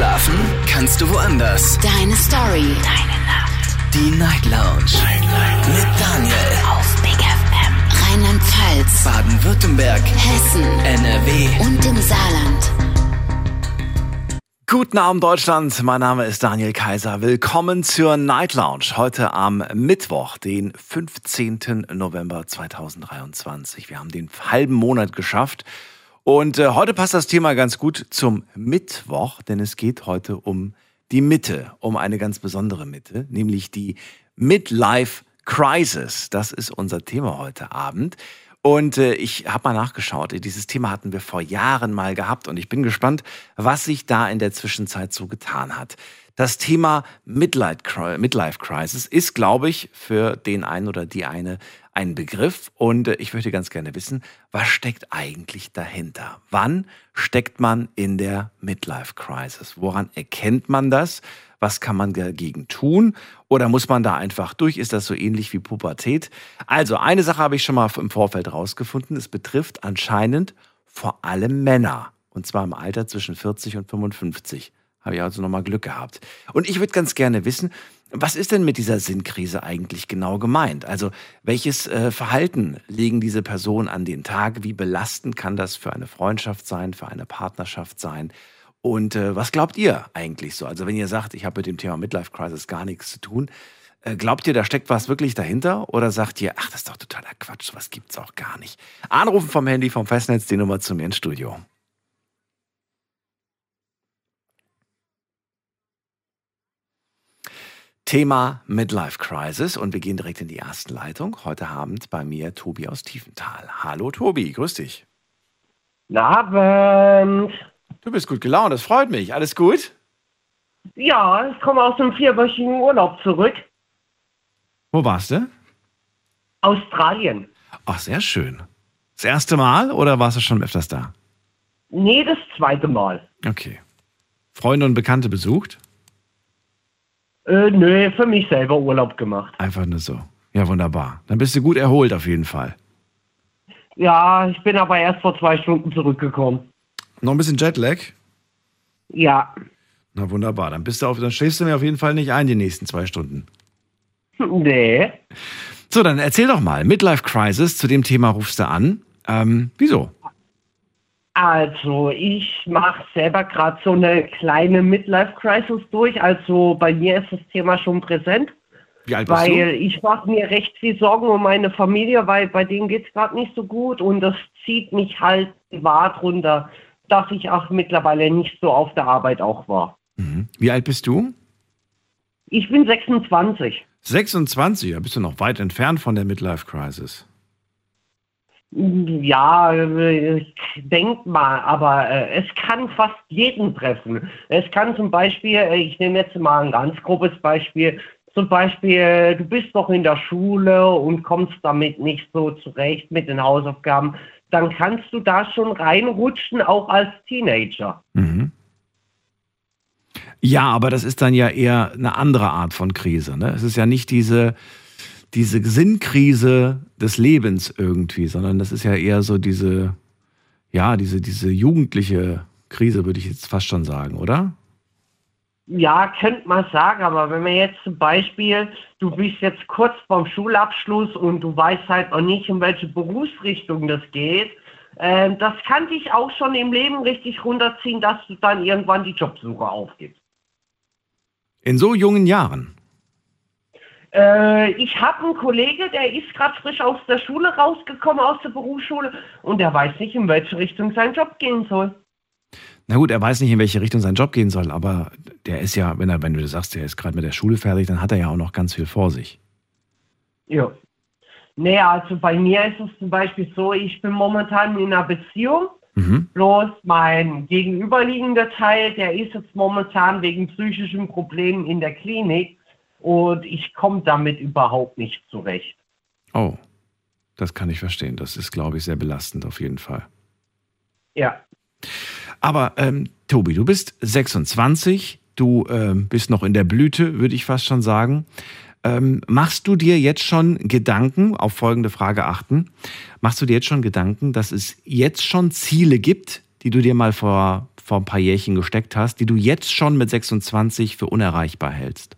Schlafen kannst du woanders. Deine Story. Deine Nacht. Die Night Lounge. Night, Night. Mit Daniel. Auf Big FM. Rheinland-Pfalz. Baden-Württemberg. Hessen. NRW. Und im Saarland. Guten Abend Deutschland, mein Name ist Daniel Kaiser. Willkommen zur Night Lounge. Heute am Mittwoch, den 15. November 2023. Wir haben den halben Monat geschafft. Und äh, heute passt das Thema ganz gut zum Mittwoch, denn es geht heute um die Mitte, um eine ganz besondere Mitte, nämlich die Midlife Crisis. Das ist unser Thema heute Abend. Und äh, ich habe mal nachgeschaut. Dieses Thema hatten wir vor Jahren mal gehabt und ich bin gespannt, was sich da in der Zwischenzeit so getan hat. Das Thema Midlife Crisis ist, glaube ich, für den einen oder die eine ein Begriff und äh, ich möchte ganz gerne wissen, was steckt eigentlich dahinter? Wann steckt man in der Midlife Crisis? Woran erkennt man das? Was kann man dagegen tun? Oder muss man da einfach durch? Ist das so ähnlich wie Pubertät? Also, eine Sache habe ich schon mal im Vorfeld rausgefunden. Es betrifft anscheinend vor allem Männer. Und zwar im Alter zwischen 40 und 55. Habe ich also nochmal Glück gehabt. Und ich würde ganz gerne wissen, was ist denn mit dieser Sinnkrise eigentlich genau gemeint? Also welches äh, Verhalten legen diese Personen an den Tag? Wie belastend kann das für eine Freundschaft sein, für eine Partnerschaft sein? Und äh, was glaubt ihr eigentlich so? Also wenn ihr sagt, ich habe mit dem Thema Midlife Crisis gar nichts zu tun, äh, glaubt ihr, da steckt was wirklich dahinter? Oder sagt ihr, ach, das ist doch totaler Quatsch, was gibt's auch gar nicht? Anrufen vom Handy, vom Festnetz, die Nummer zu mir ins Studio. Thema Midlife Crisis und wir gehen direkt in die erste Leitung. Heute Abend bei mir Tobi aus Tiefenthal. Hallo Tobi, grüß dich. Guten Abend. Du bist gut gelaunt, das freut mich. Alles gut? Ja, ich komme aus einem vierwöchigen Urlaub zurück. Wo warst du? Australien. Ach, sehr schön. Das erste Mal oder warst du schon öfters da? Nee, das zweite Mal. Okay. Freunde und Bekannte besucht? Äh, nö, für mich selber Urlaub gemacht. Einfach nur so. Ja, wunderbar. Dann bist du gut erholt auf jeden Fall. Ja, ich bin aber erst vor zwei Stunden zurückgekommen. Noch ein bisschen Jetlag? Ja. Na wunderbar. Dann bist du auf, dann schläfst du mir auf jeden Fall nicht ein die nächsten zwei Stunden. Nee. So, dann erzähl doch mal. Midlife Crisis, zu dem Thema rufst du an. Ähm, wieso? Also, ich mache selber gerade so eine kleine Midlife-Crisis durch. Also, bei mir ist das Thema schon präsent. Wie alt bist weil du? ich mache mir recht viel Sorgen um meine Familie, weil bei denen geht es gerade nicht so gut und das zieht mich halt privat runter, dass ich auch mittlerweile nicht so auf der Arbeit auch war. Mhm. Wie alt bist du? Ich bin 26. 26, da bist du noch weit entfernt von der Midlife Crisis. Ja, äh, denk mal, aber äh, es kann fast jeden treffen. Es kann zum Beispiel, äh, ich nehme jetzt mal ein ganz grobes Beispiel, zum Beispiel, du bist noch in der Schule und kommst damit nicht so zurecht mit den Hausaufgaben, dann kannst du da schon reinrutschen, auch als Teenager. Mhm. Ja, aber das ist dann ja eher eine andere Art von Krise. Ne? Es ist ja nicht diese, diese Sinnkrise des Lebens irgendwie, sondern das ist ja eher so diese, ja, diese, diese jugendliche Krise, würde ich jetzt fast schon sagen, oder? Ja, könnte man sagen, aber wenn man jetzt zum Beispiel, du bist jetzt kurz vorm Schulabschluss und du weißt halt noch nicht, in welche Berufsrichtung das geht, äh, das kann dich auch schon im Leben richtig runterziehen, dass du dann irgendwann die Jobsuche aufgibst. In so jungen Jahren. Äh, ich habe einen Kollege, der ist gerade frisch aus der Schule rausgekommen, aus der Berufsschule, und der weiß nicht, in welche Richtung sein Job gehen soll. Na gut, er weiß nicht, in welche Richtung sein Job gehen soll, aber der ist ja, wenn er, wenn du sagst, der ist gerade mit der Schule fertig, dann hat er ja auch noch ganz viel vor sich. Ja. Naja, also bei mir ist es zum Beispiel so, ich bin momentan in einer Beziehung. Mhm. Bloß mein gegenüberliegender Teil, der ist jetzt momentan wegen psychischen Problemen in der Klinik und ich komme damit überhaupt nicht zurecht. Oh, das kann ich verstehen. Das ist, glaube ich, sehr belastend auf jeden Fall. Ja. Aber ähm, Tobi, du bist 26, du ähm, bist noch in der Blüte, würde ich fast schon sagen. Ähm, machst du dir jetzt schon Gedanken, auf folgende Frage achten, machst du dir jetzt schon Gedanken, dass es jetzt schon Ziele gibt, die du dir mal vor, vor ein paar Jährchen gesteckt hast, die du jetzt schon mit 26 für unerreichbar hältst?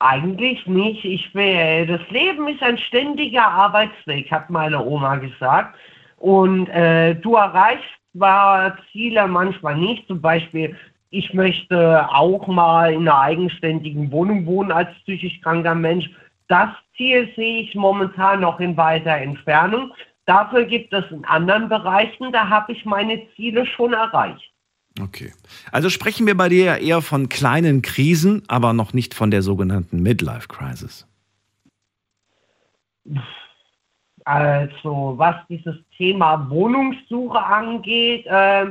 Eigentlich nicht. Ich will, das Leben ist ein ständiger Arbeitsweg, hat meine Oma gesagt. Und äh, du erreichst zwar Ziele manchmal nicht. Zum Beispiel, ich möchte auch mal in einer eigenständigen Wohnung wohnen als psychisch kranker Mensch. Das Ziel sehe ich momentan noch in weiter Entfernung. Dafür gibt es in anderen Bereichen, da habe ich meine Ziele schon erreicht. Okay. Also sprechen wir bei dir ja eher von kleinen Krisen, aber noch nicht von der sogenannten Midlife Crisis. Also, was dieses Thema Wohnungssuche angeht, äh,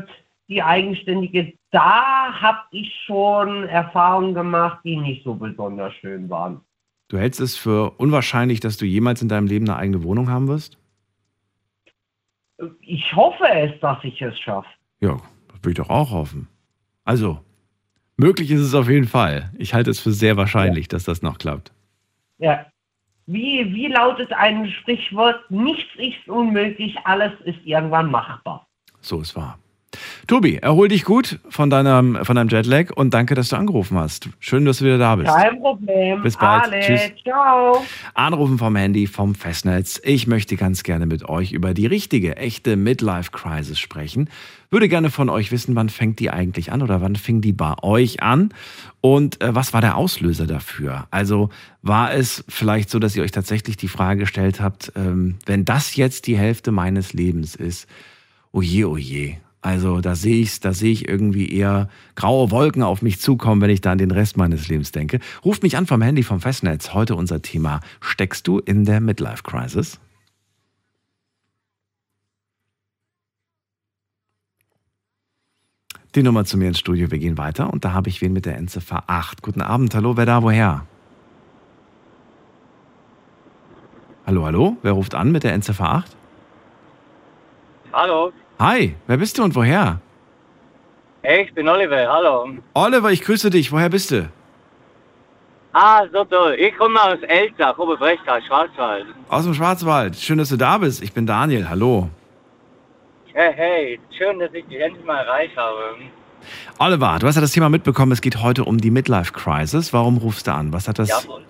die eigenständige, da habe ich schon Erfahrungen gemacht, die nicht so besonders schön waren. Du hältst es für unwahrscheinlich, dass du jemals in deinem Leben eine eigene Wohnung haben wirst? Ich hoffe es, dass ich es schaffe. Ja, will ich doch auch hoffen. Also, möglich ist es auf jeden Fall. Ich halte es für sehr wahrscheinlich, ja. dass das noch klappt. Ja. Wie, wie lautet ein Sprichwort? Nichts ist unmöglich, alles ist irgendwann machbar. So ist wahr. Tobi, erhol dich gut von deinem, von deinem Jetlag und danke, dass du angerufen hast. Schön, dass du wieder da bist. Kein Problem. Bis bald. Alle. Tschüss. Ciao. Anrufen vom Handy, vom Festnetz. Ich möchte ganz gerne mit euch über die richtige, echte Midlife-Crisis sprechen. Würde gerne von euch wissen, wann fängt die eigentlich an oder wann fing die bei euch an? Und äh, was war der Auslöser dafür? Also war es vielleicht so, dass ihr euch tatsächlich die Frage gestellt habt, ähm, wenn das jetzt die Hälfte meines Lebens ist, oje, oje, also da sehe ich, da sehe ich irgendwie eher graue Wolken auf mich zukommen, wenn ich da an den Rest meines Lebens denke. Ruft mich an vom Handy vom Festnetz. Heute unser Thema. Steckst du in der Midlife Crisis? Die Nummer zu mir ins Studio. Wir gehen weiter und da habe ich wen mit der Endziffer 8. Guten Abend. Hallo, wer da, woher? Hallo, hallo? Wer ruft an mit der Endziffer 8? Hallo, Hi, wer bist du und woher? Hey, ich bin Oliver, hallo. Oliver, ich grüße dich. Woher bist du? Ah, so toll. Ich komme aus Elzach, Oberbrechtal, Schwarzwald. Aus dem Schwarzwald. Schön, dass du da bist. Ich bin Daniel. Hallo. Hey, hey, schön, dass ich dich endlich mal erreicht habe. Oliver, du hast ja das Thema mitbekommen. Es geht heute um die Midlife Crisis. Warum rufst du an? Was hat das Jawohl.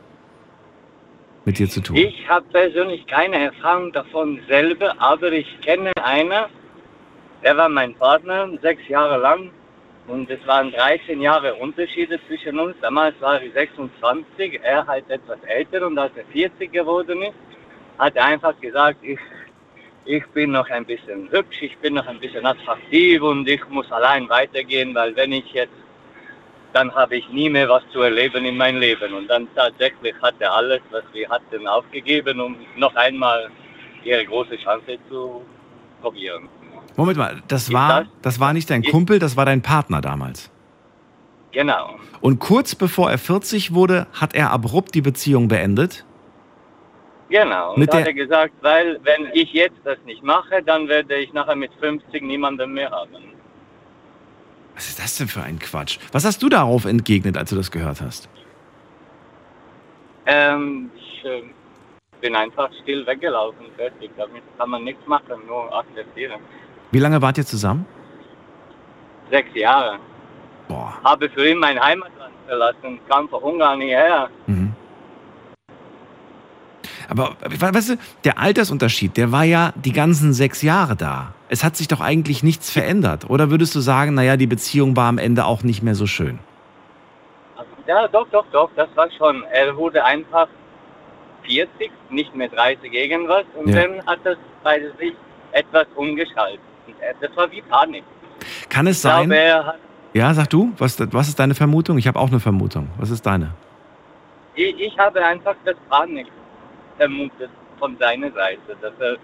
mit dir zu tun? Ich habe persönlich keine Erfahrung davon selber, aber ich kenne eine, er war mein Partner, sechs Jahre lang. Und es waren 13 Jahre Unterschiede zwischen uns. Damals war ich 26, er halt etwas älter und als er 40 geworden ist, hat er einfach gesagt, ich, ich bin noch ein bisschen hübsch, ich bin noch ein bisschen attraktiv und ich muss allein weitergehen, weil wenn ich jetzt, dann habe ich nie mehr was zu erleben in meinem Leben. Und dann tatsächlich hat er alles, was wir hatten, aufgegeben, um noch einmal ihre große Chance zu probieren. Moment mal, das war, das? war nicht dein Kumpel, das war dein Partner damals. Genau. Und kurz bevor er 40 wurde, hat er abrupt die Beziehung beendet? Genau. Und mit hat er gesagt, weil wenn ich jetzt das nicht mache, dann werde ich nachher mit 50 niemanden mehr haben. Was ist das denn für ein Quatsch? Was hast du darauf entgegnet, als du das gehört hast? Ähm, ich äh, bin einfach still weggelaufen, fertig. Damit kann man nichts machen, nur akzeptieren. Wie lange wart ihr zusammen? Sechs Jahre. Boah. Habe für ihn mein Heimatland verlassen, kam von Ungarn hierher. Mhm. Aber weißt du, der Altersunterschied, der war ja die ganzen sechs Jahre da. Es hat sich doch eigentlich nichts verändert. Oder würdest du sagen, naja, die Beziehung war am Ende auch nicht mehr so schön? Ja, doch, doch, doch, das war schon. Er wurde einfach 40, nicht mehr 30 irgendwas. Und ja. dann hat das bei sich etwas umgeschaltet. Äh, das war wie Panik. Kann es sein? Glaube, ja, sag du, was, was ist deine Vermutung? Ich habe auch eine Vermutung. Was ist deine? Ich, ich habe einfach das Panik vermutet von seiner Seite, dass er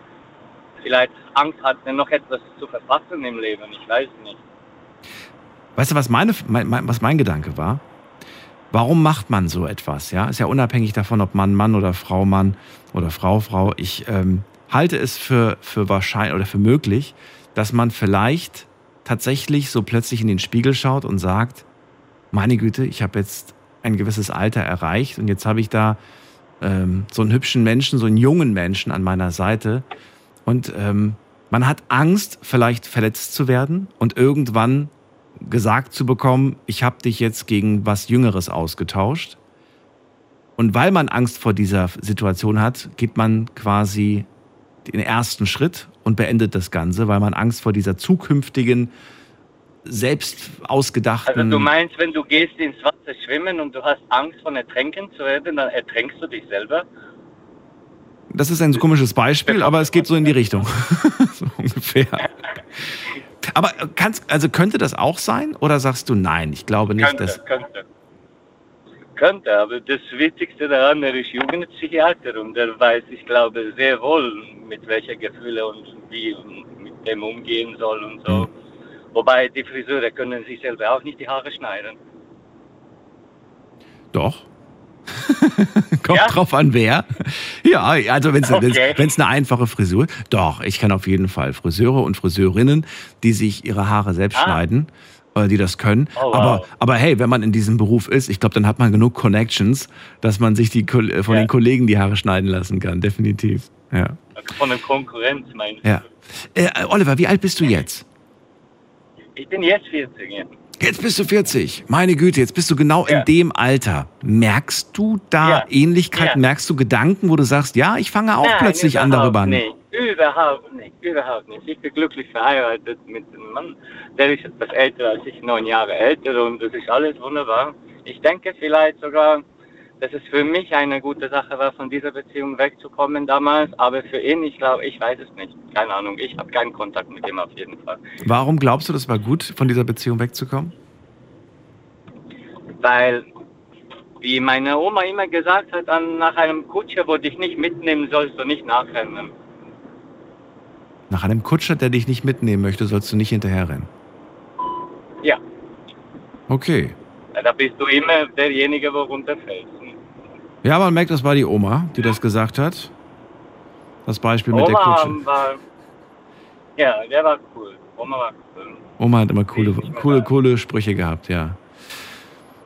vielleicht Angst hat, noch etwas zu verpassen im Leben. Ich weiß nicht. Weißt du, was, meine, mein, was mein Gedanke war? Warum macht man so etwas? Ja, ist ja unabhängig davon, ob Mann Mann oder Frau Mann oder Frau Frau. Ich ähm, halte es für, für wahrscheinlich oder für möglich, dass man vielleicht tatsächlich so plötzlich in den Spiegel schaut und sagt, meine Güte, ich habe jetzt ein gewisses Alter erreicht und jetzt habe ich da ähm, so einen hübschen Menschen, so einen jungen Menschen an meiner Seite und ähm, Man hat Angst, vielleicht verletzt zu werden und irgendwann gesagt zu bekommen, ich habe dich jetzt gegen was Jüngeres ausgetauscht. Und weil man Angst vor dieser Situation hat, geht man quasi den ersten Schritt und beendet das Ganze, weil man Angst vor dieser zukünftigen, selbst ausgedachten. Also du meinst, wenn du gehst ins Wasser schwimmen und du hast Angst von ertränken zu werden, dann ertränkst du dich selber? Das ist ein komisches Beispiel, aber es geht so in die Richtung. so ungefähr. Aber kannst, also könnte das auch sein? Oder sagst du nein? Ich glaube nicht, könnte, dass. Könnte. Könnte, aber das Wichtigste daran, er ist Jugendpsychiater und er weiß, ich glaube, sehr wohl, mit welchen Gefühlen und wie mit dem umgehen soll und so. Mhm. Wobei die Friseure können sich selber auch nicht die Haare schneiden. Doch. Kommt ja? drauf an, wer. Ja, also wenn es okay. eine einfache Frisur, doch, ich kenne auf jeden Fall Friseure und Friseurinnen, die sich ihre Haare selbst ah. schneiden, die das können. Oh, wow. aber, aber hey, wenn man in diesem Beruf ist, ich glaube, dann hat man genug Connections, dass man sich die, von ja. den Kollegen die Haare schneiden lassen kann, definitiv. Ja. Von der Konkurrenz, meine ich. Ja. Äh, Oliver, wie alt bist du jetzt? Ich bin jetzt 40, ja. Jetzt bist du 40. Meine Güte, jetzt bist du genau ja. in dem Alter. Merkst du da ja. Ähnlichkeiten? Merkst du Gedanken, wo du sagst, ja, ich fange auch Nein, plötzlich an darüber nicht. Überhaupt nicht, überhaupt nicht. Ich bin glücklich verheiratet mit einem Mann, der ist etwas älter als ich, neun Jahre älter und das ist alles wunderbar. Ich denke vielleicht sogar, dass es für mich eine gute Sache war, von dieser Beziehung wegzukommen damals, aber für ihn, ich glaube, ich weiß es nicht. Keine Ahnung, ich habe keinen Kontakt mit ihm auf jeden Fall. Warum glaubst du, das war gut, von dieser Beziehung wegzukommen? Weil, wie meine Oma immer gesagt hat, an, nach einem Kutscher, wo dich nicht mitnehmen sollst du nicht nachrennen. Nach einem Kutscher, der dich nicht mitnehmen möchte, sollst du nicht hinterherrennen? Ja. Okay. Da bist du immer derjenige, wo runterfällt. Ja, man merkt, das war die Oma, die das gesagt hat. Das Beispiel mit Oma der Kutsche. War, ja, der war cool. Oma war cool. Oma hat immer coole, coole, coole Sprüche gehabt, ja.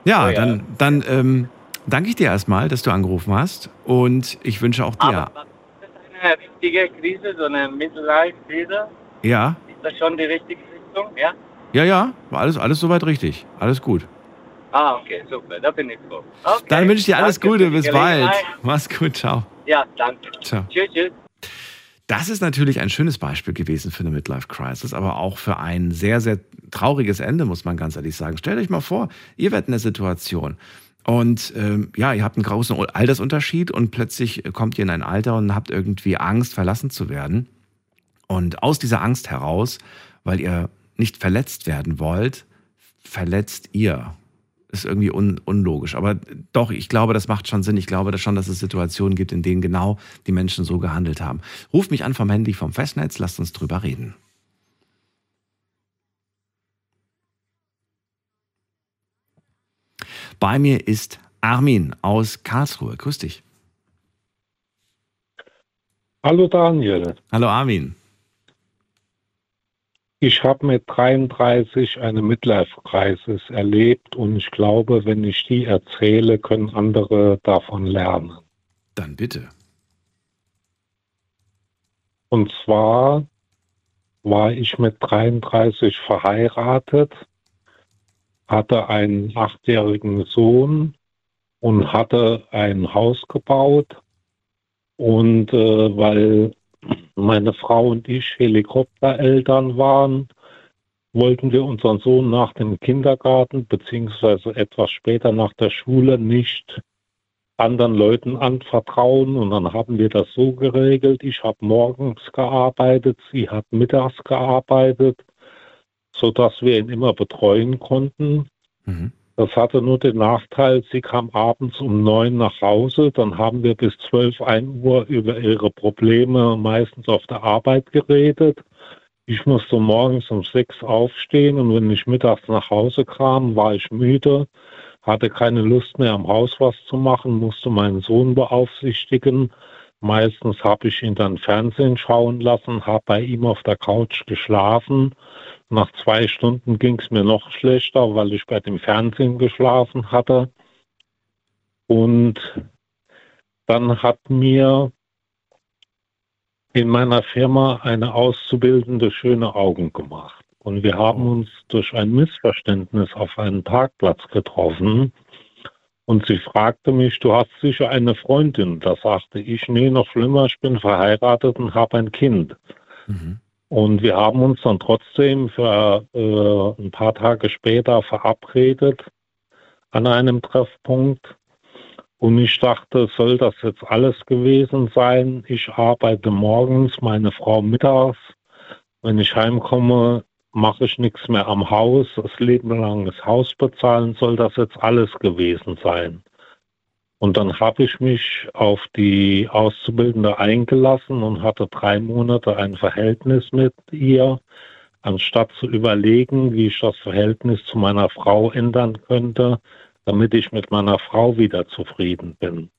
Ja, oh, ja. dann, dann ähm, danke ich dir erstmal, dass du angerufen hast. Und ich wünsche auch dir. Aber richtige Krise, so eine Midlife-Krise? Ja. Ist das schon die richtige Richtung? Ja? Ja, ja, war alles, alles soweit richtig. Alles gut. Ah, okay, super, da bin ich froh. Okay. Dann wünsche ich dir alles danke Gute, bis bald. Mach's gut, ciao. Ja, danke. Ciao. Tschüss, tschüss. Das ist natürlich ein schönes Beispiel gewesen für eine Midlife Crisis, aber auch für ein sehr, sehr trauriges Ende, muss man ganz ehrlich sagen. Stellt euch mal vor, ihr werdet in der Situation und ähm, ja, ihr habt einen großen Altersunterschied und plötzlich kommt ihr in ein Alter und habt irgendwie Angst, verlassen zu werden. Und aus dieser Angst heraus, weil ihr nicht verletzt werden wollt, verletzt ihr ist irgendwie un, unlogisch. Aber doch, ich glaube, das macht schon Sinn. Ich glaube das schon, dass es Situationen gibt, in denen genau die Menschen so gehandelt haben. Ruf mich an vom Handy, vom Festnetz, lasst uns drüber reden. Bei mir ist Armin aus Karlsruhe. Grüß dich. Hallo Daniel. Hallo Armin. Ich habe mit 33 eine Midlife-Crisis erlebt und ich glaube, wenn ich die erzähle, können andere davon lernen. Dann bitte. Und zwar war ich mit 33 verheiratet, hatte einen achtjährigen Sohn und hatte ein Haus gebaut. Und äh, weil meine Frau und ich Helikoptereltern waren, wollten wir unseren Sohn nach dem Kindergarten beziehungsweise etwas später nach der Schule nicht anderen Leuten anvertrauen und dann haben wir das so geregelt. Ich habe morgens gearbeitet, sie hat mittags gearbeitet, sodass wir ihn immer betreuen konnten. Mhm. Das hatte nur den Nachteil, sie kam abends um neun nach Hause, dann haben wir bis zwölf, ein Uhr über ihre Probleme meistens auf der Arbeit geredet. Ich musste morgens um sechs aufstehen und wenn ich mittags nach Hause kam, war ich müde, hatte keine Lust mehr am Haus was zu machen, musste meinen Sohn beaufsichtigen. Meistens habe ich ihn dann Fernsehen schauen lassen, habe bei ihm auf der Couch geschlafen nach zwei Stunden ging es mir noch schlechter, weil ich bei dem Fernsehen geschlafen hatte. Und dann hat mir in meiner Firma eine Auszubildende schöne Augen gemacht. Und wir haben Oh. uns durch ein Missverständnis auf einen Parkplatz getroffen. Und sie fragte mich, du hast sicher eine Freundin. Da sagte ich, nee, noch schlimmer, ich bin verheiratet und habe ein Kind. Mhm. Und wir haben uns dann trotzdem für äh, ein paar Tage später verabredet an einem Treffpunkt. Und ich dachte, soll das jetzt alles gewesen sein? Ich arbeite morgens, meine Frau mittags. Wenn ich heimkomme, mache ich nichts mehr am Haus. Das Leben lang das Haus bezahlen, soll das jetzt alles gewesen sein? Und dann habe ich mich auf die Auszubildende eingelassen und hatte drei Monate ein Verhältnis mit ihr, anstatt zu überlegen, wie ich das Verhältnis zu meiner Frau ändern könnte, damit ich mit meiner Frau wieder zufrieden bin.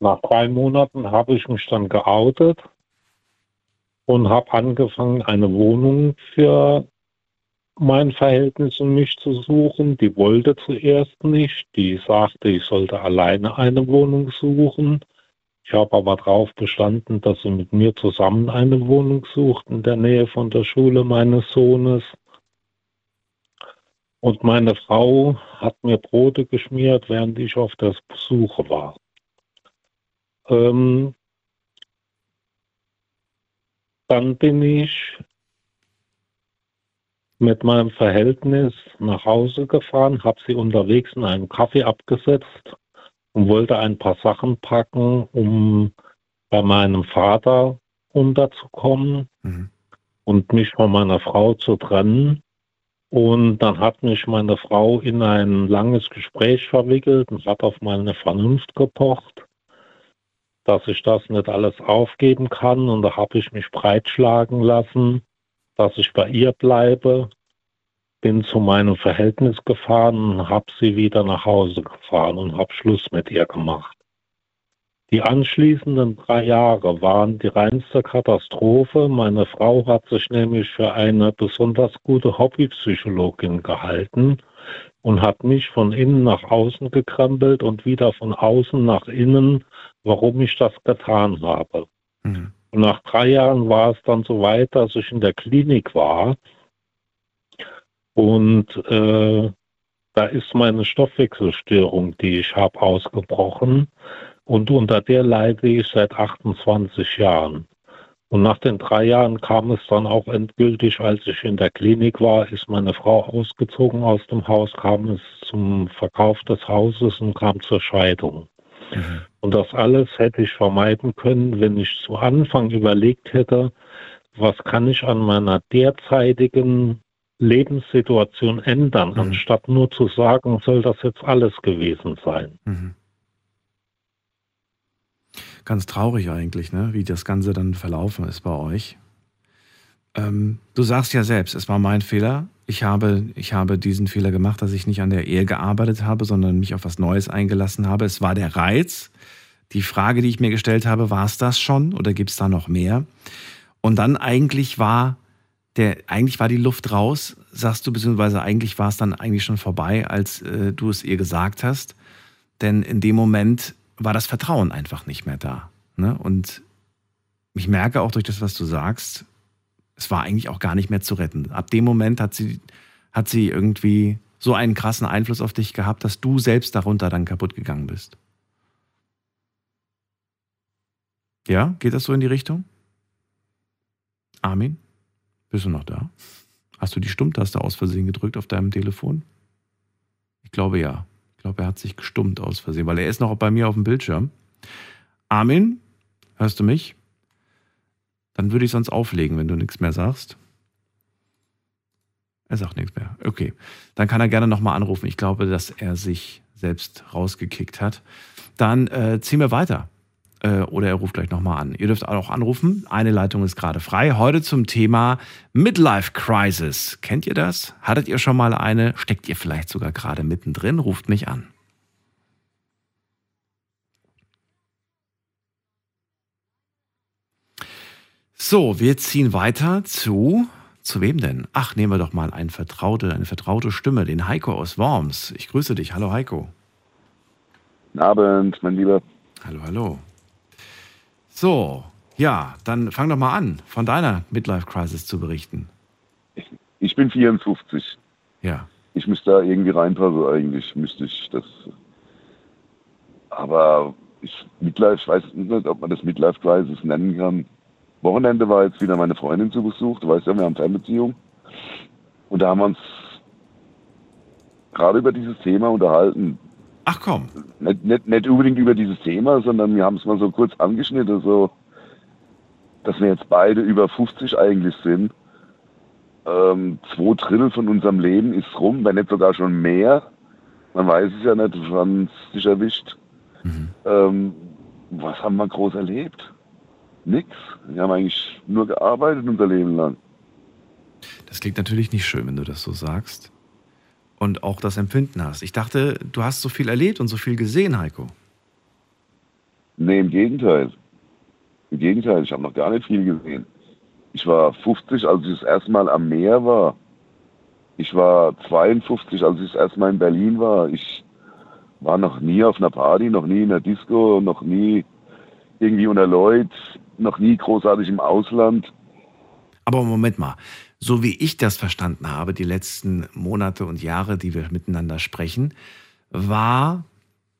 Nach drei Monaten habe ich mich dann geoutet und habe angefangen, eine Wohnung für mein Verhältnis und mich zu suchen. Die wollte zuerst nicht. Die sagte, ich sollte alleine eine Wohnung suchen. Ich habe aber darauf bestanden, dass sie mit mir zusammen eine Wohnung sucht in der Nähe von der Schule meines Sohnes. Und meine Frau hat mir Brote geschmiert, während ich auf der Suche war. Ähm, dann bin ich mit meinem Verhältnis nach Hause gefahren, habe sie unterwegs in einem Kaffee abgesetzt und wollte ein paar Sachen packen, um bei meinem Vater unterzukommen Mhm. und mich von meiner Frau zu trennen. Und dann hat mich meine Frau in ein langes Gespräch verwickelt und hat auf meine Vernunft gepocht, dass ich das nicht alles aufgeben kann. Und da habe ich mich breitschlagen lassen, dass ich bei ihr bleibe. Bin zu meinem Verhältnis gefahren und habe sie wieder nach Hause gefahren und habe Schluss mit ihr gemacht. Die anschließenden drei Jahre waren die reinste Katastrophe. Meine Frau hat sich nämlich für eine besonders gute Hobbypsychologin gehalten und hat mich von innen nach außen gekrempelt und wieder von außen nach innen, warum ich das getan habe. Mhm. Und nach drei Jahren war es dann so weit, dass ich in der Klinik war. Und äh, da ist meine Stoffwechselstörung, die ich habe, ausgebrochen. Und unter der leide ich seit 28 Jahren. Und nach den drei Jahren kam es dann auch endgültig, als ich in der Klinik war, ist meine Frau ausgezogen aus dem Haus, kam es zum Verkauf des Hauses und kam zur Scheidung. Mhm. Und das alles hätte ich vermeiden können, wenn ich zu Anfang überlegt hätte, was kann ich an meiner derzeitigen Lebenssituation ändern, Mhm. anstatt nur zu sagen, soll das jetzt alles gewesen sein. Mhm. Ganz traurig eigentlich, ne? wie das Ganze dann verlaufen ist bei euch. Ähm, du sagst ja selbst, es war mein Fehler. Ich habe, ich habe diesen Fehler gemacht, dass ich nicht an der Ehe gearbeitet habe, sondern mich auf was Neues eingelassen habe. Es war der Reiz. Die Frage, die ich mir gestellt habe, war es das schon oder gibt es da noch mehr? Und dann eigentlich war der, eigentlich war die Luft raus, sagst du, beziehungsweise eigentlich war es dann eigentlich schon vorbei, als äh, du es ihr gesagt hast. Denn in dem Moment war das Vertrauen einfach nicht mehr da. Ne? Und ich merke auch durch das, was du sagst, es war eigentlich auch gar nicht mehr zu retten. Ab dem Moment hat sie, hat sie irgendwie so einen krassen Einfluss auf dich gehabt, dass du selbst darunter dann kaputt gegangen bist. Ja, geht das so in die Richtung? Armin, bist du noch da? Hast du die Stummtaste aus Versehen gedrückt auf deinem Telefon? Ich glaube ja. Ich glaube, er hat sich gestummt aus Versehen, weil er ist noch bei mir auf dem Bildschirm. Armin, hörst du mich? Dann würde ich sonst auflegen, wenn du nichts mehr sagst. Er sagt nichts mehr. Okay, dann kann er gerne nochmal anrufen. Ich glaube, dass er sich selbst rausgekickt hat. Dann äh, ziehen wir weiter. Äh, oder er ruft gleich nochmal an. Ihr dürft auch anrufen. Eine Leitung ist gerade frei. Heute zum Thema Midlife Crisis. Kennt ihr das? Hattet ihr schon mal eine? Steckt ihr vielleicht sogar gerade mittendrin? Ruft mich an. So, wir ziehen weiter zu. Zu wem denn? Ach, nehmen wir doch mal eine vertraute, eine vertraute Stimme, den Heiko aus Worms. Ich grüße dich. Hallo Heiko. Guten Abend, mein Lieber. Hallo, hallo. So, Ja, dann fang doch mal an, von deiner Midlife-Crisis zu berichten. Ich bin 54. Ja. Ich müsste da irgendwie reinpassen, eigentlich müsste ich das. Aber ich, Midlife, ich weiß nicht, ob man das Midlife-Crisis nennen kann. Wochenende war jetzt wieder meine Freundin zu Besuch. Du weißt ja, wir haben Fernbeziehung. Und da haben wir uns gerade über dieses Thema unterhalten. Ach komm. Nicht, nicht, nicht unbedingt über dieses Thema, sondern wir haben es mal so kurz angeschnitten, so, dass wir jetzt beide über 50 eigentlich sind. Ähm, zwei Drittel von unserem Leben ist rum, wenn nicht sogar schon mehr. Man weiß es ja nicht, wann es dich erwischt. Mhm. Ähm, was haben wir groß erlebt? Nix. Wir haben eigentlich nur gearbeitet unser Leben lang. Das klingt natürlich nicht schön, wenn du das so sagst. Und auch das Empfinden hast. Ich dachte, du hast so viel erlebt und so viel gesehen, Heiko. Nee, im Gegenteil. Im Gegenteil, ich habe noch gar nicht viel gesehen. Ich war 50, als ich das erste Mal am Meer war. Ich war 52, als ich das erste Mal in Berlin war. Ich war noch nie auf einer Party, noch nie in einer Disco, noch nie irgendwie unter Leuten, noch nie großartig im Ausland. Aber Moment mal, so wie ich das verstanden habe, die letzten Monate und Jahre, die wir miteinander sprechen, war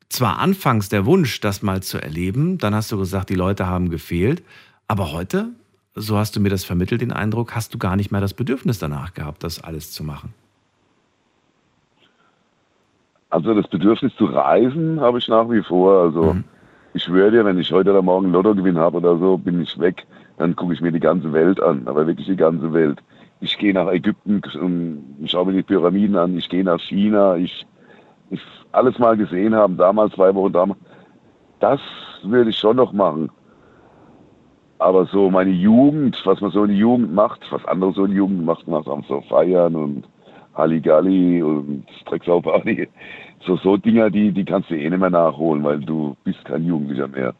zwar anfangs der Wunsch, das mal zu erleben, dann hast du gesagt, die Leute haben gefehlt, aber heute, so hast du mir das vermittelt, den Eindruck, hast du gar nicht mehr das Bedürfnis danach gehabt, das alles zu machen. Also das Bedürfnis zu reisen habe ich nach wie vor. Also Mhm. Ich schwöre dir, wenn ich heute oder morgen Lottogewinn habe oder so, bin ich weg. Dann gucke ich mir die ganze Welt an, aber wirklich die ganze Welt. Ich gehe nach Ägypten, und schaue mir die Pyramiden an, ich gehe nach China, ich, ich alles mal gesehen haben, damals zwei Wochen damals. Das würde ich schon noch machen. Aber so meine Jugend, was man so in der Jugend macht, was andere so in der Jugend macht, macht am so feiern und Halligalli und Drecksau-Party. So, so Dinger, die, die kannst du eh nicht mehr nachholen, weil du bist kein Jugendlicher mehr.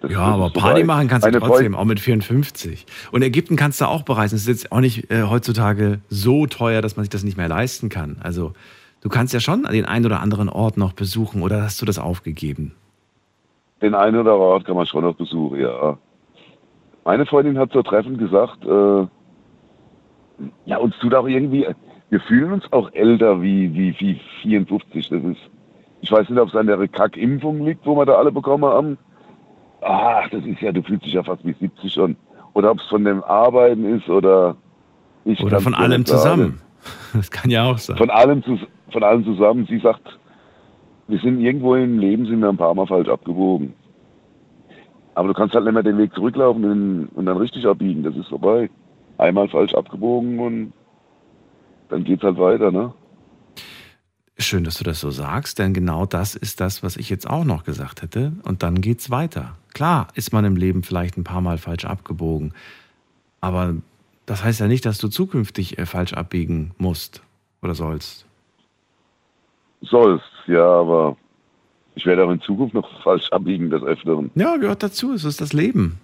Das- Ja, aber Party machen kannst du trotzdem, Freund- auch mit 54. Und Ägypten kannst du auch bereisen. Es ist jetzt auch nicht äh, heutzutage so teuer, dass man sich das nicht mehr leisten kann. Also du kannst ja schon den einen oder anderen Ort noch besuchen oder hast du das aufgegeben? Den einen oder anderen Ort kann man schon noch besuchen, ja. Meine Freundin hat so treffend gesagt, äh, ja, uns tut auch irgendwie, wir fühlen uns auch älter wie, wie, wie 54. Das ist, ich weiß nicht, ob es an der Kackimpfung liegt, wo wir da alle bekommen haben. Ach, das ist ja, du fühlst dich ja fast wie 70 schon. Oder ob es von dem Arbeiten ist oder ich Oder von allem sagen. zusammen? Das kann ja auch sein. Von allem, von allem zusammen. Sie sagt, wir sind irgendwo im Leben, sind wir ein paar Mal falsch abgebogen. Aber du kannst halt nicht mehr den Weg zurücklaufen und, und dann richtig abbiegen. Das ist vorbei. Einmal falsch abgebogen und dann geht's halt weiter, ne? Schön, dass du das so sagst, denn genau das ist das, was ich jetzt auch noch gesagt hätte. Und dann geht's weiter. Klar ist man im Leben vielleicht ein paar Mal falsch abgebogen, aber das heißt ja nicht, dass du zukünftig äh, falsch abbiegen musst oder sollst. Sollst, ja, aber ich werde auch in Zukunft noch falsch abbiegen des Öfteren. Ja, gehört dazu. Es ist das Leben.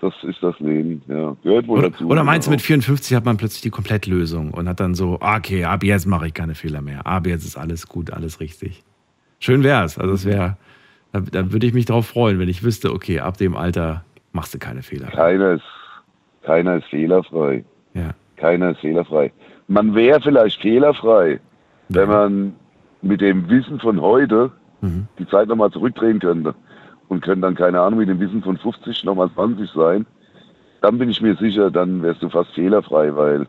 Das ist das Leben, ja. Gehört wohl Oder, dazu. oder meinst du, genau. mit 54 hat man plötzlich die Komplettlösung und hat dann so, ah, okay, ab jetzt mache ich keine Fehler mehr. Ab jetzt ist alles gut, alles richtig. Schön wär's. Also es wäre, da, da würde ich mich drauf freuen, wenn ich wüsste, okay, ab dem Alter machst du keine Fehler. Keiner ist, keiner ist fehlerfrei. Ja. Keiner ist fehlerfrei. Man wäre vielleicht fehlerfrei, wenn man mit dem Wissen von heute Mhm. die Zeit nochmal zurückdrehen könnte und könnte dann, keine Ahnung, mit dem Wissen von 50 nochmal 20 sein. Dann bin ich mir sicher, dann wärst du fast fehlerfrei, weil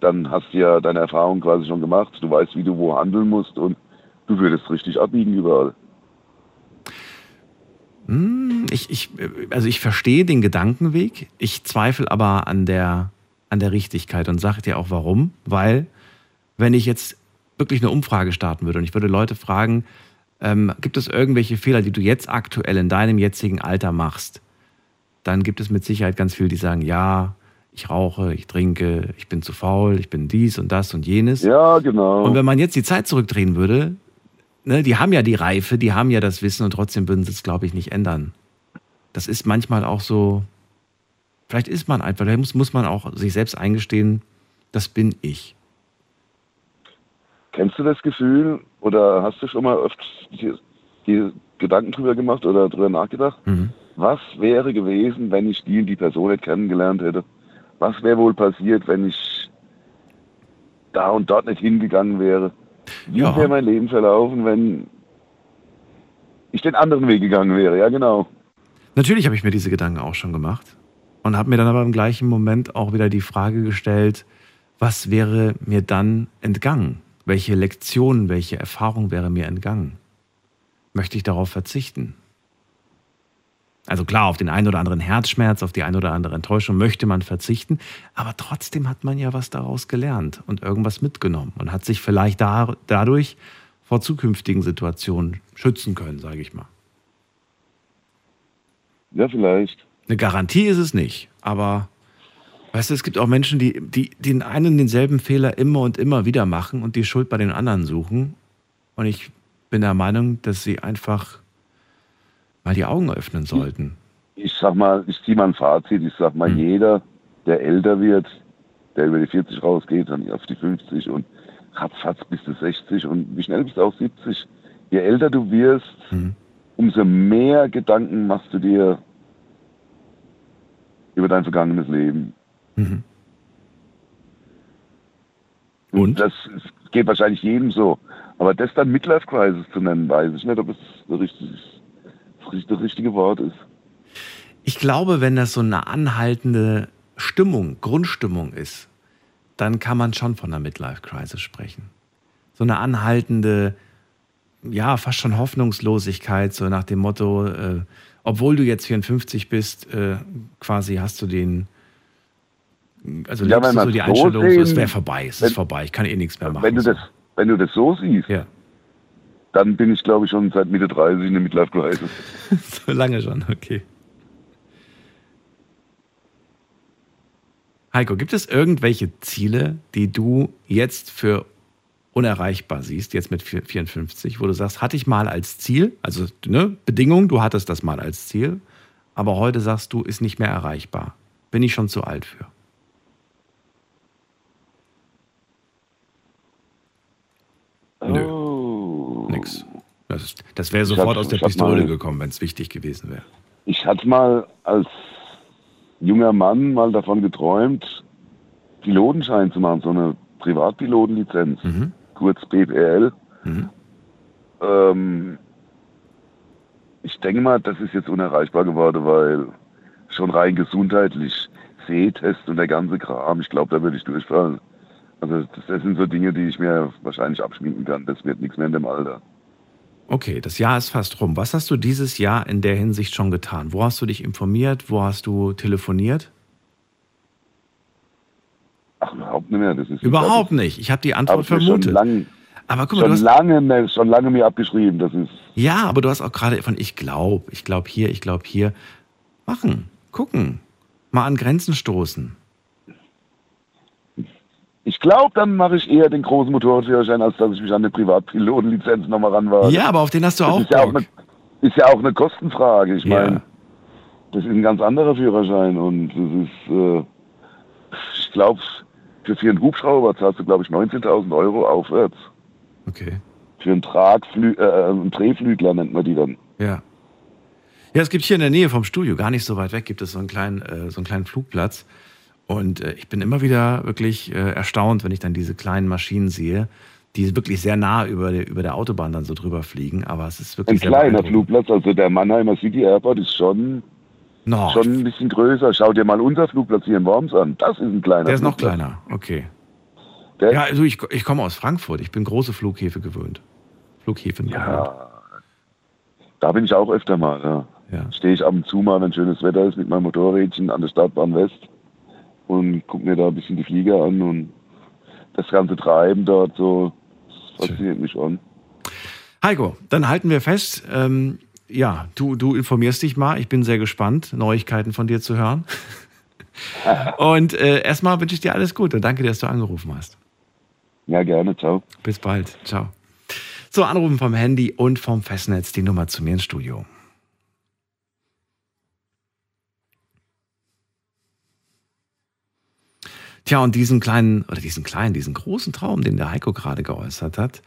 dann hast du ja deine Erfahrung quasi schon gemacht. Du weißt, wie du wo handeln musst und du würdest richtig abbiegen überall. Hm, Ich, ich, also ich verstehe den Gedankenweg, ich zweifle aber an der, an der Richtigkeit und sage dir auch warum. Weil, wenn ich jetzt wirklich eine Umfrage starten würde und ich würde Leute fragen, ähm, gibt es irgendwelche Fehler, die du jetzt aktuell in deinem jetzigen Alter machst, dann gibt es mit Sicherheit ganz viele, die sagen, ja, ich rauche, ich trinke, ich bin zu faul, ich bin dies und das und jenes. Ja, genau. Und wenn man jetzt die Zeit zurückdrehen würde, ne, die haben ja die Reife, die haben ja das Wissen und trotzdem würden sie es, glaube ich, nicht ändern. Das ist manchmal auch so, vielleicht ist man einfach, da muss, muss man auch sich selbst eingestehen, das bin ich. Kennst du das Gefühl oder hast du schon mal öfters dir, dir Gedanken drüber gemacht oder drüber nachgedacht? Mhm. Was wäre gewesen, wenn ich die und die Person nicht kennengelernt hätte? Was wäre wohl passiert, wenn ich da und dort nicht hingegangen wäre? Wie Ja. wäre mein Leben verlaufen, wenn ich den anderen Weg gegangen wäre? Ja, genau. Natürlich habe ich mir diese Gedanken auch schon gemacht und habe mir dann aber im gleichen Moment auch wieder die Frage gestellt, was wäre mir dann entgangen? Welche Lektion, welche Erfahrung wäre mir entgangen? Möchte ich darauf verzichten? Also klar, auf den einen oder anderen Herzschmerz, auf die eine oder andere Enttäuschung möchte man verzichten, aber trotzdem hat man ja was daraus gelernt und irgendwas mitgenommen und hat sich vielleicht da, dadurch vor zukünftigen Situationen schützen können, sage ich mal. Ja, vielleicht. Eine Garantie ist es nicht, aber weißt du, es gibt auch Menschen, die, die den einen denselben Fehler immer und immer wieder machen und die Schuld bei den anderen suchen. Und ich bin der Meinung, dass sie einfach mal die Augen öffnen sollten. Ich sag mal, ich ziehe mal ein Fazit. Ich sag mal, Hm. jeder, der älter wird, der über die 40 rausgeht, dann auf die 50 und ratzfatz bis zu 60 und wie schnell bist du auch 70. Je älter du wirst, Hm. umso mehr Gedanken machst du dir über dein vergangenes Leben. Mhm. Und? Das ist- geht wahrscheinlich jedem so. Aber das dann Midlife Crisis zu nennen, weiß ich nicht, ob es das richtige, das richtige Wort ist. Ich glaube, wenn das so eine anhaltende Stimmung, Grundstimmung ist, dann kann man schon von einer Midlife-Crisis sprechen. So eine anhaltende, ja, fast schon Hoffnungslosigkeit, so nach dem Motto, äh, obwohl du jetzt 54 bist, äh, quasi hast du den, also Ja, wenn du so man die so Einstellung, so, es sehen- wäre vorbei, es ist wenn- vorbei, ich kann eh nichts mehr machen. Wenn du, das, wenn du das so siehst, Ja, dann bin ich, glaube ich, schon seit Mitte 30 in der Midlife Crisis. so lange schon, okay. Heiko, gibt es irgendwelche Ziele, die du jetzt für unerreichbar siehst, jetzt mit vier- 54, wo du sagst, hatte ich mal als Ziel, also ne, Bedingung, du hattest das mal als Ziel, aber heute sagst du, ist nicht mehr erreichbar. Bin ich schon zu alt für. Nö. Oh. Nix. Das, das wäre sofort aus der Pistole mal- gekommen, wenn es wichtig gewesen wäre. Ich hatte mal als junger Mann mal davon geträumt, Pilotenschein zu machen, so eine Privatpilotenlizenz, Mhm. kurz BPL. Mhm. Ähm, ich denke mal, das ist jetzt unerreichbar geworden, weil schon rein gesundheitlich, Sehtest und der ganze Kram, ich glaube, da würde ich durchfallen. Also das, das sind so Dinge, die ich mir wahrscheinlich abschminken kann. Das wird nichts mehr in dem Alter. Okay, das Jahr ist fast rum. Was hast du dieses Jahr in der Hinsicht schon getan? Wo hast du dich informiert? Wo hast du telefoniert? Ach, überhaupt nicht mehr. Das ist Überhaupt nicht. Ich habe die Antwort ich mir schon vermutet. lange Aber guck mal, du schon hast, lange, schon lange mir abgeschrieben. Das ist ja, aber du hast auch gerade von ich glaube, ich glaube hier, ich glaube hier. Machen, gucken, mal an Grenzen stoßen. Ich glaube, dann mache ich eher den großen Motorradführerschein, als dass ich mich an eine Privatpilotenlizenz nochmal ranwage. Ja, aber auf den hast du das auch ist ja auch, eine, ist ja auch eine Kostenfrage. Ich Ja. meine, das ist ein ganz anderer Führerschein und das ist, äh, ich glaube, für, für einen Hubschrauber zahlst du, glaube ich, 19.000 Euro aufwärts. Okay, Für einen, Tragflü äh, einen Drehflügler nennt man die dann. ja. Ja, es gibt hier in der Nähe vom Studio, gar nicht so weit weg, gibt es so einen kleinen, äh, so einen kleinen Flugplatz. Und äh, ich bin immer wieder wirklich äh, erstaunt, wenn ich dann diese kleinen Maschinen sehe, die wirklich sehr nah über der, über der Autobahn dann so drüber fliegen. Aber es ist Ein wirklich sehr kleiner. Flugplatz, also der Mannheimer City Airport ist schon, No, schon ein bisschen größer. Schau dir mal unser Flugplatz hier in Worms an. Das ist ein kleiner der ist noch Flugplatz. kleiner. Okay. Der, Ja, also ich, ich komme aus Frankfurt. Ich bin große Flughäfe gewöhnt. Flughäfen gewöhnt. Ja, da bin ich auch öfter mal. Ja. Ja. Stehe ich ab und zu mal, wenn schönes Wetter ist, mit meinem Motorrädchen an der Stadtbahn West und gucke mir da ein bisschen die Flieger an und das ganze Treiben dort so, das fasziniert mich schon. Heiko, dann halten wir fest. Ähm, ja, du, du informierst dich mal. Ich bin sehr gespannt, Neuigkeiten von dir zu hören. Und äh, erstmal wünsche ich dir alles Gute. Danke, dass du angerufen hast. Ja, gerne, ciao. Bis bald. Ciao. So, anrufen vom Handy und vom Festnetz die Nummer zu mir ins Studio. Tja, und diesen kleinen, oder diesen kleinen, diesen großen Traum, den der Heiko gerade geäußert hat,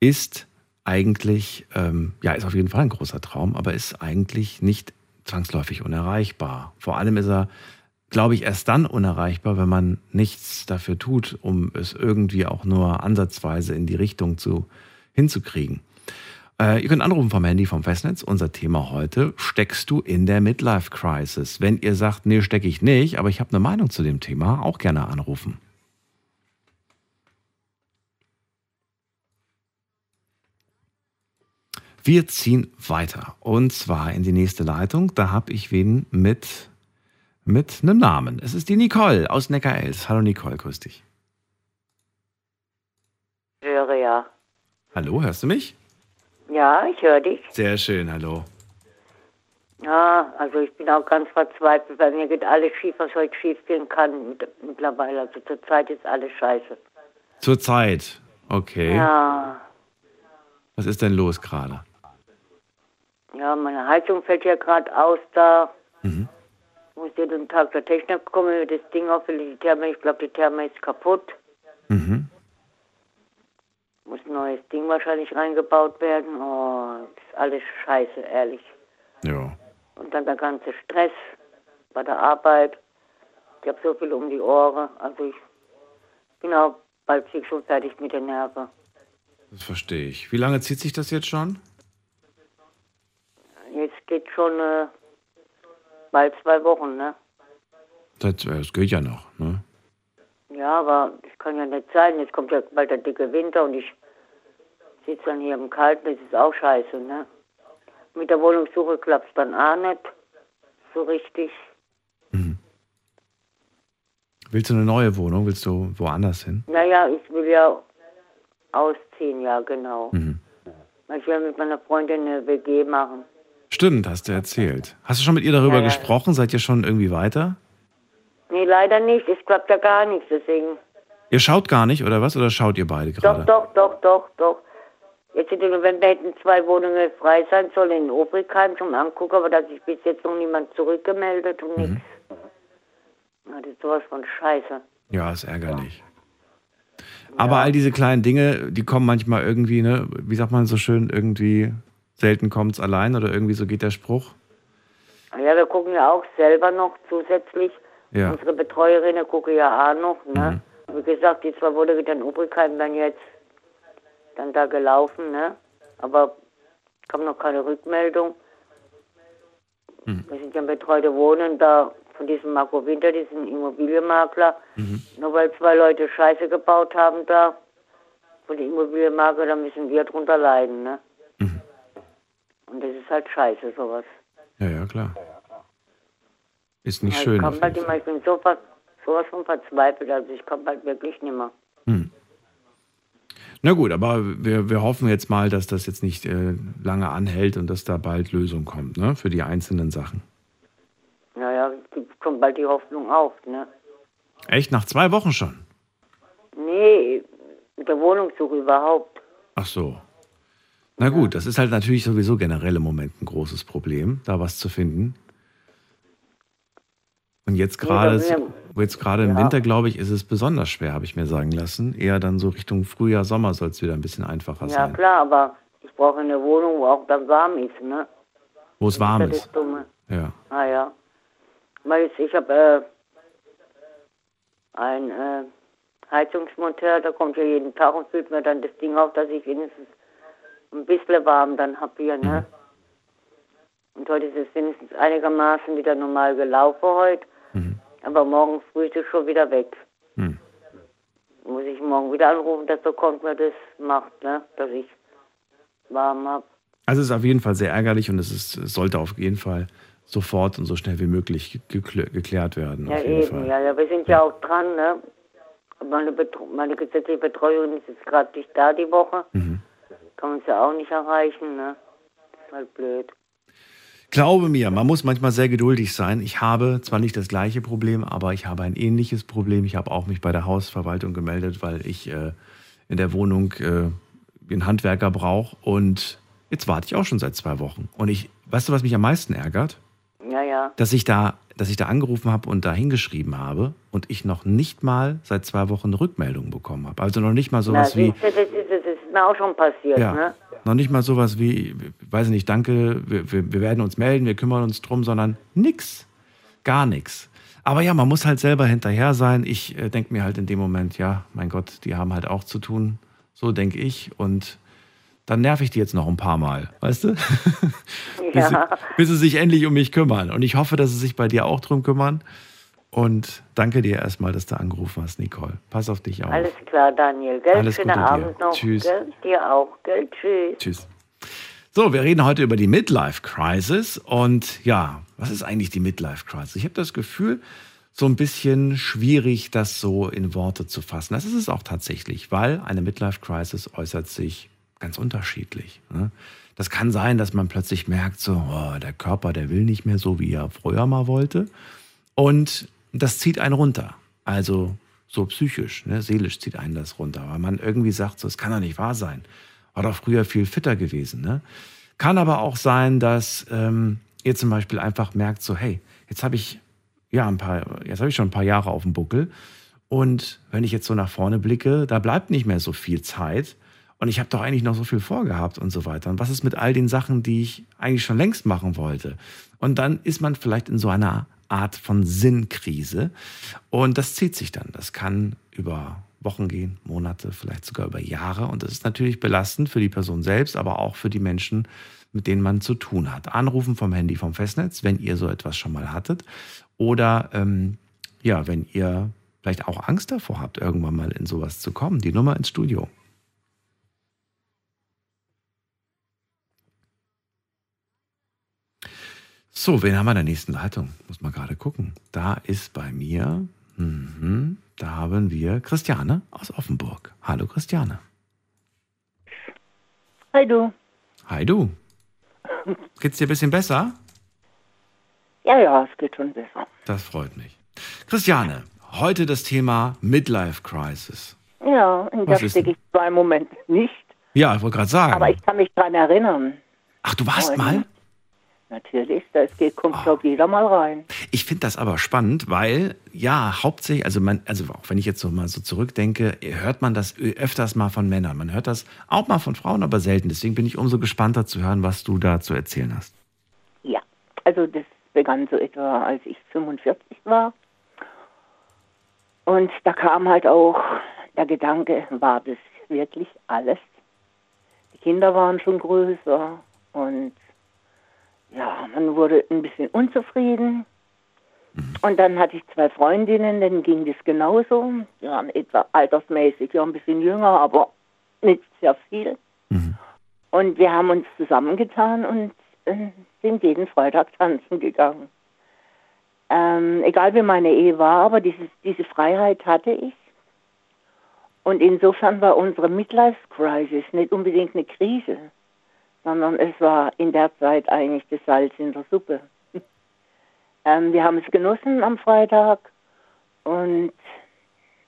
ist eigentlich, ähm, ja, ist auf jeden Fall ein großer Traum, aber ist eigentlich nicht zwangsläufig unerreichbar. Vor allem ist er, glaube ich, erst dann unerreichbar, wenn man nichts dafür tut, um es irgendwie auch nur ansatzweise in die Richtung zu, hinzukriegen. Äh, ihr könnt anrufen vom Handy vom Festnetz. Unser Thema heute, steckst du in der Midlife Crisis? Wenn ihr sagt, nee, stecke ich nicht, aber ich habe eine Meinung zu dem Thema, auch gerne anrufen. Wir ziehen weiter und zwar in die nächste Leitung. Da habe ich wen mit, mit einem Namen. Es ist die Nicole aus Neckarels. Hallo Nicole, grüß dich. höre ja. Hallo, hörst du mich? Ja, ich höre dich. Sehr schön, hallo. Ja, also ich bin auch ganz verzweifelt. Bei mir geht alles schief, was heute schief gehen kann mit, mittlerweile. Also zurzeit ist alles scheiße. Zurzeit, okay. Ja, Was ist denn los gerade? ja, meine Heizung fällt ja gerade aus da. Mhm. Muss jeden Tag der Techniker kommen, das Ding auf, die Therme, ich glaube, die Therme ist kaputt. Mhm. Muss ein neues Ding wahrscheinlich reingebaut werden. Oh, das ist alles scheiße, ehrlich. Ja. Und dann der ganze Stress bei der Arbeit. Ich habe so viel um die Ohren. Also ich bin auch bald fix und fertig mit den Nerven. Das verstehe ich. Wie lange zieht sich das jetzt schon? Jetzt geht schon äh, bald zwei Wochen, ne? Das, äh, das geht ja noch, ne? Ja, aber das kann ja nicht sein. Jetzt kommt ja bald der dicke Winter und ich sitze dann hier im Kalten. Das ist auch scheiße, ne? Mit der Wohnungssuche klappt es dann auch nicht so richtig. Willst du eine neue Wohnung? Willst du woanders hin? Naja, ich will ja ausziehen, ja, genau. Mhm. Ich will mit meiner Freundin eine WG machen. Stimmt, hast du erzählt. Hast du schon mit ihr darüber Ja, ja. gesprochen? Seid ihr schon irgendwie weiter? Nee, leider nicht. Es klappt ja gar nichts, deswegen. Ihr schaut gar nicht, oder was? Oder schaut ihr beide Doch, gerade? doch, doch, doch, doch. Jetzt im November hätten zwei Wohnungen frei sein sollen in Obrigheim zum Angucken, aber da hat sich bis jetzt noch niemand zurückgemeldet und nichts. Ja, das ist sowas von Scheiße. Ja, ist ärgerlich. Aber all diese kleinen Dinge, die kommen manchmal irgendwie, ne, wie sagt man so schön, irgendwie selten kommt's allein oder irgendwie so geht der Spruch. Ja, wir gucken ja auch selber noch zusätzlich. Ja. Mhm. Unsere Betreuerinnen gucken ja auch noch, ne? Wie gesagt, die zwei Wohnungen in Obrigheim werden jetzt dann da gelaufen, ne? Aber kam noch keine Rückmeldung. Mhm. Wir sind ja betreute Wohnen da von diesem Marco Winter, diesem Immobilienmakler. Mhm. Nur weil zwei Leute Scheiße gebaut haben da, von den Immobilienmakler, da müssen wir drunter leiden, ne? Mhm. Und das ist halt scheiße, sowas. Ja, ja, klar. Ist nicht Ja, schön. Ich, jeden immer, ich bin so ver, sowas von verzweifelt, also ich kann bald wirklich nicht mehr. Na gut, aber wir, wir hoffen jetzt mal, dass das jetzt nicht äh, lange anhält und dass da bald Lösung kommt, ne? Für die einzelnen Sachen. Naja, kommt bald die Hoffnung auf, ne? Echt? Nach zwei Wochen schon? Nee, mit der Wohnungssuche überhaupt. Ach so. Na gut, das ist halt natürlich sowieso generell im Moment ein großes Problem, da was zu finden. Und jetzt gerade, will jetzt gerade im Ja. Winter, glaube ich, ist es besonders schwer, habe ich mir sagen lassen. Eher dann so Richtung Frühjahr, Sommer soll es wieder ein bisschen einfacher Ja, sein. klar, aber ich brauche eine Wohnung, wo auch dann warm ist, ne? Wo es warm ist ist. Dumme. Ja. Ah ja. Weil ich habe äh, einen äh, Heizungsmonteur, der kommt ja jeden Tag und füllt mir dann das Ding auf, dass ich wenigstens ein bisschen warm dann habe hier, ne? Und heute ist es wenigstens einigermaßen wieder normal gelaufen heute. Aber morgen früh ist es schon wieder weg. Hm. Muss ich morgen wieder anrufen, dass der kommt mir das macht, ne? Dass ich warm habe. Also es ist auf jeden Fall sehr ärgerlich und es, ist, es sollte auf jeden Fall sofort und so schnell wie möglich geklä geklärt werden. Ja, auf jeden eben, Fall. ja, ja, wir sind ja auch dran, ne? Meine, Betro meine gesetzliche Betreuung ist jetzt gerade nicht da die Woche. Mhm. Kann uns ja auch nicht erreichen, ne? ist halt blöd. Glaube mir, man muss manchmal sehr geduldig sein. Ich habe zwar nicht das gleiche Problem, aber ich habe ein ähnliches Problem. Ich habe auch mich bei der Hausverwaltung gemeldet, weil ich äh, in der Wohnung äh, einen Handwerker brauche. Und jetzt warte ich auch schon seit zwei Wochen. Und ich, weißt du, was mich am meisten ärgert? Ja, ja. Dass ich da, dass ich da angerufen habe und da hingeschrieben habe und ich noch nicht mal seit zwei Wochen eine Rückmeldung bekommen habe. Also noch nicht mal Na, sowas wie, siehst du, mir auch schon passiert, Ja. ne? Noch nicht mal sowas wie, weiß nicht, danke, wir, wir, wir werden uns melden, wir kümmern uns drum, sondern nix. Gar nichts. Aber ja, man muss halt selber hinterher sein. Ich äh, denke mir halt in dem Moment, ja, mein Gott, die haben halt auch zu tun. So denke ich. Und dann nerv ich die jetzt noch ein paar Mal, weißt du? bis, sie, bis sie sich endlich um mich kümmern. Und ich hoffe, dass sie sich bei dir auch drum kümmern. Und danke dir erstmal, dass du angerufen hast, Nicole. Pass auf dich auf. Alles klar, Daniel. Gell? Alles Schönen Gute dir. Abend noch. Tschüss. Gell? Dir auch. Gell? Tschüss. Tschüss. So, wir reden heute über die Midlife Crisis. Und ja, was ist eigentlich die Midlife Crisis? Ich habe das Gefühl, so ein bisschen schwierig, das so in Worte zu fassen. Das ist es auch tatsächlich, weil eine Midlife Crisis äußert sich ganz unterschiedlich. ne? Das kann sein, dass man plötzlich merkt, so, oh, der Körper, der will nicht mehr so, wie er früher mal wollte. Und das zieht einen runter. Also so psychisch, ne? seelisch zieht einen das runter. Weil man irgendwie sagt, so, es kann doch nicht wahr sein. War doch früher viel fitter gewesen. Ne? Kann aber auch sein, dass ähm, ihr zum Beispiel einfach merkt, so, hey, jetzt habe ich ja ein paar, jetzt habe ich schon ein paar Jahre auf dem Buckel. Und wenn ich jetzt so nach vorne blicke, da bleibt nicht mehr so viel Zeit. Und ich habe doch eigentlich noch so viel vorgehabt und so weiter. Und was ist mit all den Sachen, die ich eigentlich schon längst machen wollte? Und dann ist man vielleicht in so einer Art von Sinnkrise. Und das zieht sich dann. Das kann über Wochen gehen, Monate, vielleicht sogar über Jahre. Und das ist natürlich belastend für die Person selbst, aber auch für die Menschen, mit denen man zu tun hat. Anrufen vom Handy vom Festnetz, wenn ihr so etwas schon mal hattet. Oder ähm, ja, wenn ihr vielleicht auch Angst davor habt, irgendwann mal in sowas zu kommen. Die Nummer ins Studio. So, wen haben wir in der nächsten Leitung? Muss man gerade gucken. Da ist bei mir, mhm, da haben wir Christiane aus Offenburg. Hallo Christiane. Hi du. Hi du. Geht's dir ein bisschen besser? Ja, ja, es geht schon besser. Das freut mich. Christiane, heute das Thema Midlife Crisis. Ja, in ist stecke ich zwar im Moment nicht, Ja, ich wollte gerade sagen. aber ich kann mich dran erinnern. Ach, du warst Und- mal? Natürlich, das geht, kommt, Ah. glaube jeder mal rein. Ich finde das aber spannend, weil ja, hauptsächlich, also man, also auch wenn ich jetzt so mal so zurückdenke, hört man das öfters mal von Männern. Man hört das auch mal von Frauen, aber selten. Deswegen bin ich umso gespannter zu hören, was du da zu erzählen hast. Ja, also das begann so etwa, als ich 45 war. Und da kam halt auch der Gedanke, war das wirklich alles? Die Kinder waren schon größer und ja, man wurde ein bisschen unzufrieden. Und dann hatte ich zwei Freundinnen, denen ging das genauso. Die waren etwa altersmäßig ja ein bisschen jünger, aber nicht sehr viel. Und wir haben uns zusammengetan und äh, sind jeden Freitag tanzen gegangen. Ähm, egal wie meine Ehe war, aber dieses, diese Freiheit hatte ich. Und insofern war unsere Midlife Crisis nicht unbedingt eine Krise, sondern es war in der Zeit eigentlich das Salz in der Suppe. ähm, wir haben es genossen am Freitag und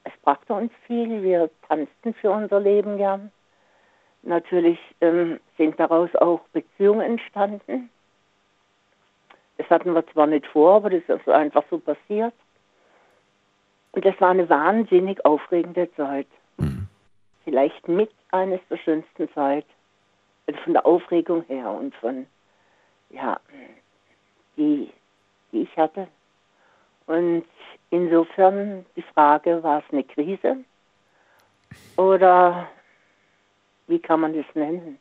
es brachte uns viel. Wir tanzten für unser Leben gern. Natürlich ähm, sind daraus auch Beziehungen entstanden. Das hatten wir zwar nicht vor, aber das ist einfach so passiert. Und das war eine wahnsinnig aufregende Zeit. Vielleicht mit eines der schönsten Zeit. Also von der Aufregung her und von, ja, die, die ich hatte. Und insofern die Frage, war es eine Krise? Oder wie kann man das nennen?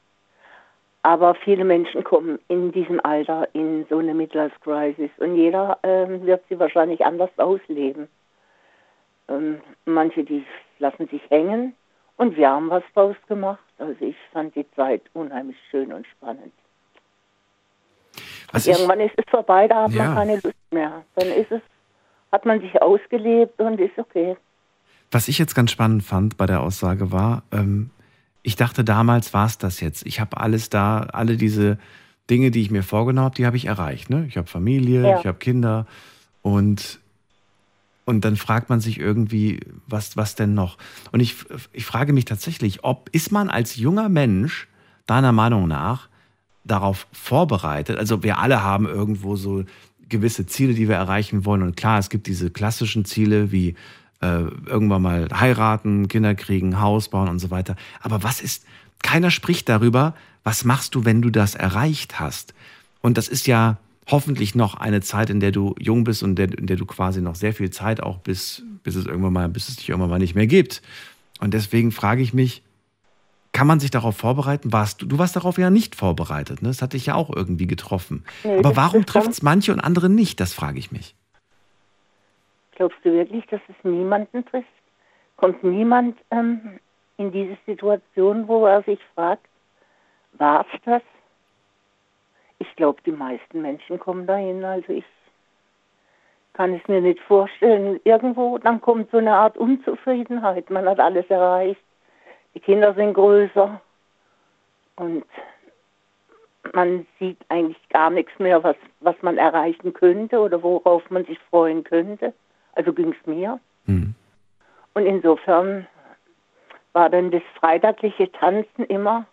Aber viele Menschen kommen in diesem Alter in so eine Midlife Crisis und jeder ähm, wird sie wahrscheinlich anders ausleben. Ähm, manche, die lassen sich hängen und wir haben was draus gemacht. Also ich fand die Zeit unheimlich schön und spannend. Was und irgendwann ist es vorbei, da hat Ja. man keine Lust mehr. Dann ist es, hat man sich ausgelebt und ist okay. Was ich jetzt ganz spannend fand bei der Aussage war, ähm, ich dachte damals war es das jetzt. Ich habe alles da, alle diese Dinge, die ich mir vorgenommen habe, die habe ich erreicht. Ne? Ich habe Familie, Ja. ich habe Kinder und und dann fragt man sich irgendwie, was, was denn noch? Und ich, ich frage mich tatsächlich, ob ist man als junger Mensch deiner Meinung nach darauf vorbereitet? Also wir alle haben irgendwo so gewisse Ziele, die wir erreichen wollen. Und klar, es gibt diese klassischen Ziele wie äh, irgendwann mal heiraten, Kinder kriegen, Haus bauen und so weiter. Aber was ist, keiner spricht darüber, was machst du, wenn du das erreicht hast? Und das ist ja hoffentlich noch eine Zeit, in der du jung bist und der, in der du quasi noch sehr viel Zeit auch bis, bis es irgendwann mal, bis es dich irgendwann mal nicht mehr gibt. Und deswegen frage ich mich, kann man sich darauf vorbereiten? Warst du, du warst darauf ja nicht vorbereitet, ne? Das hat dich ja auch irgendwie getroffen. Nee, Aber warum trifft es manche und andere nicht? Das frage ich mich. Glaubst du wirklich, dass es niemanden trifft? Kommt niemand ähm, in diese Situation, wo er sich fragt, war es das? Ich glaube, die meisten Menschen kommen dahin. Also ich kann es mir nicht vorstellen. Irgendwo, dann kommt so eine Art Unzufriedenheit. Man hat alles erreicht. Die Kinder sind größer. Und man sieht eigentlich gar nichts mehr, was, was man erreichen könnte oder worauf man sich freuen könnte. Also ging es mir. Mhm. Und insofern war dann das freitagliche Tanzen immer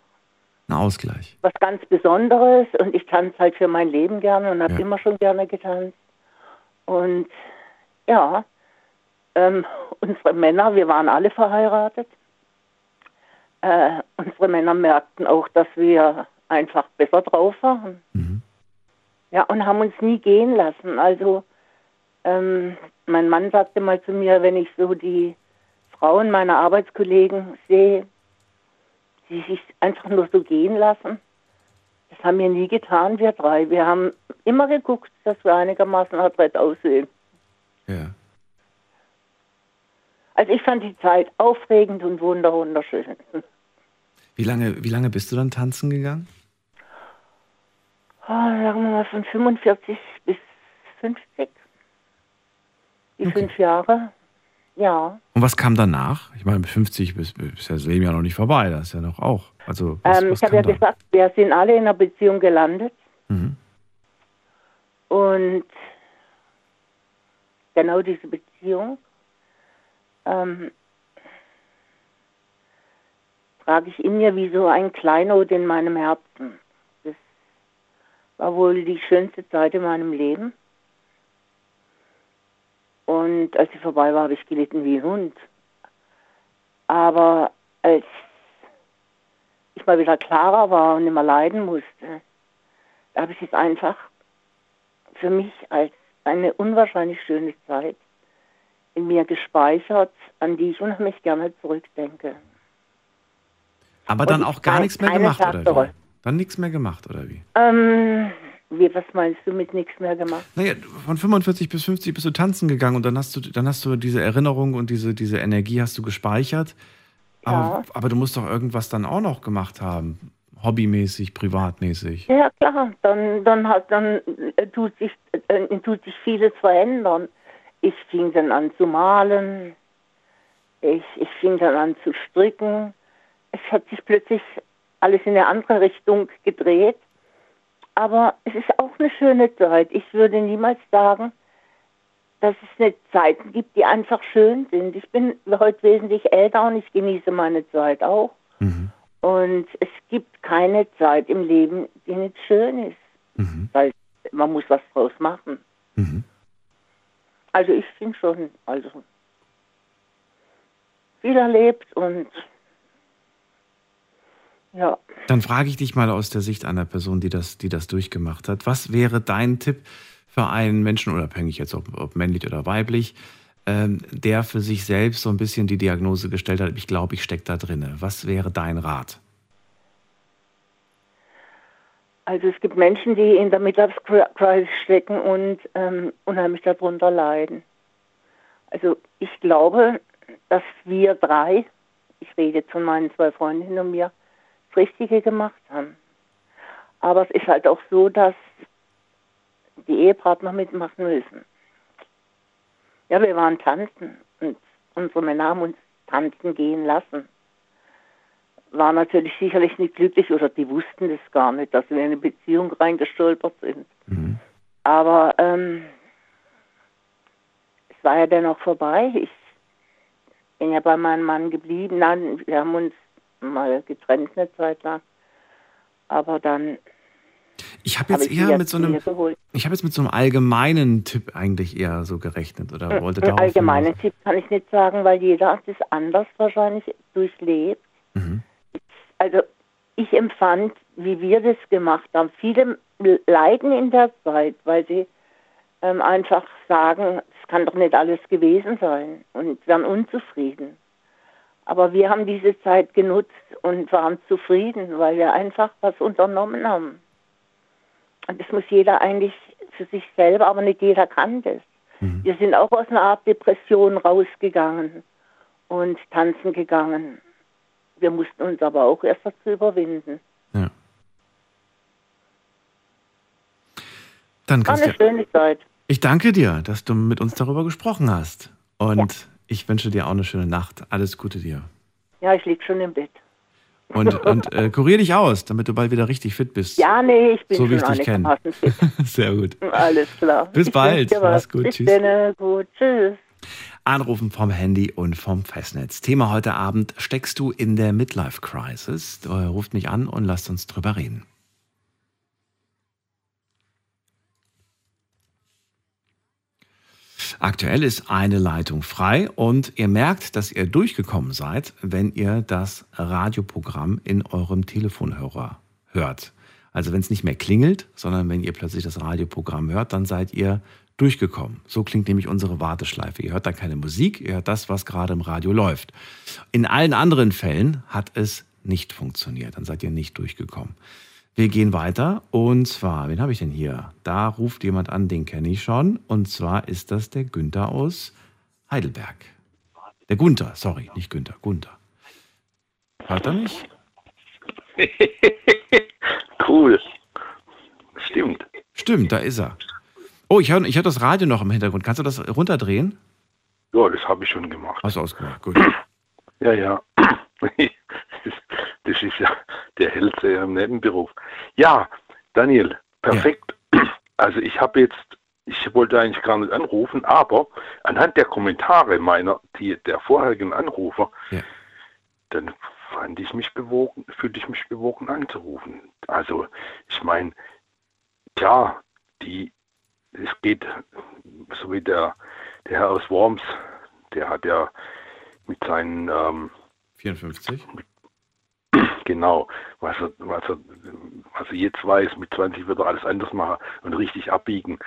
ein Ausgleich. Was ganz Besonderes und ich tanze halt für mein Leben gerne und habe ja. immer schon gerne getanzt. Und ja, ähm, unsere Männer, wir waren alle verheiratet. Äh, unsere Männer merkten auch, dass wir einfach besser drauf waren. Mhm. Ja, und haben uns nie gehen lassen. Also ähm, mein Mann sagte mal zu mir, wenn ich so die Frauen meiner Arbeitskollegen sehe, die sich einfach nur so gehen lassen, das haben wir nie getan, wir drei. Wir haben immer geguckt, dass wir einigermaßen adrett aussehen. Ja. Also ich fand die Zeit aufregend und wunderschön. Wie lange, wie lange bist du dann tanzen gegangen? Oh, sagen wir mal von 45 bis 50. Die okay. fünf Jahre. Ja. Und was kam danach? Ich meine, mit 50 ist, ist das Leben ja noch nicht vorbei, das ist ja noch auch. Also, was, ähm, was ich habe ja dann? gesagt, wir sind alle in einer Beziehung gelandet. Mhm. Und genau diese Beziehung ähm, trage ich in mir wie so ein Kleinod in meinem Herzen. Das war wohl die schönste Zeit in meinem Leben. Und als sie vorbei war, habe ich gelitten wie ein Hund. Aber als ich mal wieder klarer war und immer leiden musste, da habe ich es einfach für mich als eine unwahrscheinlich schöne Zeit in mir gespeichert, an die ich unheimlich gerne zurückdenke. Aber dann auch gar nichts mehr gemacht, oder wie? Dann nichts mehr gemacht, oder wie? Ähm, wie, was meinst du mit nichts mehr gemacht? Naja, von 45 bis 50 bist du tanzen gegangen und dann hast du, dann hast du diese Erinnerung und diese, diese Energie hast du gespeichert. Aber, ja. aber du musst doch irgendwas dann auch noch gemacht haben. Hobbymäßig, privatmäßig. Ja, klar. Dann, dann, hat, dann äh, tut, sich, äh, tut sich vieles verändern. Ich fing dann an zu malen. Ich, ich fing dann an zu stricken. Es hat sich plötzlich alles in eine andere Richtung gedreht. Aber es ist auch eine schöne Zeit. Ich würde niemals sagen, dass es nicht Zeiten gibt, die einfach schön sind. Ich bin heute wesentlich älter und ich genieße meine Zeit auch. Mhm. Und es gibt keine Zeit im Leben, die nicht schön ist. Mhm. Weil man muss was draus machen. Mhm. Also ich finde schon, also viel erlebt und ja. Dann frage ich dich mal aus der Sicht einer Person, die das, die das durchgemacht hat. Was wäre dein Tipp für einen Menschen, unabhängig jetzt ob, ob männlich oder weiblich, ähm, der für sich selbst so ein bisschen die Diagnose gestellt hat, ich glaube, ich stecke da drinne. Was wäre dein Rat? Also es gibt Menschen, die in der Midlife-Crisis stecken und ähm, unheimlich darunter leiden. Also ich glaube, dass wir drei, ich rede jetzt von meinen zwei Freundinnen und mir, Richtige gemacht haben. Aber es ist halt auch so, dass die Ehepartner mitmachen müssen. Ja, wir waren tanzen und unsere Männer haben uns tanzen gehen lassen. War natürlich sicherlich nicht glücklich oder die wussten das gar nicht, dass wir in eine Beziehung reingestolpert sind. Mhm. Aber ähm, es war ja dennoch vorbei. Ich bin ja bei meinem Mann geblieben. Nein, wir haben uns mal getrennt eine Zeit lang. Aber dann. Ich habe jetzt Hab ich eher mit so einem, ich habe jetzt mit so einem allgemeinen Tipp eigentlich eher so gerechnet oder wollte Einen darauf allgemeinen Tipp kann ich nicht sagen, weil jeder das anders wahrscheinlich durchlebt. Mhm. Also ich empfand, wie wir das gemacht haben, viele leiden in der Zeit, weil sie ähm, einfach sagen, es kann doch nicht alles gewesen sein und werden unzufrieden. Aber wir haben diese Zeit genutzt und waren zufrieden, weil wir einfach was unternommen haben. Und das muss jeder eigentlich für sich selber, aber nicht jeder kann das. Mhm. Wir sind auch aus einer Art Depression rausgegangen und tanzen gegangen. Wir mussten uns aber auch erst dazu überwinden. Ja. Dann War eine schöne Zeit. ich danke dir, dass du mit uns darüber gesprochen hast. Und ich wünsche dir auch eine schöne Nacht. Alles Gute dir. Ja, ich lieg schon im Bett. Und, und äh, kurier dich aus, damit du bald wieder richtig fit bist. Ja, nee, ich bin So wie schon ich dich. Sehr gut. Alles klar. Bis Ich bald. Mach's gut. Bis Tschüss. Gut. Tschüss. Anrufen vom Handy und vom Festnetz. Thema heute Abend: Steckst du in der Midlife Crisis? Äh, ruft mich an und lasst uns drüber reden. Aktuell ist eine Leitung frei und ihr merkt, dass ihr durchgekommen seid, wenn ihr das Radioprogramm in eurem Telefonhörer hört. Also wenn es nicht mehr klingelt, sondern wenn ihr plötzlich das Radioprogramm hört, dann seid ihr durchgekommen. So klingt nämlich unsere Warteschleife. Ihr hört da keine Musik, ihr hört das, was gerade im Radio läuft. In allen anderen Fällen hat es nicht funktioniert. Dann seid ihr nicht durchgekommen. Wir gehen weiter und zwar, wen habe ich denn hier? Da ruft jemand an, den kenne ich schon. Und zwar ist das der Günther aus Heidelberg. Der Gunther, sorry, nicht Günther, Gunther. Hört er mich? Cool. Stimmt. Stimmt, da ist er. Oh, ich höre ich hör das Radio noch im Hintergrund. Kannst du das runterdrehen? Ja, das habe ich schon gemacht. Hast du ausgemacht, gut. Ja, ja. Das ist, ja der Hellseher im Nebenberuf. Ja, Daniel, perfekt. Also ich habe jetzt, ich wollte eigentlich gar nicht anrufen, aber anhand der Kommentare meiner, die, der vorherigen Anrufer, Ja. dann fand ich mich bewogen, fühlte ich mich bewogen anzurufen. Also ich meine, klar, die, es geht, so wie der, der Herr aus Worms, der hat ja mit seinen ähm, 54? Genau, was er, was, er, was er jetzt weiß, mit 20 wird er alles anders machen und richtig abbiegen.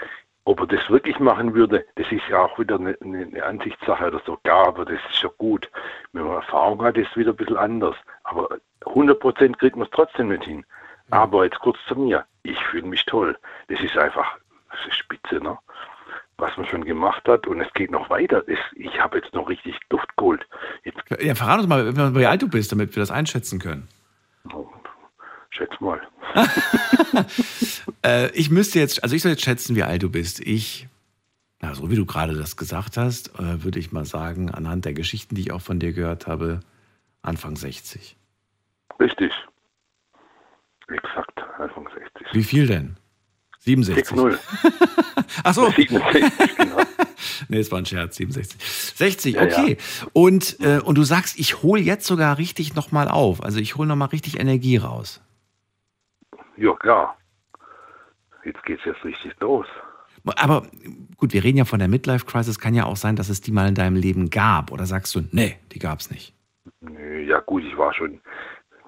Ob er das wirklich machen würde, das ist ja auch wieder eine, eine Ansichtssache oder sogar, aber das ist schon gut. Wenn man Erfahrung hat, ist es wieder ein bisschen anders. Aber 100% kriegt man es trotzdem nicht hin. Aber jetzt kurz zu mir. Ich fühle mich toll. Das ist einfach, das ist spitze, ne? was man schon gemacht hat und es geht noch weiter. Ich habe jetzt noch richtig Luft geholt. Jetzt, Ja, verrat uns mal, wie alt du bist, damit wir das einschätzen können. Schätz mal. Äh, ich müsste jetzt, also ich soll jetzt schätzen, wie alt du bist. Ich, na, so wie du gerade das gesagt hast, äh, würde ich mal sagen, anhand der Geschichten, die ich auch von dir gehört habe, Anfang 60. Richtig. Exakt, Anfang 60. Wie viel denn? 67. 6-0. Ach so. 67, genau. Nee, es war ein Scherz, 67. 60, Ja, okay. Und, äh, und du sagst, ich hole jetzt sogar richtig nochmal auf. Also ich hole nochmal richtig Energie raus. Ja, klar. Jetzt geht's jetzt richtig los. Aber gut, wir reden ja von der Midlife Crisis. Kann ja auch sein, dass es die mal in deinem Leben gab. Oder sagst du, nee, die gab es nicht? Ja gut, ich war schon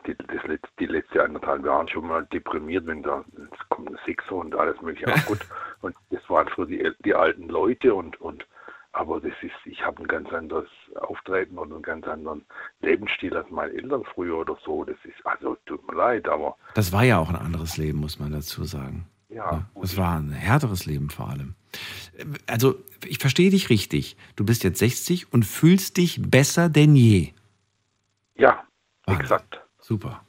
die, das letzte, die letzte anderthalb Jahre schon mal deprimiert, wenn da kommt ein Sechser und alles mögliche. Aber gut, und das waren für die, die alten Leute und, und aber das ist, ich habe ein ganz anderes Auftreten und einen ganz anderen Lebensstil als meine Eltern früher oder so. Das ist, also tut mir leid, aber Das war ja auch ein anderes Leben, muss man dazu sagen. ja, Es war ein härteres Leben vor allem. Also, ich verstehe dich richtig. Du bist jetzt 60 und fühlst dich besser denn je. ja, Wahnsinn. exakt. Super.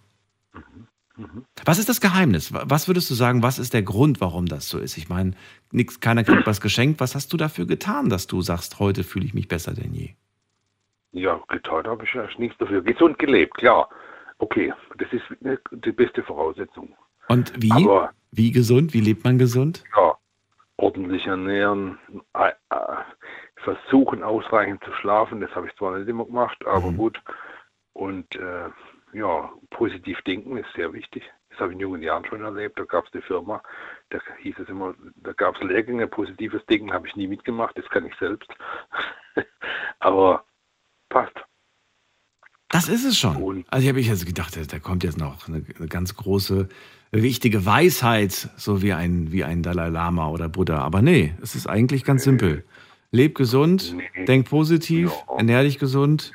Was ist das Geheimnis? Was würdest du sagen, was ist der Grund, warum das so ist? Ich meine, nix, keiner kriegt was geschenkt. Was hast du dafür getan, dass du sagst, heute fühle ich mich besser denn je? Ja, getan habe ich ja nichts dafür. Gesund gelebt, klar. Okay, das ist ne- die beste Voraussetzung. Und wie? Aber wie gesund? Wie lebt man gesund? ja, ordentlich ernähren, äh, äh, versuchen ausreichend zu schlafen, das habe ich zwar nicht immer gemacht, aber Mhm. gut. Und äh, ja, positiv denken ist sehr wichtig. Das habe ich in jungen Jahren schon erlebt. Da gab es eine Firma, da hieß es immer, da gab es Lehrgänge, positives Denken habe ich nie mitgemacht, das kann ich selbst. Aber passt. Das ist es schon. Und- Also ich habe ich jetzt gedacht, da kommt jetzt noch eine, eine ganz große, wichtige Weisheit, so wie ein, wie ein Dalai Lama oder Buddha. Aber nee, es ist eigentlich ganz simpel. Leb gesund, Nee. denk positiv, Ja. ernähr dich gesund.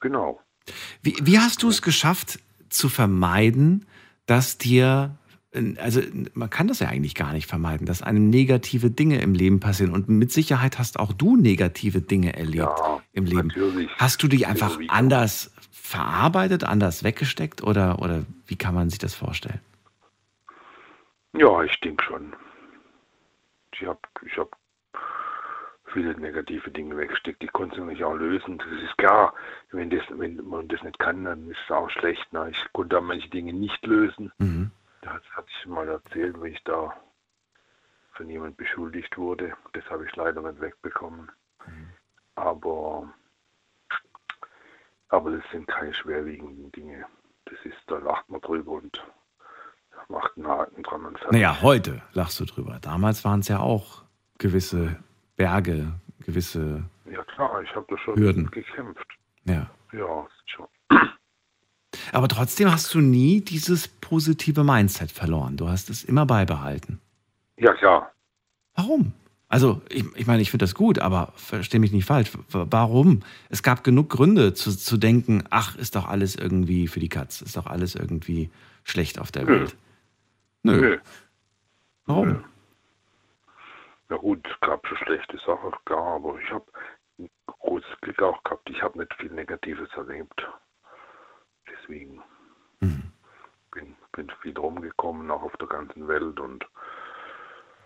Genau. Wie, wie hast du es geschafft zu vermeiden, dass dir, also man kann das ja eigentlich gar nicht vermeiden, dass einem negative Dinge im Leben passieren. Und mit Sicherheit hast auch du negative Dinge erlebt Ja, im Leben. natürlich. Hast du die einfach anders verarbeitet, anders weggesteckt oder, oder wie kann man sich das vorstellen? Ja, ich denke schon. Ich habe ich hab viele negative Dinge weggesteckt, die konnte ich nicht auch lösen. Das ist klar, wenn, das, wenn man das nicht kann, dann ist es auch schlecht. Ne? Ich konnte manche Dinge nicht lösen. Mhm. Das hatte ich mal erzählt, wie ich da von jemand beschuldigt wurde. Das habe ich leider nicht wegbekommen. Aber, aber das sind keine schwerwiegenden Dinge. Das ist, da lacht man drüber und macht einen Haken dran. Und. Naja, heute lachst du drüber. Damals waren es ja auch gewisse Berge, gewisse, Ja klar, ich habe da schon Hürden. gekämpft. ja. Ja, schon. Aber trotzdem hast du nie dieses positive Mindset verloren. Du hast es immer beibehalten. Ja, klar. Warum? Also, ich, ich meine, ich finde das gut, aber verstehe mich nicht falsch. Warum? Es gab genug Gründe zu, zu denken, ach, ist doch alles irgendwie für die Katz, ist doch alles irgendwie schlecht auf der Nö. Welt. Nö. Nö. Warum? Ja gut, es gab schon schlechte Sachen, klar, aber ich habe ein großes Glück auch gehabt. Ich habe nicht viel Negatives erlebt. Deswegen Mhm. bin, bin viel rumgekommen, auch auf der ganzen Welt und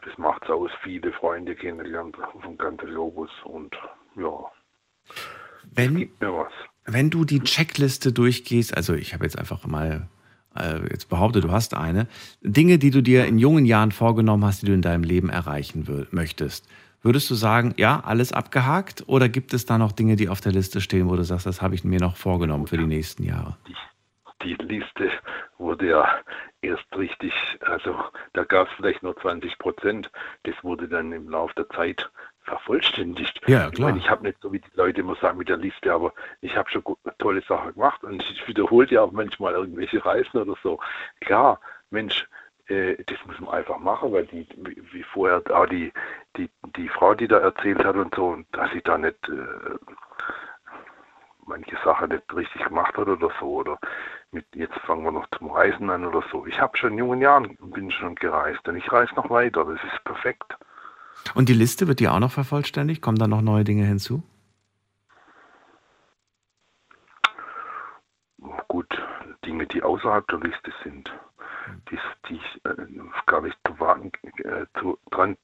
das macht's aus. Viele Freunde kennengelernt vom ganzen Globus und ja, Wenn, mir was. wenn du die Checkliste durchgehst, also ich habe jetzt einfach mal äh, jetzt behauptet, du hast eine, Dinge, die du dir in jungen Jahren vorgenommen hast, die du in deinem Leben erreichen möchtest, würdest du sagen, ja, alles abgehakt oder gibt es da noch Dinge, die auf der Liste stehen, wo du sagst, das habe ich mir noch vorgenommen für die nächsten Jahre? die Liste wurde ja erst richtig, also da gab es vielleicht nur 20 Prozent. Das wurde dann im Laufe der Zeit vervollständigt. Ja, Ich klar. meine, ich habe nicht so wie die Leute immer sagen mit der Liste, aber ich habe schon tolle Sachen gemacht und ich wiederhole ja auch manchmal irgendwelche Reisen oder so. Klar, Mensch, äh, das muss man einfach machen, weil die, wie, vorher auch die, die, die Frau, die da erzählt hat und so, dass ich da nicht äh, manche Sachen nicht richtig gemacht hat oder so. Oder mit jetzt fangen wir noch zum Reisen an oder so. Ich habe schon in jungen Jahren bin schon gereist und ich reise noch weiter. Das ist perfekt. Und die Liste wird dir auch noch vervollständigt? Kommen da noch neue Dinge hinzu? Gut, Dinge, die außerhalb der Liste sind, die, die ich äh, gar nicht zu äh, zu, dran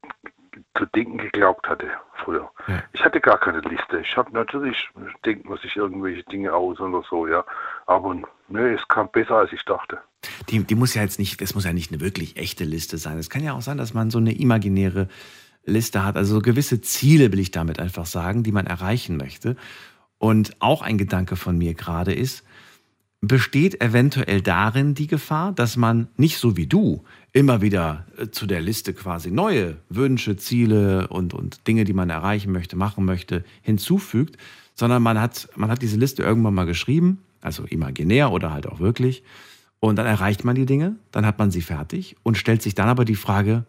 zu denken geglaubt hatte früher. Ja. Ich hatte gar keine Liste. Ich habe natürlich, denkt man sich irgendwelche Dinge aus oder so, ja. Aber nö, es kam besser, als ich dachte. Die, die muss ja jetzt nicht, es muss ja nicht eine wirklich echte Liste sein. Es kann ja auch sein, dass man so eine imaginäre Liste hat, also so gewisse Ziele, will ich damit einfach sagen, die man erreichen möchte. Und auch ein Gedanke von mir gerade ist, besteht eventuell darin die Gefahr, dass man nicht so wie du immer wieder äh, zu der Liste quasi neue Wünsche, Ziele und, und Dinge, die man erreichen möchte, machen möchte, hinzufügt, sondern man hat, man hat diese Liste irgendwann mal geschrieben, also imaginär oder halt auch wirklich, und dann erreicht man die Dinge, dann hat man sie fertig und stellt sich dann aber die Frage,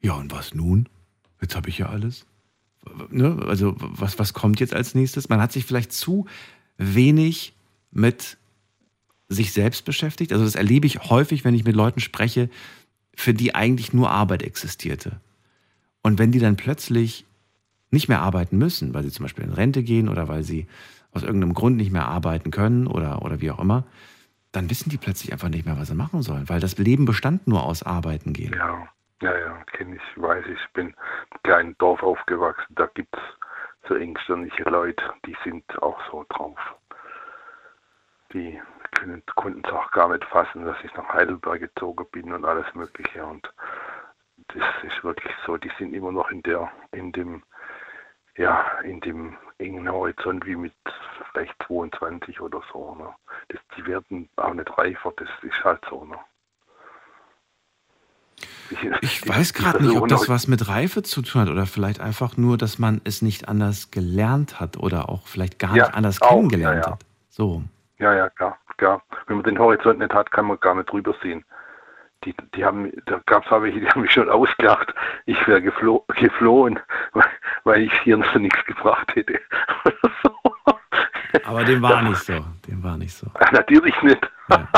ja und was nun? Jetzt habe ich ja alles. Ne? Also was, was kommt jetzt als nächstes? Man hat sich vielleicht zu wenig mit sich selbst beschäftigt. Also das erlebe ich häufig, wenn ich mit Leuten spreche, für die eigentlich nur Arbeit existierte. Und wenn die dann plötzlich nicht mehr arbeiten müssen, weil sie zum Beispiel in Rente gehen oder weil sie aus irgendeinem Grund nicht mehr arbeiten können oder, oder wie auch immer, dann wissen die plötzlich einfach nicht mehr, was sie machen sollen, weil das Leben bestand nur aus Arbeiten gehen. Ja, ja, ja, kenne ich, weiß ich. Bin im kleinen Dorf aufgewachsen. Da gibt es so engstirnige Leute, die sind auch so drauf. Die können, konnten es auch gar nicht fassen, dass ich nach Heidelberg gezogen bin und alles Mögliche. Und das ist wirklich so, die sind immer noch in der, in dem, ja, in dem engen Horizont wie mit vielleicht 22 oder so. Ne? Das, die werden auch nicht reifer, das ist halt so. Ne? Ich weiß gerade nicht, ob das was mit Reife zu tun hat oder vielleicht einfach nur, dass man es nicht anders gelernt hat oder auch vielleicht gar ja, nicht anders auch, kennengelernt ja, ja. hat. So. Ja, ja, klar, klar. Wenn man den Horizont nicht hat, kann man gar nicht drüber sehen. Die, die haben, da gab es welche, die haben mich schon ausgelacht. Ich wäre geflo geflohen, weil, weil ich hier noch nichts gebracht hätte. Aber dem war nicht so. Dem war nicht so. Natürlich nicht. Ja,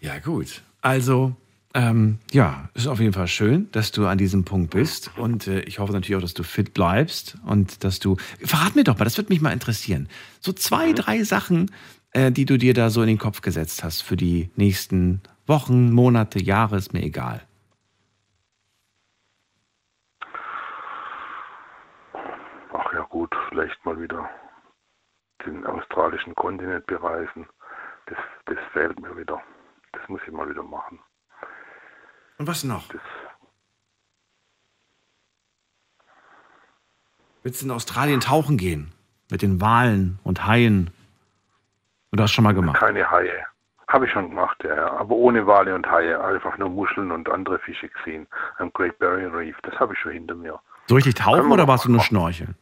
ja gut. Also, ähm, ja, ist auf jeden Fall schön, dass du an diesem Punkt bist. Und äh, ich hoffe natürlich auch, dass du fit bleibst und dass du. Verrat mir doch mal, das würde mich mal interessieren. So zwei, drei Sachen, äh, die du dir da so in den Kopf gesetzt hast für die nächsten Wochen, Monate, Jahre, ist mir egal. Ach ja, gut, vielleicht mal wieder den australischen Kontinent bereisen. Das, das fehlt mir wieder. Das muss ich mal wieder machen. Und was noch? Das Willst du in Australien tauchen gehen? Mit den Walen und Haien? Oder hast du schon mal gemacht? Keine Haie. Habe ich schon gemacht, ja. Aber ohne Wale und Haie. Einfach nur Muscheln und andere Fische gesehen. Am Great Barrier Reef. Das habe ich schon hinter mir. So richtig tauchen oder warst du nur schnorcheln?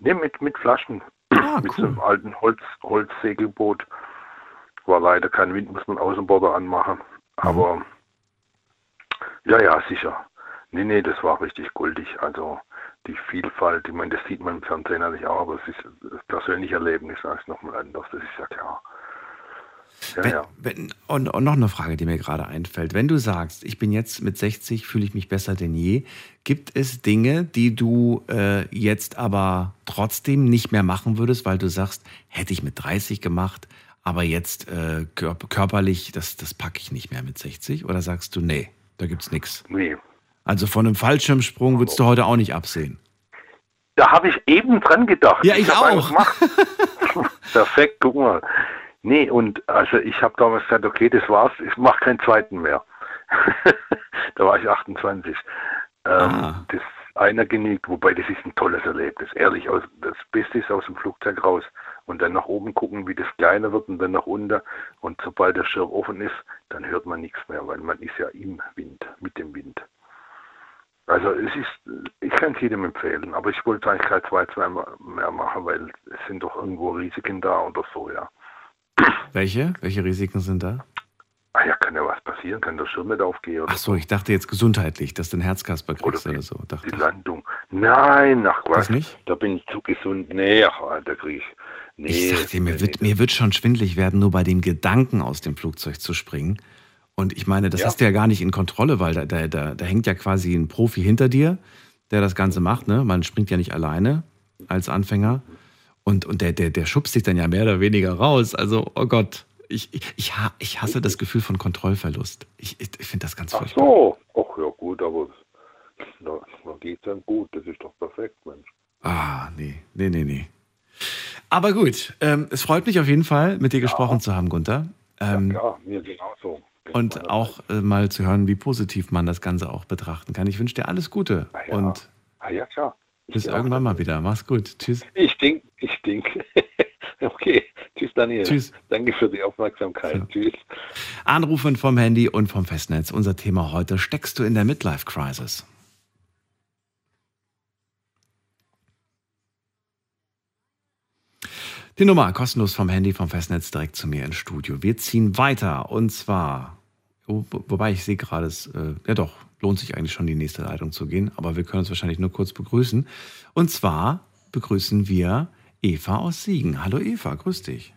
Ne, mit, mit Flaschen. Ah, mit so einem alten Holz, Holzsegelboot. War leider kein Wind, muss man Außenborder anmachen. Aber mhm. ja, ja, sicher. Nee, nee, das war richtig guldig. Also die Vielfalt, ich meine, das sieht man im Fernsehen natürlich auch, aber es ist das persönliche Erlebnis ist nochmal anders, das ist ja klar. Ja, wenn, ja. Wenn, und, und, noch eine Frage, die mir gerade einfällt. Wenn du sagst, ich bin jetzt mit 60, fühle ich mich besser denn je, gibt es Dinge, die du äh, jetzt aber trotzdem nicht mehr machen würdest, weil du sagst, hätte ich mit 30 gemacht, aber jetzt äh, körperlich, das, das packe ich nicht mehr mit 60? Oder sagst du, nee, da gibt es nichts? Nee. Also von einem Fallschirmsprung würdest du heute auch nicht absehen? Da habe ich eben dran gedacht. Ja, ich, ich auch. Perfekt, guck mal. Nee, und also ich habe damals gesagt, okay, das war's, ich mache keinen zweiten mehr. da war ich 28. Ähm, ah. Das einer genügt, wobei das ist ein tolles Erlebnis. Ehrlich, aus, das Beste ist aus dem Flugzeug raus und dann nach oben gucken, wie das kleiner wird und dann nach unten. Und sobald der Schirm offen ist, dann hört man nichts mehr, weil man ist ja im Wind, mit dem Wind. Also es ist, ich kann es jedem empfehlen, aber ich wollte eigentlich kein zwei, zwei mehr machen, weil es sind doch irgendwo Risiken da oder so, ja. Welche? Welche Risiken sind da? Ah ja, kann ja was passieren, kann der Schirm nicht aufgehen. Ach so, ich dachte jetzt gesundheitlich, dass du einen Herzkasper kriegst oder, oder so. Dachte die Landung. Nein, ach was. nicht? Da bin ich zu gesund. Nee, ach, da kriege ich. Nee, ich sag dir, mir, wird, mir wird schon schwindlig werden, nur bei dem Gedanken aus dem Flugzeug zu springen. Und ich meine, das ja. hast du ja gar nicht in Kontrolle, weil da, da, da, da hängt ja quasi ein Profi hinter dir, der das Ganze macht. Ne? Man springt ja nicht alleine als Anfänger. Und, und der, der, der schubst sich dann ja mehr oder weniger raus. Also, oh Gott, ich, ich, ich hasse das Gefühl von Kontrollverlust. Ich, ich, ich finde das ganz Ach so, ach ja gut, aber da, da geht es dann gut. Das ist doch perfekt, Mensch. Ah, nee, nee, nee, nee. Aber gut, ähm, es freut mich auf jeden Fall, mit dir ja. gesprochen zu haben, Gunther. Ähm, ja, mir genauso. Und auch äh, mal zu hören, wie positiv man das Ganze auch betrachten kann. Ich wünsche dir alles Gute. Ah ja. Und ah ja, klar. bis irgendwann mal wieder. Mach's gut. Tschüss. Ich denke, ich denke. okay. Tschüss, Daniel. Tschüss. Danke für die Aufmerksamkeit. So. Tschüss. Anrufen vom Handy und vom Festnetz. Unser Thema heute: Steckst du in der Midlife Crisis? Die Nummer kostenlos vom Handy, vom Festnetz direkt zu mir ins Studio. Wir ziehen weiter und zwar, wo, wobei ich sehe gerade, es, äh, ja doch, lohnt sich eigentlich schon die nächste Leitung zu gehen, aber wir können uns wahrscheinlich nur kurz begrüßen. Und zwar begrüßen wir Eva aus Siegen. Hallo Eva, grüß dich.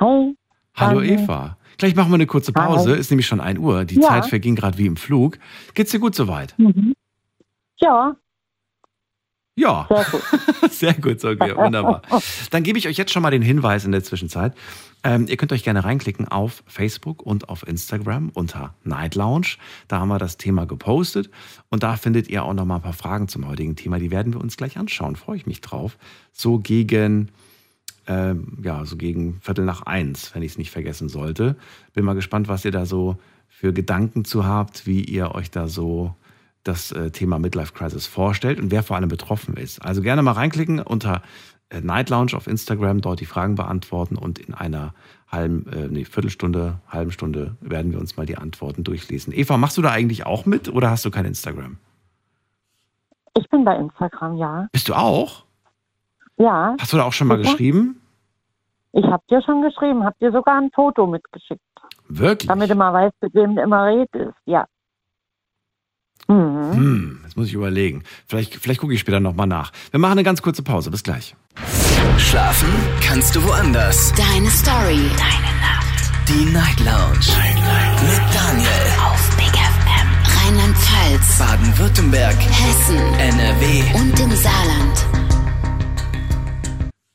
Hi. Hallo Hi. Eva. Gleich machen wir eine kurze Pause. Hi. Ist nämlich schon 1 Uhr. Die ja. Zeit verging gerade wie im Flug. Geht's dir gut soweit? Mhm. Ja. Ja. Sehr gut. Sehr gut, wunderbar. Dann gebe ich euch jetzt schon mal den Hinweis in der Zwischenzeit. Ähm, ihr könnt euch gerne reinklicken auf Facebook und auf Instagram unter Night Lounge. Da haben wir das Thema gepostet und da findet ihr auch noch mal ein paar Fragen zum heutigen Thema. Die werden wir uns gleich anschauen. Freue ich mich drauf. So gegen ähm, ja so gegen Viertel nach eins, wenn ich es nicht vergessen sollte. Bin mal gespannt, was ihr da so für Gedanken zu habt, wie ihr euch da so das äh, Thema Midlife Crisis vorstellt und wer vor allem betroffen ist. Also gerne mal reinklicken unter äh, Night Lounge auf Instagram, dort die Fragen beantworten und in einer halben, äh, nee, Viertelstunde, halben Stunde werden wir uns mal die Antworten durchlesen. Eva, machst du da eigentlich auch mit oder hast du kein Instagram? Ich bin bei Instagram, ja. Bist du auch? Ja. Hast du da auch schon mal Sicher? geschrieben? Ich habe dir schon geschrieben, habe dir sogar ein Foto mitgeschickt, Wirklich? damit du mal weißt, mit wem du immer redest. Ja. Mhm. Hm, jetzt muss ich überlegen. Vielleicht, vielleicht gucke ich später nochmal nach. Wir machen eine ganz kurze Pause. Bis gleich. Schlafen kannst du woanders. Deine Story. Deine Nacht. Die Night Lounge. Mit Daniel. Auf Big FM. Rheinland-Pfalz. Baden-Württemberg. Hessen. NRW. Und im Saarland.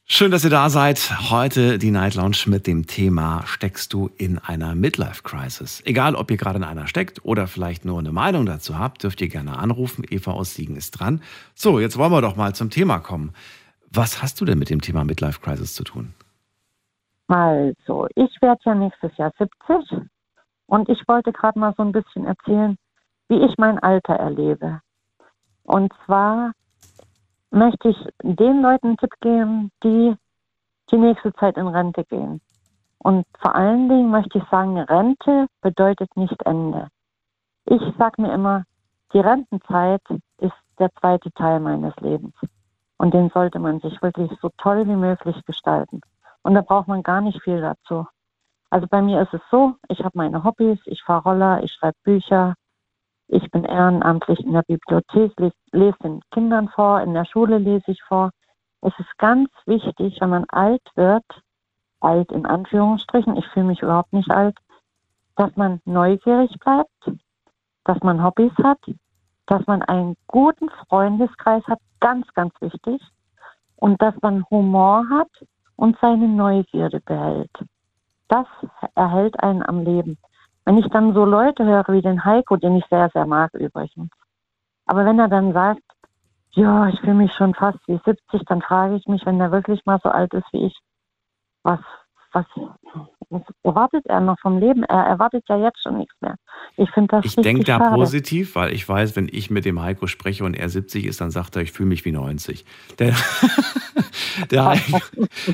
Schön, dass ihr da seid. Heute die Night Lounge mit dem Thema Steckst du in einer Midlife Crisis? Egal, ob ihr gerade in einer steckt oder vielleicht nur eine Meinung dazu habt, dürft ihr gerne anrufen. Eva aus Siegen ist dran. So, jetzt wollen wir doch mal zum Thema kommen. Was hast du denn mit dem Thema Midlife Crisis zu tun? Also, ich werde ja nächstes Jahr 70 und ich wollte gerade mal so ein bisschen erzählen, wie ich mein Alter erlebe. Und zwar möchte ich den Leuten einen Tipp geben, die die nächste Zeit in Rente gehen. Und vor allen Dingen möchte ich sagen, Rente bedeutet nicht Ende. Ich sage mir immer, die Rentenzeit ist der zweite Teil meines Lebens. Und den sollte man sich wirklich so toll wie möglich gestalten. Und da braucht man gar nicht viel dazu. Also bei mir ist es so, ich habe meine Hobbys, ich fahre Roller, ich schreibe Bücher, ich bin ehrenamtlich in der Bibliothek, les- lese den Kindern vor, in der Schule lese ich vor. Es ist ganz wichtig, wenn man alt wird, alt in Anführungsstrichen, ich fühle mich überhaupt nicht alt, dass man neugierig bleibt, dass man Hobbys hat, dass man einen guten Freundeskreis hat, ganz, ganz wichtig, und dass man Humor hat und seine Neugierde behält. Das erhält einen am Leben. Wenn ich dann so Leute höre wie den Heiko, den ich sehr, sehr mag übrigens, aber wenn er dann sagt, ja, ich fühle mich schon fast wie 70, dann frage ich mich, wenn er wirklich mal so alt ist wie ich, was, was, was erwartet er noch vom Leben? Er erwartet ja jetzt schon nichts mehr. Ich finde das Ich denke da schade. positiv, weil ich weiß, wenn ich mit dem Heiko spreche und er 70 ist, dann sagt er, ich fühle mich wie 90. Der, der, Heiko,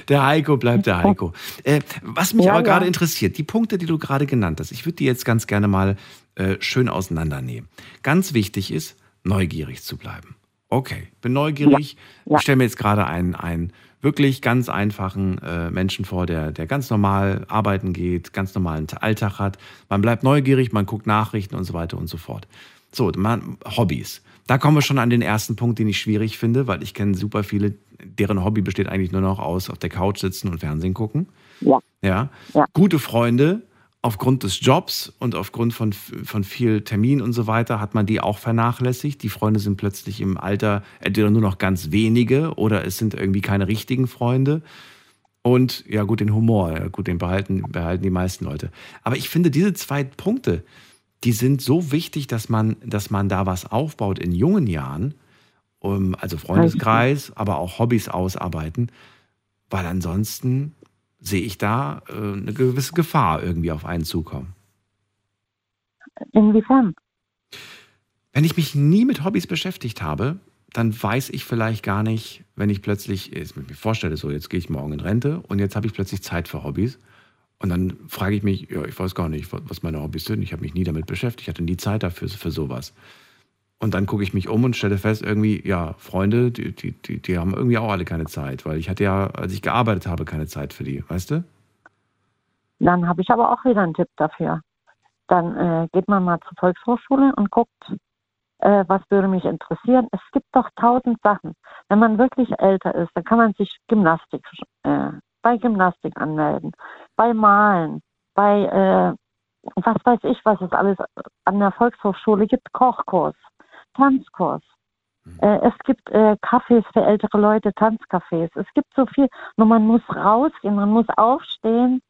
der Heiko bleibt der Heiko. Äh, was mich Ja, aber ja. gerade interessiert, die Punkte, die du gerade genannt hast, ich würde die jetzt ganz gerne mal äh, schön auseinandernehmen. Ganz wichtig ist, neugierig zu bleiben. Okay, bin neugierig. Ja. Ich stelle mir jetzt gerade einen, einen wirklich ganz einfachen äh, Menschen vor, der, der ganz normal arbeiten geht, ganz normalen Alltag hat. Man bleibt neugierig, man guckt Nachrichten und so weiter und so fort. So, man, Hobbys. Da kommen wir schon an den ersten Punkt, den ich schwierig finde, weil ich kenne super viele, deren Hobby besteht eigentlich nur noch aus auf der Couch sitzen und Fernsehen gucken. Ja. Ja. Ja. Gute Freunde, aufgrund des Jobs und aufgrund von, von viel Termin und so weiter, hat man die auch vernachlässigt. Die Freunde sind plötzlich im Alter entweder nur noch ganz wenige oder es sind irgendwie keine richtigen Freunde. Und ja, gut, den Humor, ja, gut, den behalten, behalten die meisten Leute. Aber ich finde, diese zwei Punkte, die sind so wichtig, dass man, dass man da was aufbaut in jungen Jahren, um, also Freundeskreis, aber auch Hobbys ausarbeiten, weil ansonsten sehe ich da äh, eine gewisse Gefahr irgendwie auf einen zukommen. Inwiefern? Wenn ich mich nie mit Hobbys beschäftigt habe, dann weiß ich vielleicht gar nicht, wenn ich plötzlich, jetzt mir vorstelle, so jetzt gehe ich morgen in Rente und jetzt habe ich plötzlich Zeit für Hobbys. Und dann frage ich mich, ja, ich weiß gar nicht, was meine Hobbys sind. Ich habe mich nie damit beschäftigt, ich hatte nie Zeit dafür, für sowas. Und dann gucke ich mich um und stelle fest, irgendwie, ja, Freunde, die, die, die, die haben irgendwie auch alle keine Zeit, weil ich hatte ja, als ich gearbeitet habe, keine Zeit für die, weißt du? Dann habe ich aber auch wieder einen Tipp dafür. Dann äh, geht man mal zur Volkshochschule und guckt, äh, was würde mich interessieren. Es gibt doch tausend Sachen. Wenn man wirklich älter ist, dann kann man sich Gymnastik, äh, bei Gymnastik anmelden, bei Malen, bei äh, was weiß ich, was es alles an der Volkshochschule gibt, Kochkurs, Tanzkurs. Äh, es gibt äh, Cafés für ältere Leute, Tanzcafés. Es gibt so viel. Nur man muss rausgehen, man muss aufstehen.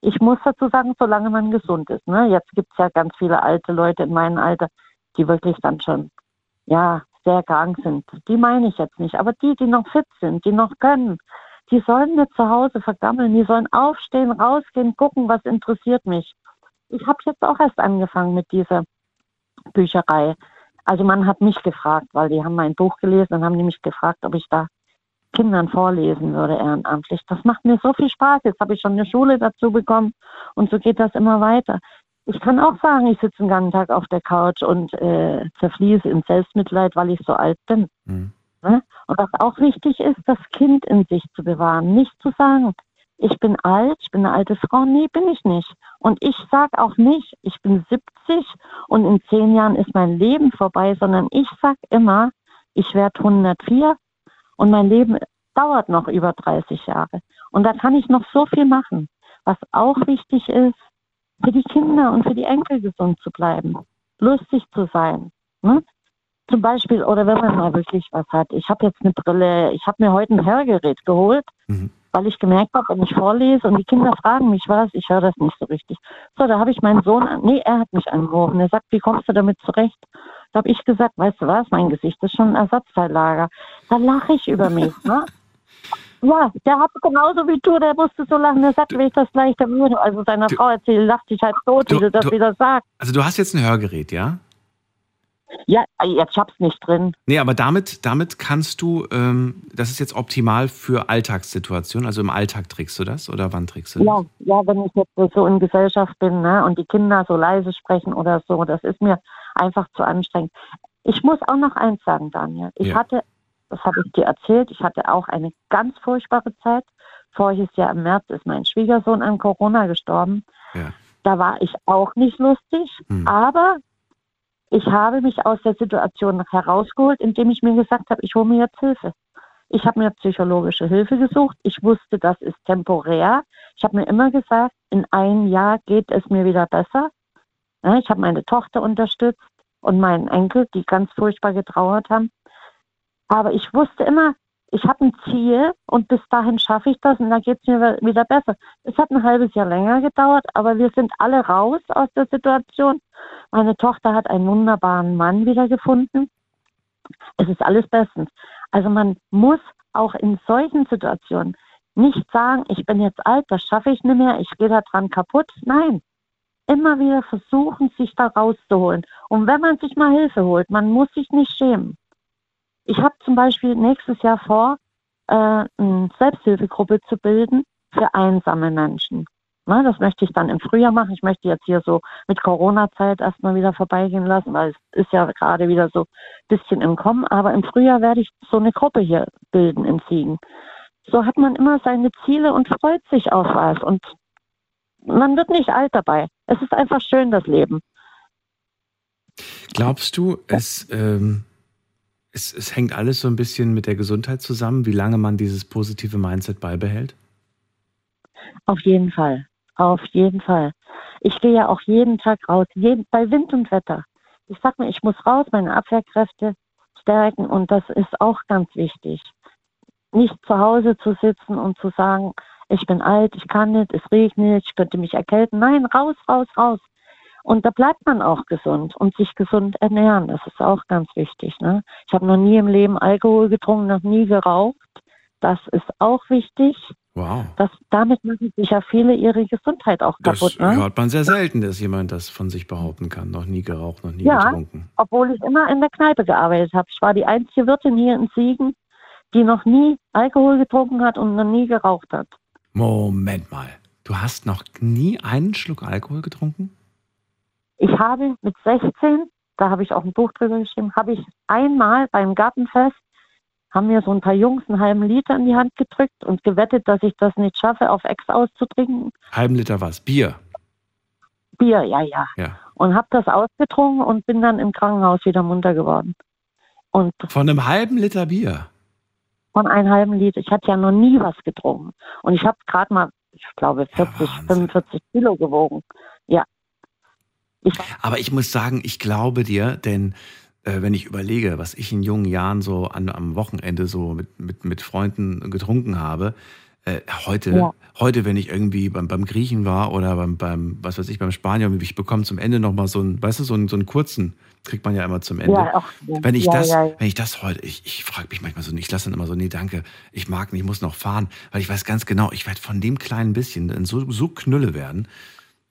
Ich muss dazu sagen, solange man gesund ist. Ne? Jetzt gibt es ja ganz viele alte Leute in meinem Alter, die wirklich dann schon, ja, sehr krank sind. Die meine ich jetzt nicht. Aber die, die noch fit sind, die noch können, die sollen nicht zu Hause vergammeln. Die sollen aufstehen, rausgehen, gucken, was interessiert mich. Ich habe jetzt auch erst angefangen mit dieser Bücherei. Also man hat mich gefragt, weil die haben mein Buch gelesen und haben die mich gefragt, ob ich da Kindern vorlesen würde ehrenamtlich. Das macht mir so viel Spaß. Jetzt habe ich schon eine Schule dazu bekommen und so geht das immer weiter. Ich kann auch sagen, ich sitze den ganzen Tag auf der Couch und äh, zerfließe in Selbstmitleid, weil ich so alt bin. Mhm. Ne? Und was auch wichtig ist, das Kind in sich zu bewahren. Nicht zu sagen, ich bin alt, ich bin eine alte Frau. Nee, bin ich nicht. Und ich sage auch nicht, ich bin 70 und in zehn Jahren ist mein Leben vorbei, sondern ich sage immer, ich werde 104 und mein Leben dauert noch über 30 Jahre. Und da kann ich noch so viel machen. Was auch wichtig ist, für die Kinder und für die Enkel gesund zu bleiben, lustig zu sein. Ne? Zum Beispiel, oder wenn man mal wirklich was hat. Ich habe jetzt eine Brille, ich habe mir heute ein Hörgerät geholt, Mhm. Weil ich gemerkt habe, wenn ich vorlese und die Kinder fragen mich was, ich höre das nicht so richtig. So, da habe ich meinen Sohn, an, nee, er hat mich angerufen. Er sagt, wie kommst du damit zurecht? Da habe ich gesagt, weißt du was, mein Gesicht ist schon ein Ersatzteillager. Da lache ich über mich. Ne? Ja, der hat genauso wie du, der musste so lachen. Der sagt, wenn ich das gleich der. Also seiner Frau erzählt, lacht sich halt tot, wie Du- du das du- wieder sagst. Also du hast jetzt ein Hörgerät, ja? Ja, jetzt hab's nicht drin. Nee, aber damit, damit kannst du, ähm, das ist jetzt optimal für Alltagssituationen. Also im Alltag trägst du das oder wann trägst du das? Ja, ja, wenn ich jetzt so in Gesellschaft bin ne, und die Kinder so leise sprechen oder so, das ist mir einfach zu anstrengend. Ich muss auch noch eins sagen, Daniel. Ich Ja. hatte, das habe ich dir erzählt, ich hatte auch eine ganz furchtbare Zeit. Voriges Jahr im März ist mein Schwiegersohn an Corona gestorben. Ja. Da war ich auch nicht lustig, Hm. aber ich habe mich aus der Situation herausgeholt, indem ich mir gesagt habe, ich hole mir jetzt Hilfe. Ich habe mir psychologische Hilfe gesucht. Ich wusste, das ist temporär. Ich habe mir immer gesagt, in einem Jahr geht es mir wieder besser. Ich habe meine Tochter unterstützt und meinen Enkel, die ganz furchtbar getrauert haben. Aber ich wusste immer, ich habe ein Ziel und bis dahin schaffe ich das und dann geht es mir wieder besser. Es hat ein halbes Jahr länger gedauert, aber wir sind alle raus aus der Situation. Meine Tochter hat einen wunderbaren Mann wiedergefunden. Es ist alles bestens. Also man muss auch in solchen Situationen nicht sagen, ich bin jetzt alt, das schaffe ich nicht mehr, ich gehe da dran kaputt. Nein, immer wieder versuchen, sich da rauszuholen. Und wenn man sich mal Hilfe holt, man muss sich nicht schämen. Ich habe zum Beispiel nächstes Jahr vor, äh, eine Selbsthilfegruppe zu bilden für einsame Menschen. Das möchte ich dann im Frühjahr machen. Ich möchte jetzt hier so mit Corona-Zeit erstmal wieder vorbeigehen lassen, weil es ist ja gerade wieder so ein bisschen im Kommen. Aber im Frühjahr werde ich so eine Gruppe hier bilden in Siegen. So hat man immer seine Ziele und freut sich auf was. Und man wird nicht alt dabei. Es ist einfach schön, das Leben. Glaubst du, es, ähm, es, es hängt alles so ein bisschen mit der Gesundheit zusammen, wie lange man dieses positive Mindset beibehält? Auf jeden Fall. Auf jeden Fall. Ich gehe ja auch jeden Tag raus, jeden, bei Wind und Wetter. Ich sag mir, ich muss raus, meine Abwehrkräfte stärken und das ist auch ganz wichtig. Nicht zu Hause zu sitzen und zu sagen, ich bin alt, ich kann nicht, es regnet, ich könnte mich erkälten. Nein, raus, raus, raus. Und da bleibt man auch gesund und sich gesund ernähren. Das ist auch ganz wichtig. Ne? Ich habe noch nie im Leben Alkohol getrunken, noch nie geraucht. Das ist auch wichtig. Wow. Das, damit machen sich ja viele ihre Gesundheit auch Das kaputt. Ne? hört man sehr selten, dass jemand das von sich behaupten kann. Noch nie geraucht, noch nie Ja, getrunken. obwohl ich immer in der Kneipe gearbeitet habe. Ich war die einzige Wirtin hier in Siegen, die noch nie Alkohol getrunken hat und noch nie geraucht hat. Moment mal. Du hast noch nie einen Schluck Alkohol getrunken? Ich habe mit 16, da habe ich auch ein Buch drüber geschrieben, habe ich einmal beim Gartenfest, haben mir so ein paar Jungs einen halben Liter in die Hand gedrückt und gewettet, dass ich das nicht schaffe, auf Ex auszutrinken. Halben Liter was? Bier. Bier, ja, ja. Ja. Und habe das ausgetrunken und bin dann im Krankenhaus wieder munter geworden. Und Von einem halben Liter Bier. von einem halben Liter. Ich hatte ja noch nie was getrunken. Und ich habe gerade mal, ich glaube, 40, 45 Kilo gewogen. Aber ich muss sagen, ich glaube dir, denn äh, wenn ich überlege, was ich in jungen Jahren so an, am Wochenende so mit, mit, mit Freunden getrunken habe, äh, heute, Ja. heute, wenn ich irgendwie beim, beim Griechen war oder beim, beim, was weiß ich, beim Spanier, ich bekomme zum Ende nochmal so einen, weißt du, so einen, so einen kurzen, kriegt man ja immer zum Ende. Ja, auch, ja. Wenn ich das, wenn ich das heute, ich, ich frage mich manchmal so, ich lasse dann immer so, nee, danke, ich mag nicht, ich muss noch fahren, weil ich weiß ganz genau, ich werde von dem kleinen bisschen so, so Knülle werden,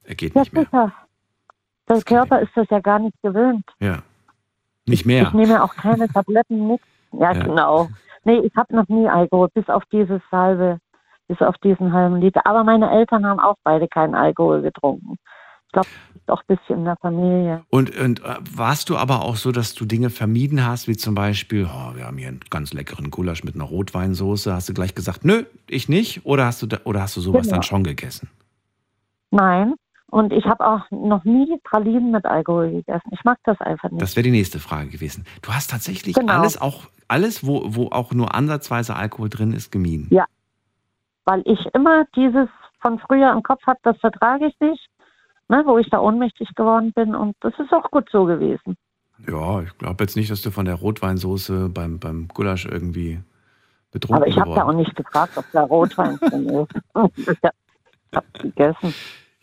er geht ja, nicht mehr. sicher. Der Körper ist das ja gar nicht gewöhnt. Ja. Nicht mehr. Ich nehme auch keine Tabletten mit. Ja, Ja. genau. Nee, ich habe noch nie Alkohol, bis auf dieses halbe, bis auf diesen halben Liter. Aber meine Eltern haben auch beide keinen Alkohol getrunken. Ich glaube, das ist auch ein bisschen in der Familie. Und, und äh, warst du aber auch so, dass du Dinge vermieden hast, wie zum Beispiel, oh, wir haben hier einen ganz leckeren Gulasch mit einer Rotweinsoße. Hast du gleich gesagt, nö, ich nicht? Oder hast du, da, oder hast du sowas Genau. dann schon gegessen? Nein. Und ich habe auch noch nie Pralinen mit Alkohol gegessen. Ich mag das einfach nicht. Das wäre die nächste Frage gewesen. Du hast tatsächlich Genau. alles, auch alles, wo, wo auch nur ansatzweise Alkohol drin ist, gemieden. Ja. Weil ich immer dieses von früher im Kopf habe, das vertrage ich nicht, ne, wo ich da ohnmächtig geworden bin. Und das ist auch gut so gewesen. Ja, ich glaube jetzt nicht, dass du von der Rotweinsoße beim, beim Gulasch irgendwie betrunken Aber ich habe da auch nicht gefragt, ob da Rotwein drin ist. Ich habe gegessen.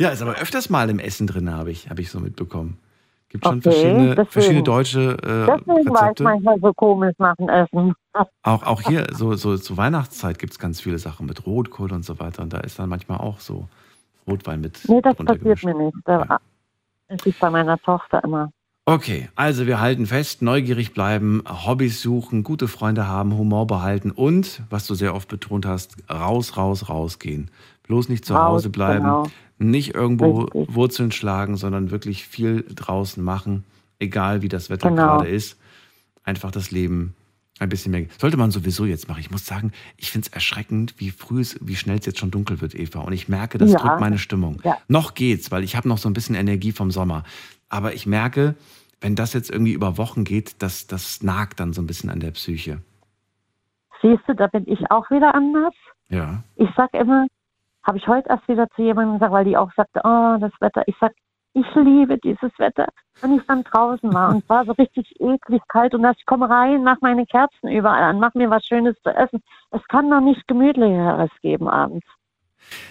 Ja, ist aber öfters mal im Essen drin, habe ich, habe ich so mitbekommen. Gibt schon Okay, verschiedene, deswegen. verschiedene deutsche äh, Deswegen war ich manchmal so komisch nach dem Essen. Auch, auch hier, so, so zur Weihnachtszeit gibt es ganz viele Sachen mit Rotkohl und so weiter. Und da ist dann manchmal auch so Rotwein mit. Nee, das passiert mir nicht. Da ist ich bei meiner Tochter immer. Okay, also wir halten fest, neugierig bleiben, Hobbys suchen, gute Freunde haben, Humor behalten und, was du sehr oft betont hast, raus, raus, rausgehen. Bloß nicht zu Raus, Hause bleiben, genau. Nicht irgendwo Richtig. Wurzeln schlagen, sondern wirklich viel draußen machen, egal wie das Wetter Genau. gerade ist. Einfach das Leben ein bisschen mehr. Sollte man sowieso jetzt machen. Ich muss sagen, ich finde es erschreckend, wie früh es, wie schnell es jetzt schon dunkel wird, Eva. Und ich merke, das Ja. drückt meine Stimmung. Ja. Noch geht's, weil ich habe noch so ein bisschen Energie vom Sommer. Aber ich merke, wenn das jetzt irgendwie über Wochen geht, das, das nagt dann so ein bisschen an der Psyche. Siehst du, da bin ich auch wieder anders. Ja. Ich sag immer, habe ich heute erst wieder zu jemandem gesagt, weil die auch sagte, oh, das Wetter. Ich sag, ich liebe dieses Wetter. Wenn ich dann draußen war und war so richtig eklig kalt und dass ich komme rein, mach meine Kerzen überall an, mach mir was Schönes zu essen. Es kann doch nicht gemütlicheres geben abends.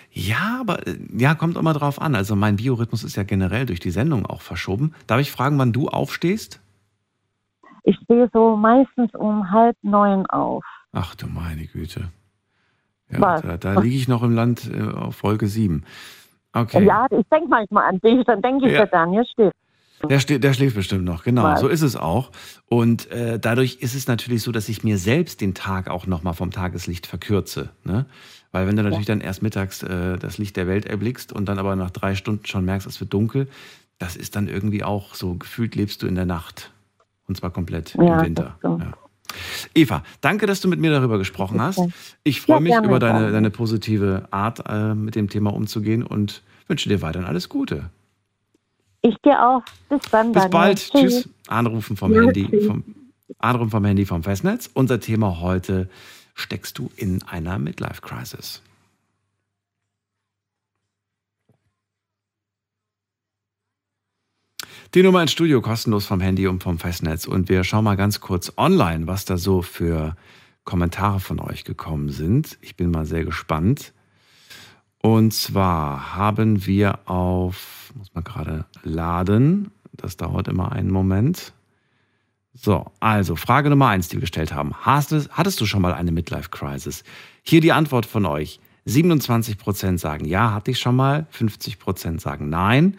Ja, aber äh, ja, kommt immer drauf an. Also mein Biorhythmus ist ja generell durch die Sendung auch verschoben. Darf ich fragen, wann du aufstehst? Ich stehe so meistens um halb neun auf. Ach du meine Güte. Ja, Was? da, da liege ich noch im Land äh, auf Folge 7. Okay. Ja, ich denke manchmal an dich, dann denke ich, Ja. der Daniel steht. Der, ste der schläft bestimmt noch, genau. Mal. So ist es auch. Und äh, dadurch ist es natürlich so, dass ich mir selbst den Tag auch nochmal vom Tageslicht verkürze. Ne? Weil wenn du natürlich dann erst mittags äh, das Licht der Welt erblickst und dann aber nach drei Stunden schon merkst, es wird dunkel, das ist dann irgendwie auch so, gefühlt lebst du in der Nacht. Und zwar komplett Ja, im Winter. Ja. Eva, danke, dass du mit mir darüber gesprochen hast. Ich freue Ja, mich über deine, deine positive Art, äh, mit dem Thema umzugehen und wünsche dir weiterhin alles Gute. Ich gehe auch. Bis dann, Bis bald. Tschüss. Anrufen vom Ja, Handy. tschüss. Vom, Anrufen vom Handy vom Festnetz. Unser Thema heute: Steckst du in einer Midlife-Crisis? Die Nummer ins Studio kostenlos vom Handy und vom Festnetz. Und wir schauen mal ganz kurz online, was da so für Kommentare von euch gekommen sind. Ich bin mal sehr gespannt. Und zwar haben wir auf, muss man gerade laden, das dauert immer einen Moment. So, also Frage Nummer eins, die wir gestellt haben. Du, hattest du schon mal eine Midlife-Crisis? Hier die Antwort von euch. 27% sagen ja, hatte ich schon mal. 50% sagen nein.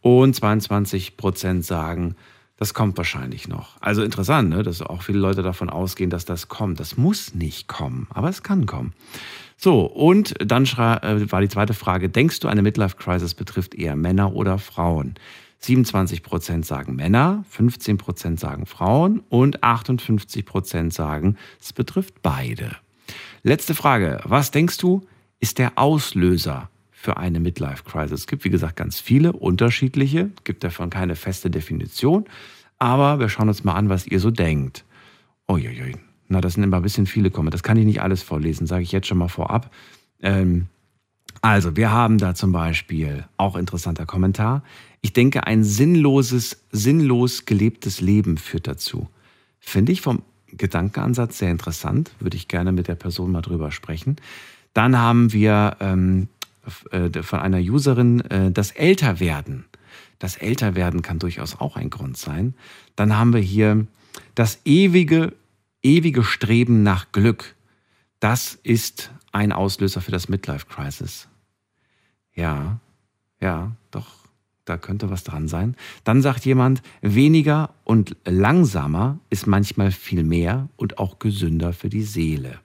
Und 22% sagen, das kommt wahrscheinlich noch. Also interessant, ne? dass auch viele Leute davon ausgehen, dass das kommt. Das muss nicht kommen, aber es kann kommen. So, und dann äh, war die zweite Frage, denkst du, eine Midlife-Crisis betrifft eher Männer oder Frauen? 27% sagen Männer, 15% sagen Frauen und 58% sagen, es betrifft beide. Letzte Frage, was denkst du, ist der Auslöser für eine Midlife-Crisis? Es gibt, wie gesagt, ganz viele unterschiedliche, gibt davon keine feste Definition, aber wir schauen uns mal an, was ihr so denkt. Uiuiui, na, das sind immer ein bisschen viele Kommentare. Das kann ich nicht alles vorlesen, sage ich jetzt schon mal vorab. Ähm, also, wir haben da zum Beispiel auch interessanter Kommentar. Ich denke, ein sinnloses, sinnlos gelebtes Leben führt dazu. Finde ich vom Gedankenansatz sehr interessant. Würde ich gerne mit der Person mal drüber sprechen. Dann haben wir ähm, äh, von einer Userin äh, das Älterwerden. Das Älterwerden kann durchaus auch ein Grund sein. Dann haben wir hier das ewige, ewige Streben nach Glück. Das ist ein Auslöser für das Midlife Crisis. Ja, ja, doch. Da könnte was dran sein. Dann sagt jemand, weniger und langsamer ist manchmal viel mehr und auch gesünder für die Seele.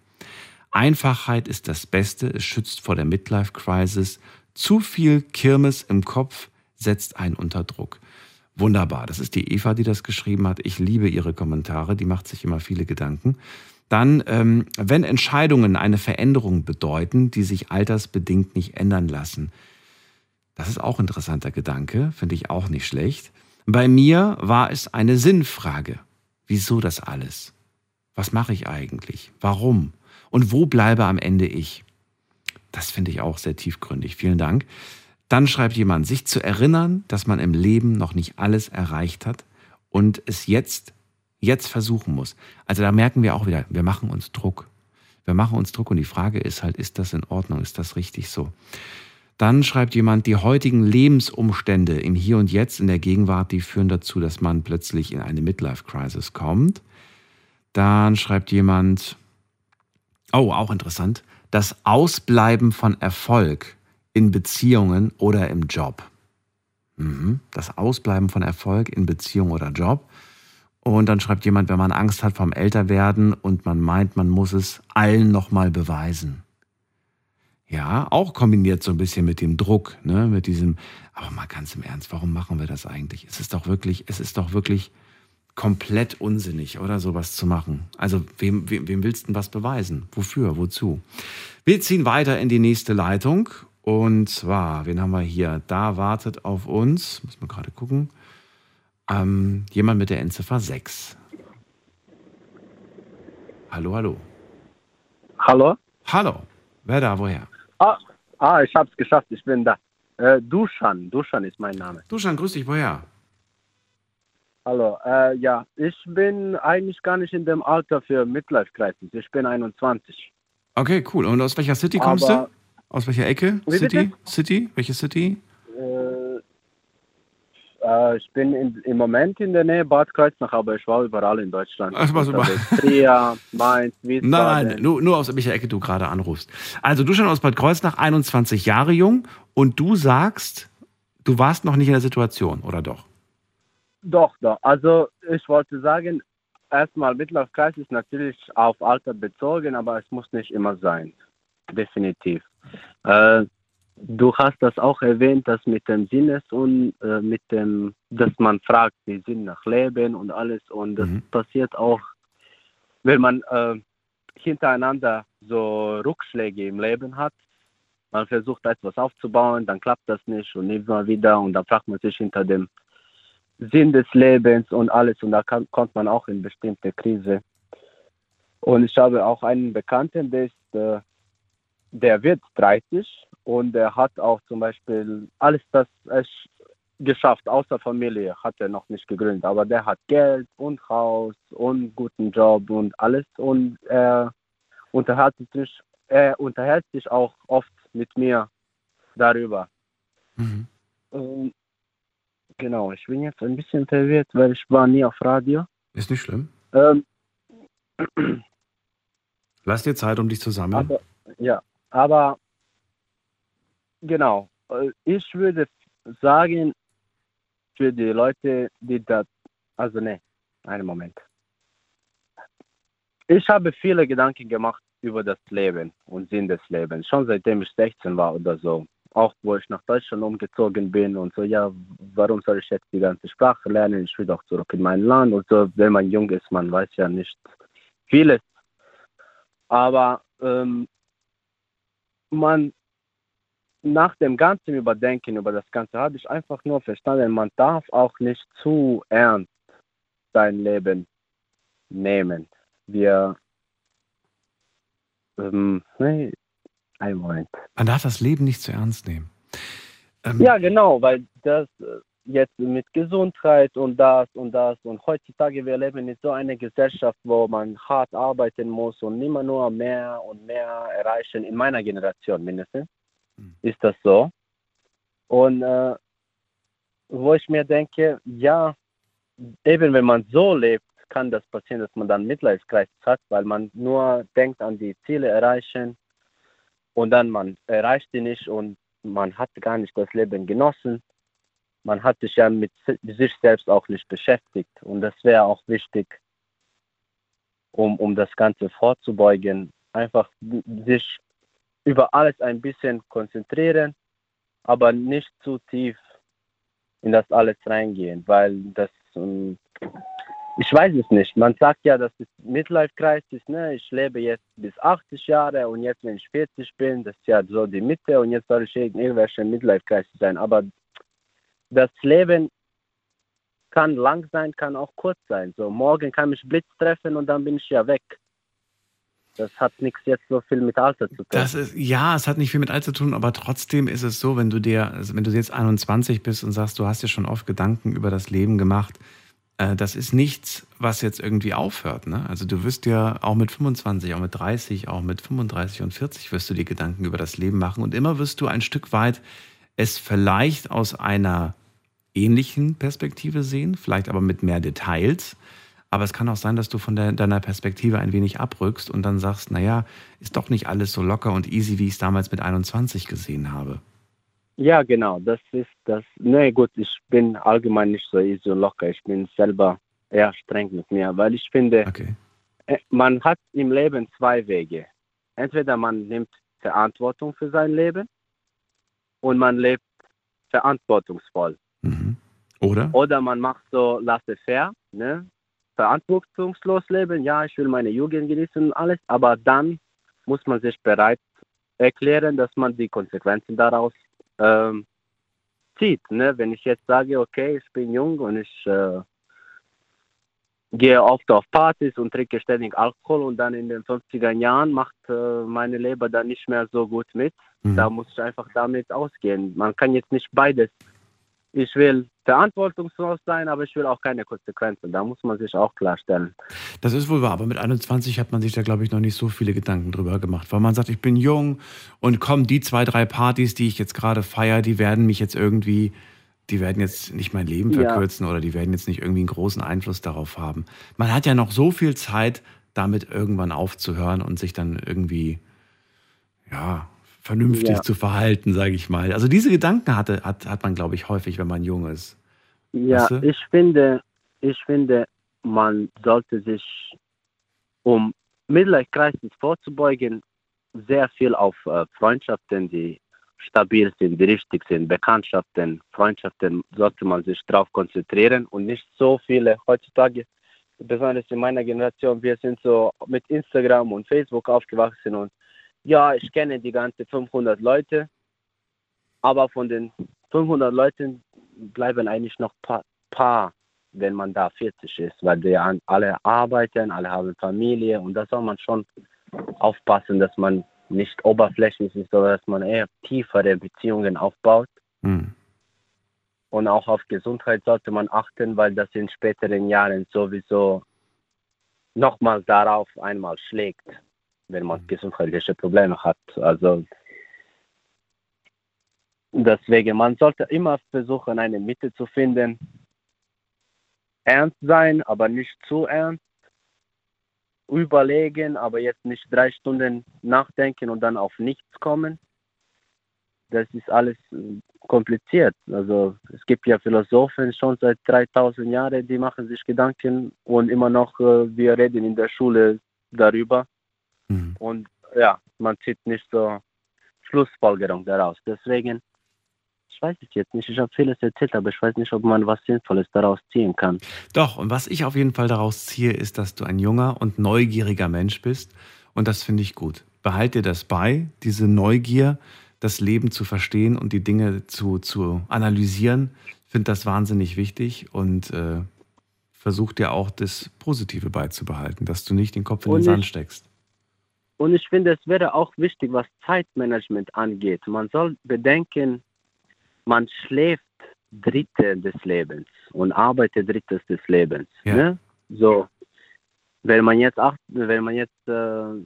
Einfachheit ist das Beste, es schützt vor der Midlife Crisis. Zu viel Kirmes im Kopf setzt einen unter Druck. Wunderbar, das ist die Eva, die das geschrieben hat. Ich liebe ihre Kommentare, die macht sich immer viele Gedanken. Dann, ähm, wenn Entscheidungen eine Veränderung bedeuten, die sich altersbedingt nicht ändern lassen. Das ist auch ein interessanter Gedanke, finde ich auch nicht schlecht. Bei mir war es eine Sinnfrage. Wieso das alles? Was mache ich eigentlich? Warum? Und wo bleibe am Ende ich? Das finde ich auch sehr tiefgründig. Vielen Dank. Dann schreibt jemand, sich zu erinnern, dass man im Leben noch nicht alles erreicht hat und es jetzt, jetzt versuchen muss. Also da merken wir auch wieder, wir machen uns Druck. Wir machen uns Druck und die Frage ist halt, ist das in Ordnung? Ist das richtig so? Dann schreibt jemand, die heutigen Lebensumstände im Hier und Jetzt, in der Gegenwart, die führen dazu, dass man plötzlich in eine Midlife-Crisis kommt. Dann schreibt jemand, oh, auch interessant, das Ausbleiben von Erfolg in Beziehungen oder im Job. Mhm. Das Ausbleiben von Erfolg in Beziehung oder Job. Und dann schreibt jemand, wenn man Angst hat vom Älterwerden und man meint, man muss es allen nochmal beweisen. Ja, auch kombiniert so ein bisschen mit dem Druck, ne, mit diesem, aber mal ganz im Ernst, warum machen wir das eigentlich? Es ist doch wirklich, es ist doch wirklich komplett unsinnig, oder sowas zu machen. Also, wem, wem, wem willst du denn was beweisen? Wofür? Wozu? Wir ziehen weiter in die nächste Leitung und zwar, wen haben wir hier? Da wartet auf uns, muss man gerade gucken, ähm, jemand mit der Endziffer 6. Hallo, hallo. Hallo? Hallo. Wer da, woher? Ah, ah ich hab's geschafft, ich bin da. Äh, Duschan, Duschan ist mein Name. Duschan, grüß dich, woher? Hallo, äh, ja, ich bin eigentlich gar nicht in dem Alter für Midlife Crisis. Ich bin 21. Okay, cool. Und aus welcher City kommst Aber- du? Aus welcher Ecke? City? bitte? City? Welche City? Äh, äh, ich bin in, im Moment in der Nähe Bad Kreuznach, aber ich war überall in Deutschland. Ach, du überall. Trier, Mainz, Wiesbaden. Nein, nein, nur, nur aus welcher Ecke du gerade anrufst. Also du schon aus Bad Kreuznach, 21 Jahre jung und du sagst, du warst noch nicht in der Situation, oder doch? Doch, doch. Also ich wollte sagen, erstmal Midlife Crisis natürlich auf Alter bezogen, aber es muss nicht immer sein. Definitiv. Äh, du hast das auch erwähnt, dass mit dem Sinnes und äh, mit dem, dass man fragt, die Sinn nach Leben und alles. Und das passiert auch, wenn man äh, hintereinander so Rückschläge im Leben hat. Man versucht etwas aufzubauen, dann klappt das nicht und immer wieder und dann fragt man sich hinter dem Sinn des Lebens und alles und da kann, kommt man auch in bestimmte Krise. Und ich habe auch einen Bekannten, der ist, äh, der wird 30 und der hat auch zum Beispiel alles das es geschafft, außer Familie hat er noch nicht gegründet, aber der hat Geld und Haus und guten Job und alles und er unterhält sich, er unterhält sich auch oft mit mir darüber. Ähm, Genau, ich bin jetzt ein bisschen verwirrt, weil ich war nie auf Radio. Ist nicht schlimm. Ähm, Lass dir Zeit, um dich zu sammeln. aber, ja, aber genau, äh, ich würde sagen, für die Leute, die das, also ne, einen Moment. Ich habe viele Gedanken gemacht über das Leben und Sinn des Lebens, schon seitdem ich 16 war oder so. Auch wo ich nach Deutschland umgezogen bin und so, ja, warum soll ich jetzt die ganze Sprache lernen? Ich will doch zurück in mein Land und so. Wenn man jung ist, man weiß ja nicht vieles. Aber ähm, man nach dem ganzen Überdenken über das Ganze habe ich einfach nur verstanden, man darf auch nicht zu ernst sein Leben nehmen. Wir, ähm, nee, einen Moment. Man darf das Leben nicht zu ernst nehmen. Ähm, Ja, genau, weil das äh, jetzt mit Gesundheit und das und das und heutzutage wir leben in so einer Gesellschaft, wo man hart arbeiten muss und immer nur mehr und mehr erreichen. In meiner Generation mindestens ist das so. Und äh, wo ich mir denke, ja, eben wenn man so lebt, kann das passieren, dass man dann Midlife-Crisis hat, weil man nur denkt an die Ziele erreichen und dann man erreicht die nicht und man hat gar nicht das Leben genossen. man hat sich ja mit si- sich selbst auch nicht beschäftigt. Und das wäre auch wichtig, um, um das Ganze vorzubeugen. Einfach sich über alles ein bisschen konzentrieren, aber nicht zu tief in das alles reingehen, weil das, ähm, ich weiß es nicht. Man sagt ja, das ist Midlife-Crisis, ne? Ich lebe jetzt bis 80 Jahre und jetzt, wenn ich 40 bin, das ist ja so die Mitte und jetzt soll ich irgendwelche Midlife-Crisis sein. Aber das Leben kann lang sein, kann auch kurz sein. So, morgen kann mich Blitz treffen und dann bin ich ja weg. Das hat nichts jetzt so viel mit Alter zu tun. Das ist, ja, es hat nicht viel mit Alter zu tun, aber trotzdem ist es so, wenn du dir, also wenn du jetzt 21 bist und sagst, du hast dir schon oft Gedanken über das Leben gemacht, das ist nichts, was jetzt irgendwie aufhört. Ne? Also du wirst dir auch mit 25, auch mit 30, auch mit 35 und 40 wirst du dir Gedanken über das Leben machen und immer wirst du ein Stück weit es vielleicht aus einer ähnlichen Perspektive sehen, vielleicht aber mit mehr Details. Aber es kann auch sein, dass du von deiner Perspektive ein wenig abrückst und dann sagst, naja, ist doch nicht alles so locker und easy, wie ich es damals mit 21 gesehen habe. Ja, genau, das ist das. Nee, gut, ich bin allgemein nicht so easy und locker. Ich bin selber eher streng mit mir, weil ich finde, äh, man hat im Leben zwei Wege. Entweder man nimmt Verantwortung für sein Leben und man lebt verantwortungsvoll. Oder? Oder man macht so laissez-faire, ne? verantwortungslos leben. Ja, ich will meine Jugend genießen und alles, aber dann muss man sich bereit erklären, dass man die Konsequenzen daraus ähm, zieht. Ne? Wenn ich jetzt sage, okay, ich bin jung und ich äh, gehe oft auf Partys und trinke ständig Alkohol und dann in den 50er Jahren macht äh, meine Leber dann nicht mehr so gut mit. Da muss ich einfach damit ausgehen. Man kann jetzt nicht beides. Ich will verantwortungslos sein, aber ich will auch keine Konsequenzen. Da muss man sich auch klarstellen. Das ist wohl wahr, aber mit 21 hat man sich da, glaube ich, noch nicht so viele Gedanken drüber gemacht, weil man sagt, ich bin jung und komm, die zwei, drei Partys, die ich jetzt gerade feiere, die werden mich jetzt irgendwie, die werden jetzt nicht mein Leben Ja. verkürzen oder die werden jetzt nicht irgendwie einen großen Einfluss darauf haben. Man hat ja noch so viel Zeit, damit irgendwann aufzuhören und sich dann irgendwie, ja, vernünftig Ja. zu verhalten, sage ich mal. Also diese Gedanken hatte, hat, hat man, glaube ich, häufig, wenn man jung ist. Ja, Weißt du? ich finde, ich finde, man sollte sich, um Midlife-Crisis vorzubeugen, sehr viel auf äh, Freundschaften, die stabil sind, die richtig sind, Bekanntschaften, Freundschaften, sollte man sich darauf konzentrieren und nicht so viele heutzutage, besonders in meiner Generation, wir sind so mit Instagram und Facebook aufgewachsen und ja, ich kenne die ganzen 500 Leute, aber von den 500 Leuten bleiben eigentlich noch paar, paar, wenn man da 40 ist, weil die alle arbeiten, alle haben Familie und da soll man schon aufpassen, dass man nicht oberflächlich ist, sondern dass man eher tiefere Beziehungen aufbaut. Und auch auf Gesundheit sollte man achten, weil das in späteren Jahren sowieso nochmal darauf einmal schlägt, wenn man gesundheitliche Probleme hat. Also deswegen, man sollte immer versuchen, eine Mitte zu finden. Ernst sein, aber nicht zu ernst. Überlegen, aber jetzt nicht drei Stunden nachdenken und dann auf nichts kommen. Das ist alles äh, kompliziert. Also es gibt ja Philosophen schon seit 3000 Jahren, die machen sich Gedanken und immer noch, äh, wir reden in der Schule darüber. Und ja, man zieht nicht so Schlussfolgerung daraus. Deswegen, ich weiß es jetzt nicht. Ich habe vieles erzählt, aber ich weiß nicht, ob man was Sinnvolles daraus ziehen kann. Doch, und was ich auf jeden Fall daraus ziehe, ist, dass du ein junger und neugieriger Mensch bist. Und das finde ich gut. Behalt dir das bei, diese Neugier, das Leben zu verstehen und die Dinge zu, zu analysieren. Ich finde das wahnsinnig wichtig und äh, versuch dir auch das Positive beizubehalten, dass du nicht den Kopf in den Und Sand ich- steckst. Und ich finde, es wäre auch wichtig, was Zeitmanagement angeht. Man soll bedenken, man schläft Drittel des Lebens und arbeitet Drittes des Lebens. Ne? So, wenn man jetzt acht, wenn man jetzt äh,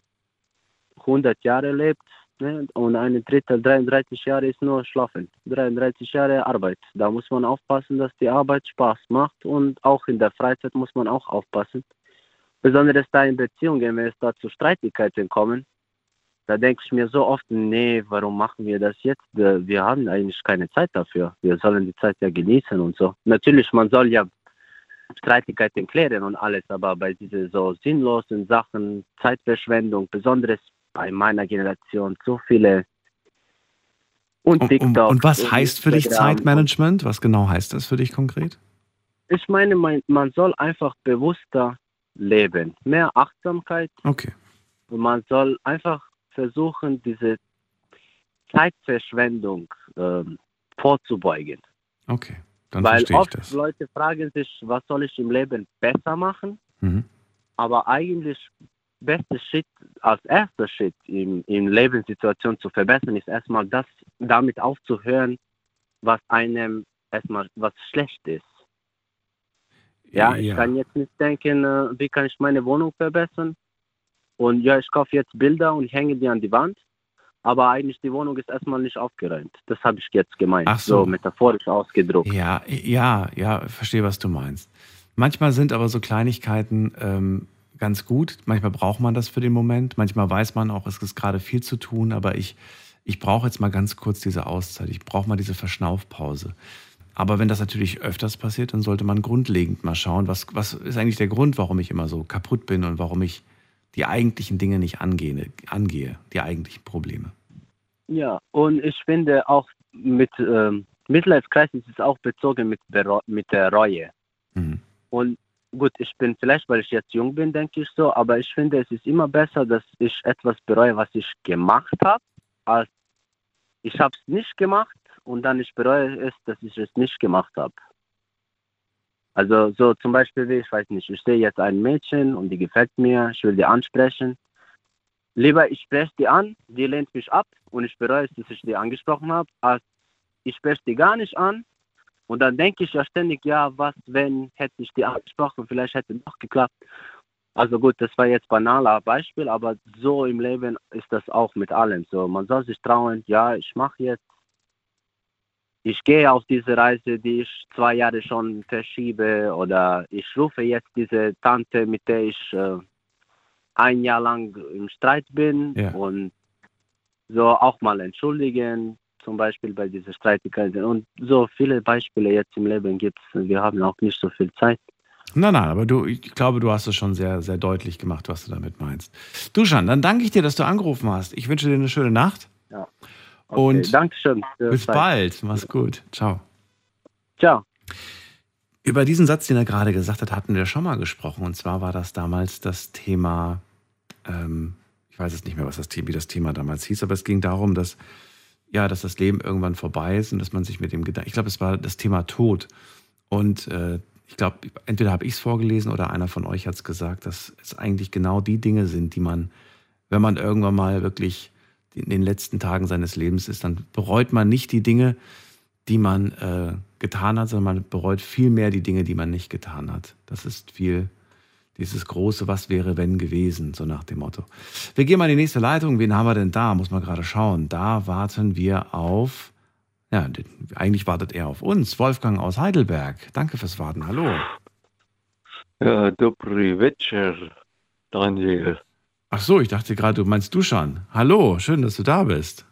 100 Jahre lebt ne, und ein Drittel, 33 Jahre ist nur Schlafen, 33 Jahre Arbeit. Da muss man aufpassen, dass die Arbeit Spaß macht und auch in der Freizeit muss man auch aufpassen. Besonders da in Beziehungen, wenn es da zu Streitigkeiten kommen, da denke ich mir so oft, nee, warum machen wir das jetzt? Wir haben eigentlich keine Zeit dafür. Wir sollen die Zeit ja genießen und so. Natürlich, man soll ja Streitigkeiten klären und alles, aber bei diesen so sinnlosen Sachen, Zeitverschwendung, besonders bei meiner Generation, so viele und Und, und, TikTok. und was heißt für dich. Zeitmanagement? Was genau heißt das für dich konkret? Ich meine, man, man soll einfach bewusster leben, mehr Achtsamkeit. Okay. Und man soll einfach versuchen, diese Zeitverschwendung ähm, vorzubeugen. Okay, dann Weil verstehe ich oft das. Leute fragen sich, was soll ich im Leben besser machen? Mhm. Aber eigentlich beste Schritt, als erster Schritt in, in Lebenssituation zu verbessern, ist erstmal das, damit aufzuhören, was einem erstmal was schlecht ist. Ja, ich Ja. kann jetzt nicht denken, äh, wie kann ich meine Wohnung verbessern? Und ja, ich kaufe jetzt Bilder und hänge die an die Wand. Aber eigentlich die Wohnung ist erstmal nicht aufgeräumt. Das habe ich jetzt gemeint. Ach so. so metaphorisch ausgedruckt. Ja, ja, ja, verstehe, was du meinst. Manchmal sind aber so Kleinigkeiten ähm, ganz gut. Manchmal braucht man das für den Moment. Manchmal weiß man auch, es ist gerade viel zu tun, aber ich, ich brauche jetzt mal ganz kurz diese Auszeit. Ich brauche mal diese Verschnaufpause. Aber wenn das natürlich öfters passiert, dann sollte man grundlegend mal schauen, was, was ist eigentlich der Grund, warum ich immer so kaputt bin und warum ich die eigentlichen Dinge nicht angehe, angehe die eigentlichen Probleme. Ja, und ich finde auch mit ähm, Crisis ist auch bezogen mit, mit der Reue. Mhm. Und gut, ich bin vielleicht, weil ich jetzt jung bin, denke ich so, aber ich finde, es ist immer besser, dass ich etwas bereue, was ich gemacht habe, als ich habe es nicht gemacht und dann ich bereue es, dass ich es nicht gemacht habe. Also so zum Beispiel, ich weiß nicht, ich sehe jetzt ein Mädchen und die gefällt mir, ich will die ansprechen. Lieber ich spreche die an, die lehnt mich ab und ich bereue es, dass ich die angesprochen habe, als ich spreche die gar nicht an und dann denke ich ja ständig, ja, was, wenn, hätte ich die angesprochen, vielleicht hätte es doch geklappt. Also gut, das war jetzt banaler Beispiel, aber so im Leben ist das auch mit allem so. Man soll sich trauen, ja, ich mache jetzt, ich gehe auf diese Reise, die ich zwei Jahre schon verschiebe oder ich rufe jetzt diese Tante, mit der ich äh, ein Jahr lang im Streit bin Ja. und so auch mal entschuldigen, zum Beispiel bei diesen Streitigkeiten. Und so viele Beispiele jetzt im Leben gibt es. Wir haben auch nicht so viel Zeit. Nein, nein, aber du, ich glaube, du hast es schon sehr, sehr deutlich gemacht, was du damit meinst. Duschan, dann danke ich dir, dass du angerufen hast. Ich wünsche dir eine schöne Nacht. Ja. Und Dankeschön. bis Zeit. bald. Mach's gut. Ciao. Ciao. Über diesen Satz, den er gerade gesagt hat, hatten wir schon mal gesprochen. Und zwar war das damals das Thema, ähm, ich weiß jetzt nicht mehr, was das, The- wie das Thema damals hieß, aber es ging darum, dass, ja, dass das Leben irgendwann vorbei ist und dass man sich mit dem Gedanken, ich glaube, es war das Thema Tod. Und äh, ich glaube, entweder habe ich es vorgelesen oder einer von euch hat es gesagt, dass es eigentlich genau die Dinge sind, die man, wenn man irgendwann mal wirklich in den letzten Tagen seines Lebens ist, dann bereut man nicht die Dinge, die man äh, getan hat, sondern man bereut viel mehr die Dinge, die man nicht getan hat. Das ist viel dieses große Was wäre, wenn gewesen, so nach dem Motto. Wir gehen mal in die nächste Leitung. Wen haben wir denn da? Muss man gerade schauen. Da warten wir auf, ja, eigentlich wartet er auf uns. Wolfgang aus Heidelberg. Danke fürs Warten. Hallo. Ja, dobry večer, Daniel. Ach so, ich dachte gerade, du meinst Duschan. Hallo, schön, dass du da bist.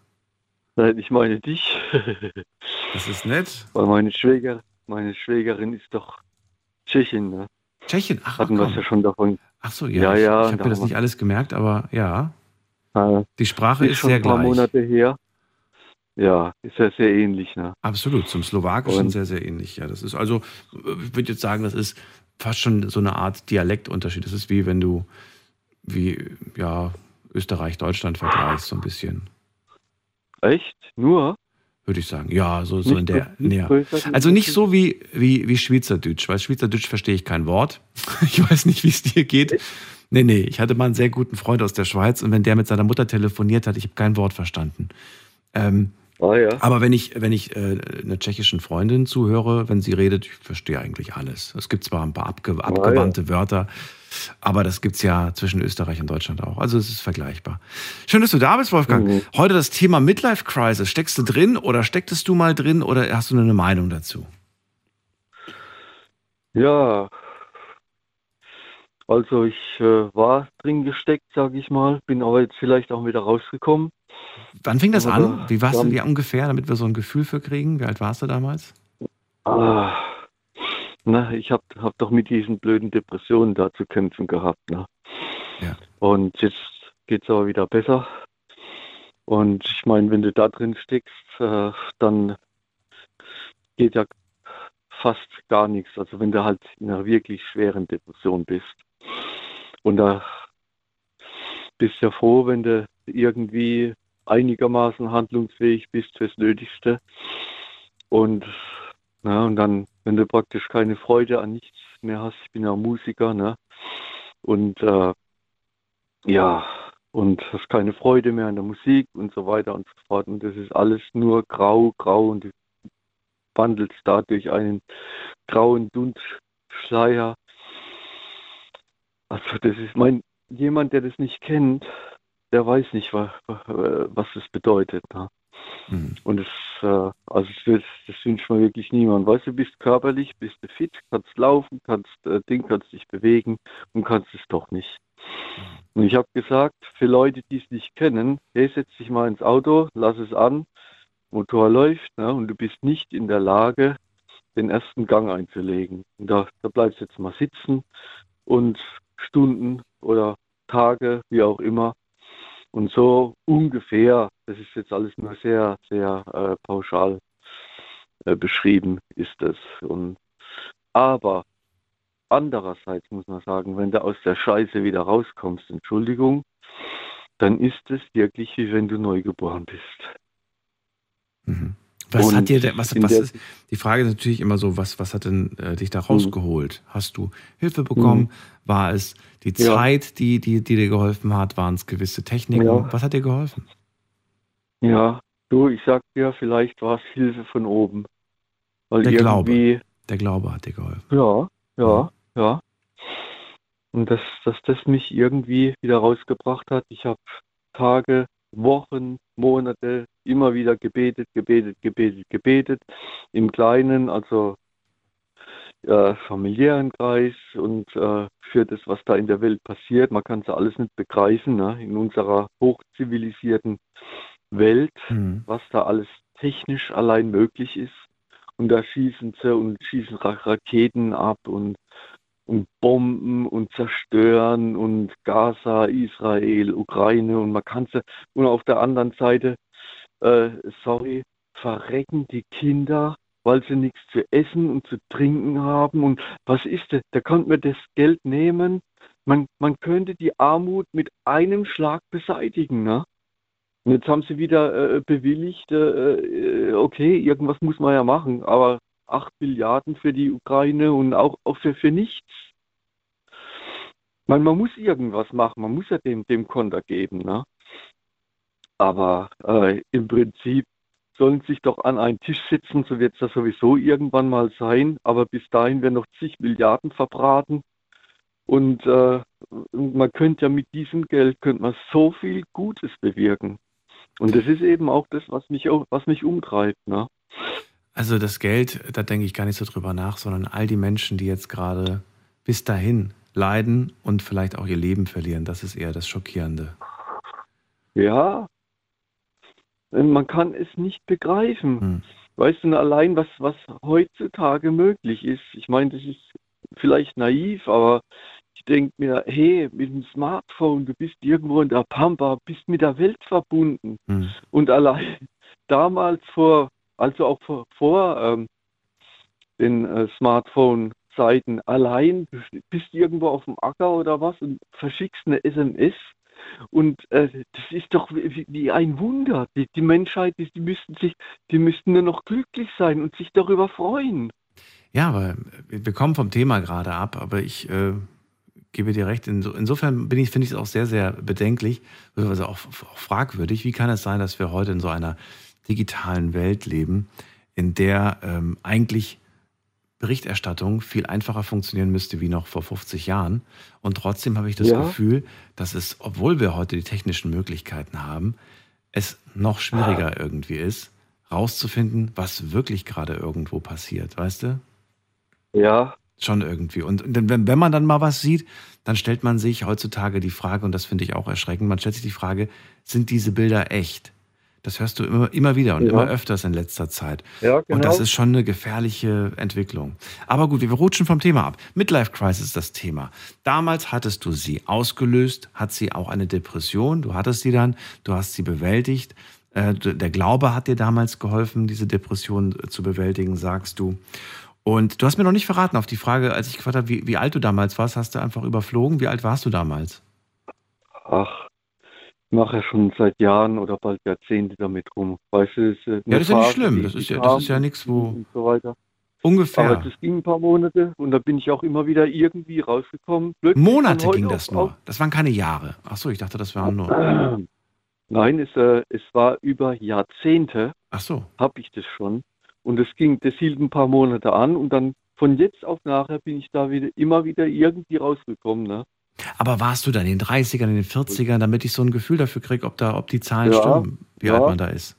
Nein, ich meine dich. Das ist nett. Weil meine Schwäger, meine Schwägerin ist doch Tschechin, ne? Tschechien, ach, Hatten wir komm. ja schon davon. Ach so, ja. Ja, ich ja, ich habe mir das nicht alles gemerkt, aber ja. Äh, Die Sprache ist, schon sehr ein paar gleich. Monate her. Ja, ist ja sehr ähnlich, ne? Absolut, zum Slowakischen Und- sehr, sehr ähnlich. Ja, das ist also, ich würde jetzt sagen, das ist fast schon so eine Art Dialektunterschied. Das ist wie wenn du, wie, ja, Österreich, Deutschland vergleichst, so ein bisschen, Echt? Nur? würde ich sagen. Ja, so, so in der Nähe. Also nicht so wie, wie, wie Schweizerdeutsch, weil Schweizerdeutsch verstehe ich kein Wort. Ich weiß nicht, wie es dir geht. Nee, nee, ich hatte mal einen sehr guten Freund aus der Schweiz und wenn der mit seiner Mutter telefoniert hat, ich habe kein Wort verstanden. Ähm, Ah, ja. Aber wenn ich, wenn ich äh, einer tschechischen Freundin zuhöre, wenn sie redet, ich verstehe eigentlich alles. Es gibt zwar ein paar abge Ah, abgewandte Wörter, aber das gibt es ja zwischen Österreich und Deutschland auch. Also es ist vergleichbar. Schön, dass du da bist, Wolfgang. Mhm. Heute das Thema Midlife Crisis. Steckst du drin oder stecktest du mal drin oder hast du eine Meinung dazu? Ja. Also ich äh, war drin gesteckt, sage ich mal, bin aber jetzt vielleicht auch wieder rausgekommen. Wann fing das Aber an? Wie warst du wie ungefähr, damit wir so ein Gefühl für kriegen? Wie alt warst du damals? Ah, na, ich habe hab doch mit diesen blöden Depressionen da zu kämpfen gehabt. Ne? Ja. Und jetzt geht es aber wieder besser. Und ich meine, wenn du da drin steckst, äh, dann geht ja fast gar nichts. Also wenn du halt in einer wirklich schweren Depression bist. Und da bist ja froh, wenn du irgendwie einigermaßen handlungsfähig bist fürs Nötigste. Und, ja, und dann, wenn du praktisch keine Freude an nichts mehr hast, ich bin ja Musiker, ne? Und äh, ja, und hast keine Freude mehr an der Musik und so weiter und so fort. Und das ist alles nur grau, grau und du wandelst da durch einen grauen Dunstschleier. Also das ist mein, jemand, der das nicht kennt, der weiß nicht, was, was das bedeutet. Ne? Und es, äh, also das, das, das wünscht man wirklich niemand. Weißt du, bist körperlich, bist du fit, kannst laufen, kannst äh, Ding, kannst dich bewegen und kannst es doch nicht. Und ich habe gesagt, für Leute, die es nicht kennen, hey, setz dich mal ins Auto, lass es an, Motor läuft ne, und du bist nicht in der Lage, den ersten Gang einzulegen. Und da, da bleibst du jetzt mal sitzen und Stunden oder Tage, wie auch immer. Und so ungefähr, das ist jetzt alles nur sehr, sehr äh, pauschal äh, beschrieben, ist das. Und, aber andererseits muss man sagen, wenn du aus der Scheiße wieder rauskommst, Entschuldigung, dann ist es wirklich wie wenn du neugeboren bist. Was Und hat dir denn, was, was ist, die Frage ist natürlich immer so, was, was hat denn äh, dich da rausgeholt? Hast du Hilfe bekommen? Mhm. War es die Ja. Zeit, die, die, die dir geholfen hat? Waren es gewisse Techniken? Ja. Was hat dir geholfen? Ja, du, ich sag dir, vielleicht war es Hilfe von oben. Weil Der Glaube. Der Glaube hat dir geholfen. Ja, ja, ja. Und dass, dass das mich irgendwie wieder rausgebracht hat. Ich habe Tage, Wochen, Monate immer wieder gebetet, gebetet, gebetet, gebetet. Im Kleinen, also äh, familiären Kreis und äh, für das, was da in der Welt passiert. Man kann es alles nicht begreifen, ne? in unserer hochzivilisierten Welt, was da alles technisch allein möglich ist. Und da schießen sie und schießen Ra Raketen ab und, und Bomben und zerstören und Gaza, Israel, Ukraine und man kann sie, und auf der anderen Seite, äh, sorry, verrecken die Kinder, weil sie nichts zu essen und zu trinken haben. Und was ist das? Da könnte man das Geld nehmen. Man, man könnte die Armut mit einem Schlag beseitigen. Ne? Und jetzt haben sie wieder äh, bewilligt, äh, äh, okay, irgendwas muss man ja machen, aber 8 Milliarden für die Ukraine und auch, auch für, für nichts. Man, man muss irgendwas machen, man muss ja dem, dem Konter geben. Ne? Aber äh, im Prinzip sollen sich doch an einen Tisch sitzen, so wird es ja sowieso irgendwann mal sein, aber bis dahin werden noch zig Milliarden verbraten. Und äh, man könnte ja mit diesem Geld könnte man so viel Gutes bewirken. Und das ist eben auch das, was mich, was mich umtreibt. Ne? Also das Geld, da denke ich gar nicht so drüber nach, sondern all die Menschen, die jetzt gerade bis dahin leiden und vielleicht auch ihr Leben verlieren, das ist eher das Schockierende. Ja, man kann es nicht begreifen. Weißt du, allein was, was heutzutage möglich ist, ich meine, das ist vielleicht naiv, aber ich denke mir, hey, mit dem Smartphone, du bist irgendwo in der Pampa, bist mit der Welt verbunden. Und allein damals vor, also auch vor, ähm, den äh, Smartphone-Zeiten, allein du bist irgendwo auf dem Acker oder was und verschickst eine SMS und äh, das ist doch wie, wie ein Wunder. Die, die Menschheit, die, die müssten sich, die müssten nur noch glücklich sein und sich darüber freuen. Ja, aber wir kommen vom Thema gerade ab, aber ich äh, gebe dir recht. Inso, insofern bin ich, finde ich es auch sehr, sehr bedenklich, beziehungsweise auch, auch fragwürdig. Wie kann es sein, dass wir heute in so einer digitalen Welt leben, in der ähm, eigentlich Berichterstattung viel einfacher funktionieren müsste wie noch vor 50 Jahren. Und trotzdem habe ich das Ja. Gefühl, dass es, obwohl wir heute die technischen Möglichkeiten haben, es noch schwieriger irgendwie ist, rauszufinden, was wirklich gerade irgendwo passiert, weißt du? Ja, Schon irgendwie. Und wenn, wenn man dann mal was sieht, dann stellt man sich heutzutage die Frage, und das finde ich auch erschreckend, man stellt sich die Frage, sind diese Bilder echt? Das hörst du immer, immer wieder und Ja. immer öfters in letzter Zeit. Ja, Und das genau. ist schon eine gefährliche Entwicklung. Aber gut, wir rutschen vom Thema ab. Midlife Crisis ist das Thema. Damals hattest du sie ausgelöst, hat sie auch eine Depression. Du hattest sie dann, du hast sie bewältigt. Äh, Der Glaube hat dir damals geholfen, diese Depression zu bewältigen, sagst du. Und du hast mir noch nicht verraten auf die Frage, als ich gefragt habe, wie, wie alt du damals warst, hast du einfach überflogen. Wie alt warst du damals? Ach, mache ja schon seit Jahren oder bald Jahrzehnte damit rum. Weißt du, das ist, äh, eine Ja, das ist ja nicht schlimm. Das ist ja, das ist ja nichts, wo. und so weiter. Ungefähr. Aber das ging ein paar Monate und da bin ich auch immer wieder irgendwie rausgekommen. Plötzlich Monate ging das nur. Das waren keine Jahre. Ach so, ich dachte, das waren nur. Nein, es, äh, es war über Jahrzehnte. Ach so. Habe ich das schon. Und es ging, das hielt ein paar Monate an und dann von jetzt auf nachher bin ich da wieder immer wieder irgendwie rausgekommen. Ne? Aber warst du da in den 30ern, in den 40ern, damit ich so ein Gefühl dafür kriege, ob, da, ob die Zahlen Ja, stimmen, wie ja. alt man da ist?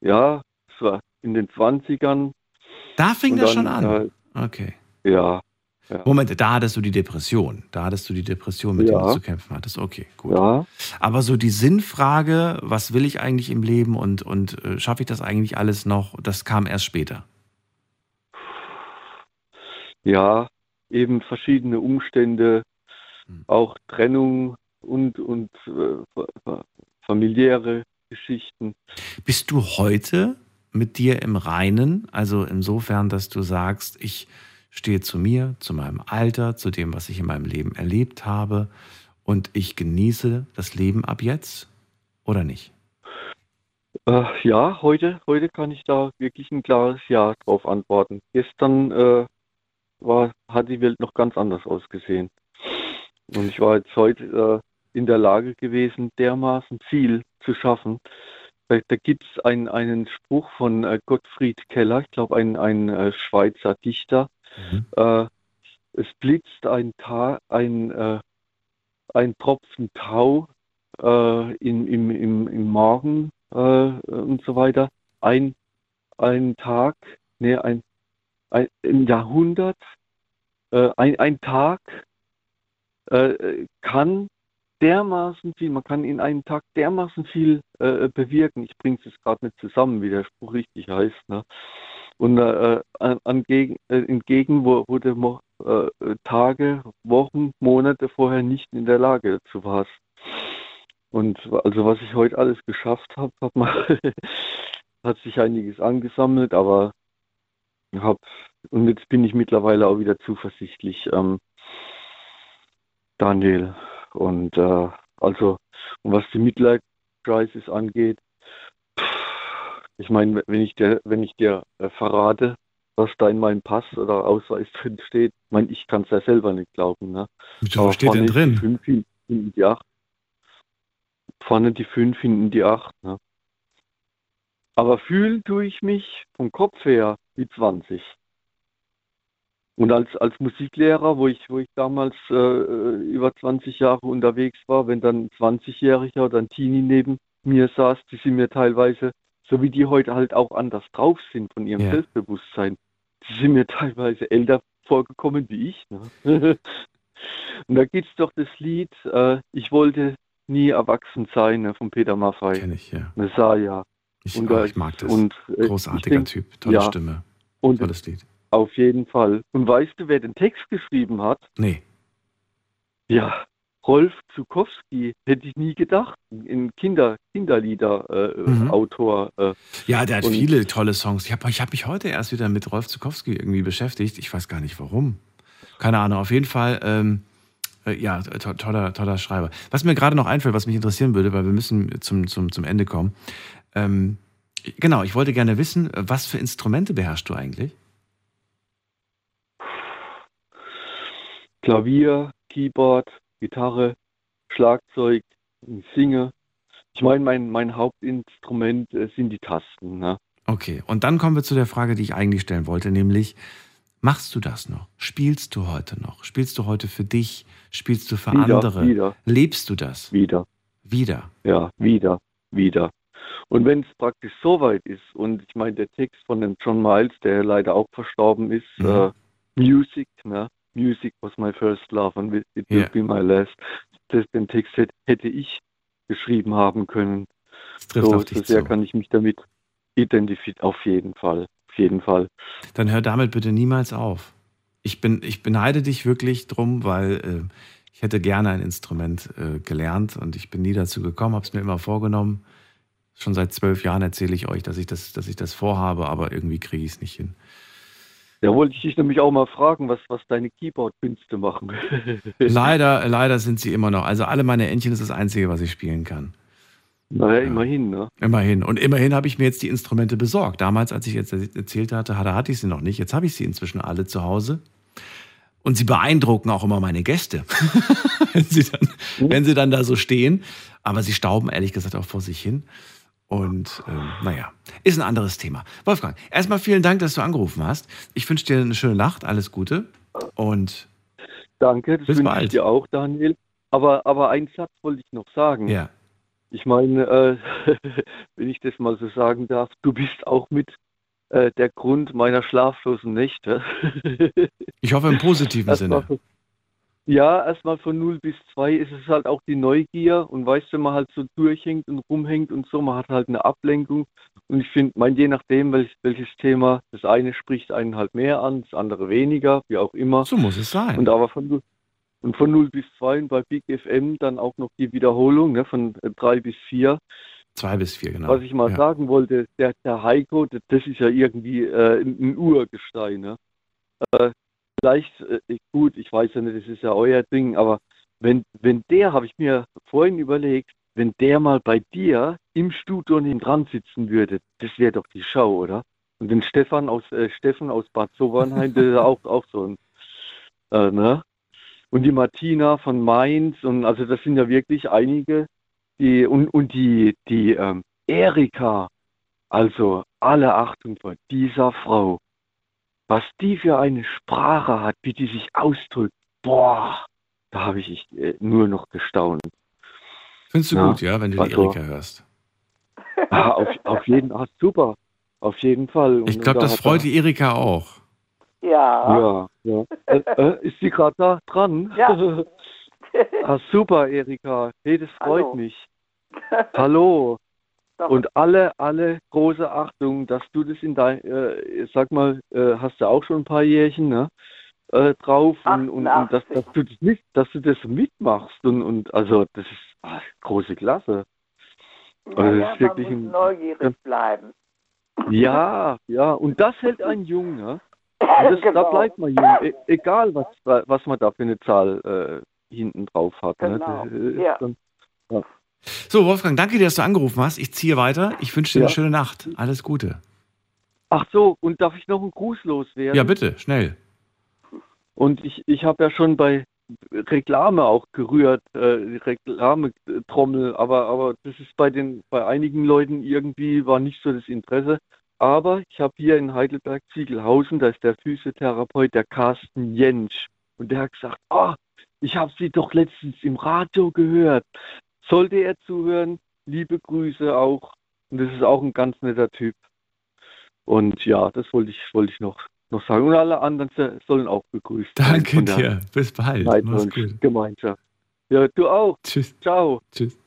Ja, es war in den 20ern. Da fing das dann, schon an. Okay. Äh, ja. ja. Moment, da hattest du die Depression. Da hattest du die Depression, mit der Ja. du zu kämpfen hattest. Okay, gut. Ja. Aber so die Sinnfrage, was will ich eigentlich im Leben und, und äh, schaffe ich das eigentlich alles noch, das kam erst später. ja, eben verschiedene Umstände. Auch Trennung und, und äh, fa- fa- familiäre Geschichten. Bist du heute mit dir im Reinen? Also insofern, dass du sagst, ich stehe zu mir, zu meinem Alter, zu dem, was ich in meinem Leben erlebt habe und ich genieße das Leben ab jetzt oder nicht? Äh, ja, heute, heute kann ich da wirklich ein klares Ja drauf antworten. Gestern äh, war, hat die Welt noch ganz anders ausgesehen. Und ich war jetzt heute äh, in der Lage gewesen, dermaßen viel zu schaffen. Da, da gibt es ein, einen Spruch von äh, Gottfried Keller, ich glaube ein, ein äh, Schweizer Dichter. Äh, es blitzt ein, Ta ein, äh, ein Tropfen Tau äh, in, im, im, im Morgen äh, und so weiter. Ein, ein Tag, nee, ein, ein, ein Jahrhundert, äh, ein, ein Tag äh, kann dermaßen viel, man kann in einem Tag dermaßen viel äh, bewirken. Ich bringe es jetzt gerade nicht zusammen, wie der Spruch richtig heißt. Ne? Und äh, an, angegen, äh, entgegen wo, wo äh, Tage, Wochen, Monate vorher nicht in der Lage dazu warst. Und also was ich heute alles geschafft habe, hat, hat sich einiges angesammelt, aber hab, und jetzt bin ich mittlerweile auch wieder zuversichtlich, ähm, Daniel. Und äh, also, und was die Midlife Crisis angeht, ich meine, wenn ich dir, wenn ich dir äh, verrate, was da in meinem Pass oder Ausweis drin steht, ich meine, ich kann es ja selber nicht glauben. Ne? Wieso, was steht denn drin? Die fünf, hinten die acht. Vorne die fünf, hinten die acht. Ne? Aber fühlen tue ich mich vom Kopf her wie 20. Und als, als Musiklehrer, wo ich, wo ich damals äh, über 20 Jahre unterwegs war, wenn dann ein 20-Jähriger oder ein Teenie neben mir saß, die sind mir teilweise, so wie die heute halt auch anders drauf sind von ihrem Ja. Selbstbewusstsein, die sind mir teilweise älter vorgekommen wie ich. Ne? Und da gibt's doch das Lied, äh, ich wollte nie erwachsen sein, ne, von Peter Maffay. Kenn ich, ja. Messiah. Ich, Und ich mag das. und, äh, Großartiger denk- Typ, tolle ja. Stimme. Und Tolles Lied. Auf jeden Fall. Und weißt du, wer den Text geschrieben hat? Nee. Ja, Rolf Zukowski, hätte ich nie gedacht. Ein Kinder, Kinderlieder-Autor. Äh, Mhm. Autor, äh. Ja, der hat viele tolle Songs. Ich habe ich hab mich heute erst wieder mit Rolf Zukowski irgendwie beschäftigt. Ich weiß gar nicht warum. Keine Ahnung. Auf jeden Fall, ähm, äh, ja, to toller, toller Schreiber. Was mir gerade noch einfällt, was mich interessieren würde, weil wir müssen zum, zum, zum Ende kommen. Ähm, genau, ich wollte gerne wissen, was für Instrumente beherrschst du eigentlich? Klavier, Keyboard, Gitarre, Schlagzeug, singe. Ich meine, mein, mein Hauptinstrument äh, sind die Tasten. Ne? Okay, und dann kommen wir zu der Frage, die ich eigentlich stellen wollte, nämlich, machst du das noch? Spielst du heute noch? Spielst du heute für dich? Spielst du für Wieder, andere? wieder. Lebst du das? Wieder. Wieder. Ja, wieder, wieder. Und wenn es praktisch so weit ist, und ich meine, der Text von dem John Miles, der leider auch verstorben ist, Mhm. äh, Music, ne? Music was my first love and it will Ja. be my last. Das, den Text hätte, hätte ich geschrieben haben können. Das trifft so, so sehr zu. kann ich mich damit identifizieren. Auf jeden Fall. Auf jeden Fall. Dann hör damit bitte niemals auf. Ich, bin, ich beneide dich wirklich drum, weil äh, ich hätte gerne ein Instrument äh, gelernt und ich bin nie dazu gekommen, habe es mir immer vorgenommen. Schon seit zwölf Jahren erzähle ich euch, dass ich das, dass ich das vorhabe, aber irgendwie kriege ich es nicht hin. Da wollte ich dich nämlich auch mal fragen, was, was deine Keyboard-Künste machen. Leider, leider sind sie immer noch. Also alle meine Entchen ist das Einzige, was ich spielen kann. Naja, immerhin, ne? Immerhin. Und immerhin habe ich mir jetzt die Instrumente besorgt. Damals, als ich jetzt erzählt hatte, hatte ich sie noch nicht. Jetzt habe ich sie inzwischen alle zu Hause. Und sie beeindrucken auch immer meine Gäste, wenn, sie dann, wenn sie dann da so stehen. Aber sie stauben ehrlich gesagt auch vor sich hin. Und ähm, naja, ist ein anderes Thema. Wolfgang, erstmal vielen Dank, dass du angerufen hast. Ich wünsche dir eine schöne Nacht, alles Gute. Und Danke, das Bis wünsche ich bald. dir auch, Daniel. Aber, aber einen Satz wollte ich noch sagen. ja, Ich meine, äh, wenn ich das mal so sagen darf, du bist auch mit äh, der Grund meiner schlaflosen Nächte. ich hoffe im positiven Erstmal Sinne. von- Ja, erstmal von 0 bis 2 ist es halt auch die Neugier und weißt, wenn man halt so durchhängt und rumhängt und so, man hat halt eine Ablenkung und ich finde, mein, je nachdem welch, welches Thema, das eine spricht einen halt mehr an, das andere weniger, wie auch immer. So muss es sein. Und aber von, null- und von 0 bis 2 und bei Big FM dann auch noch die Wiederholung ne, von 3 bis 4. Zwei bis vier, genau. Was ich mal ja. sagen wollte, der, der Heiko, das, ist ja irgendwie äh, ein, ein Urgestein. Ne? Äh, vielleicht, äh, gut, ich weiß ja nicht, das ist ja euer Ding, aber wenn, wenn der, habe ich mir vorhin überlegt, wenn der mal bei dir im Studio neben dran sitzen würde, das wäre doch die Show, oder? Und den Stefan aus äh, Steffen aus Bad Sobernheim, der ist auch, auch so ein, äh, ne? Und die Martina von Mainz und also das sind ja wirklich einige, die und, und die, die ähm, Erika, also alle Achtung vor dieser Frau, was die für eine Sprache hat, wie die sich ausdrückt, boah, da habe ich echt, äh, nur noch gestaunt. Findest du Ja, gut, ja, wenn du die also- Erika hörst? Ah, auf, auf jeden Fall, super, auf jeden Fall. Und Ich glaube, da das freut er- die Erika auch. Ja. Ja, ja. Äh, äh, ist sie gerade da dran? Ja. ah, super, Erika. Hey, das freut Hallo. mich. Hallo. Doch. Und alle, alle große Achtung, dass du das in dein, äh, sag mal, äh, hast du auch schon ein paar Jährchen, ne? Äh, drauf und, und, und dass, dass du das mit, dass du das mitmachst und, und also das ist ah, große Klasse. Also, das ja, ist man wirklich muss ein, neugierig bleiben. ja, ja, und das hält einen jung, ne? Das, Da Genau. bleibt man jung, e egal was, was man da für eine Zahl äh, hinten drauf hat. Genau, Ne? Das ist ja. dann, ja. So, Wolfgang, danke dir, dass du angerufen hast. Ich ziehe weiter. Ich wünsche dir Ja. eine schöne Nacht. Alles Gute. Ach so, und darf ich noch einen Gruß loswerden? Ja, bitte, schnell. Und ich, ich habe ja schon bei Reklame auch gerührt, äh, Reklametrommel, aber, aber das ist bei den bei einigen Leuten irgendwie war nicht so das Interesse. Aber ich habe hier in Heidelberg Ziegelhausen, da ist der Physiotherapeut, der Carsten Jentsch. Und der hat gesagt, ah, ich habe sie doch letztens im Radio gehört. Sollte er zuhören, liebe Grüße auch. Und das ist auch ein ganz netter Typ. Und ja, das wollte ich, wollte ich noch, noch sagen. Und alle anderen sollen auch begrüßt werden Danke von der dir. Bis bald. Night Mach's gut. Gemeinschaft. Ja, du auch. Tschüss. Ciao. Tschüss.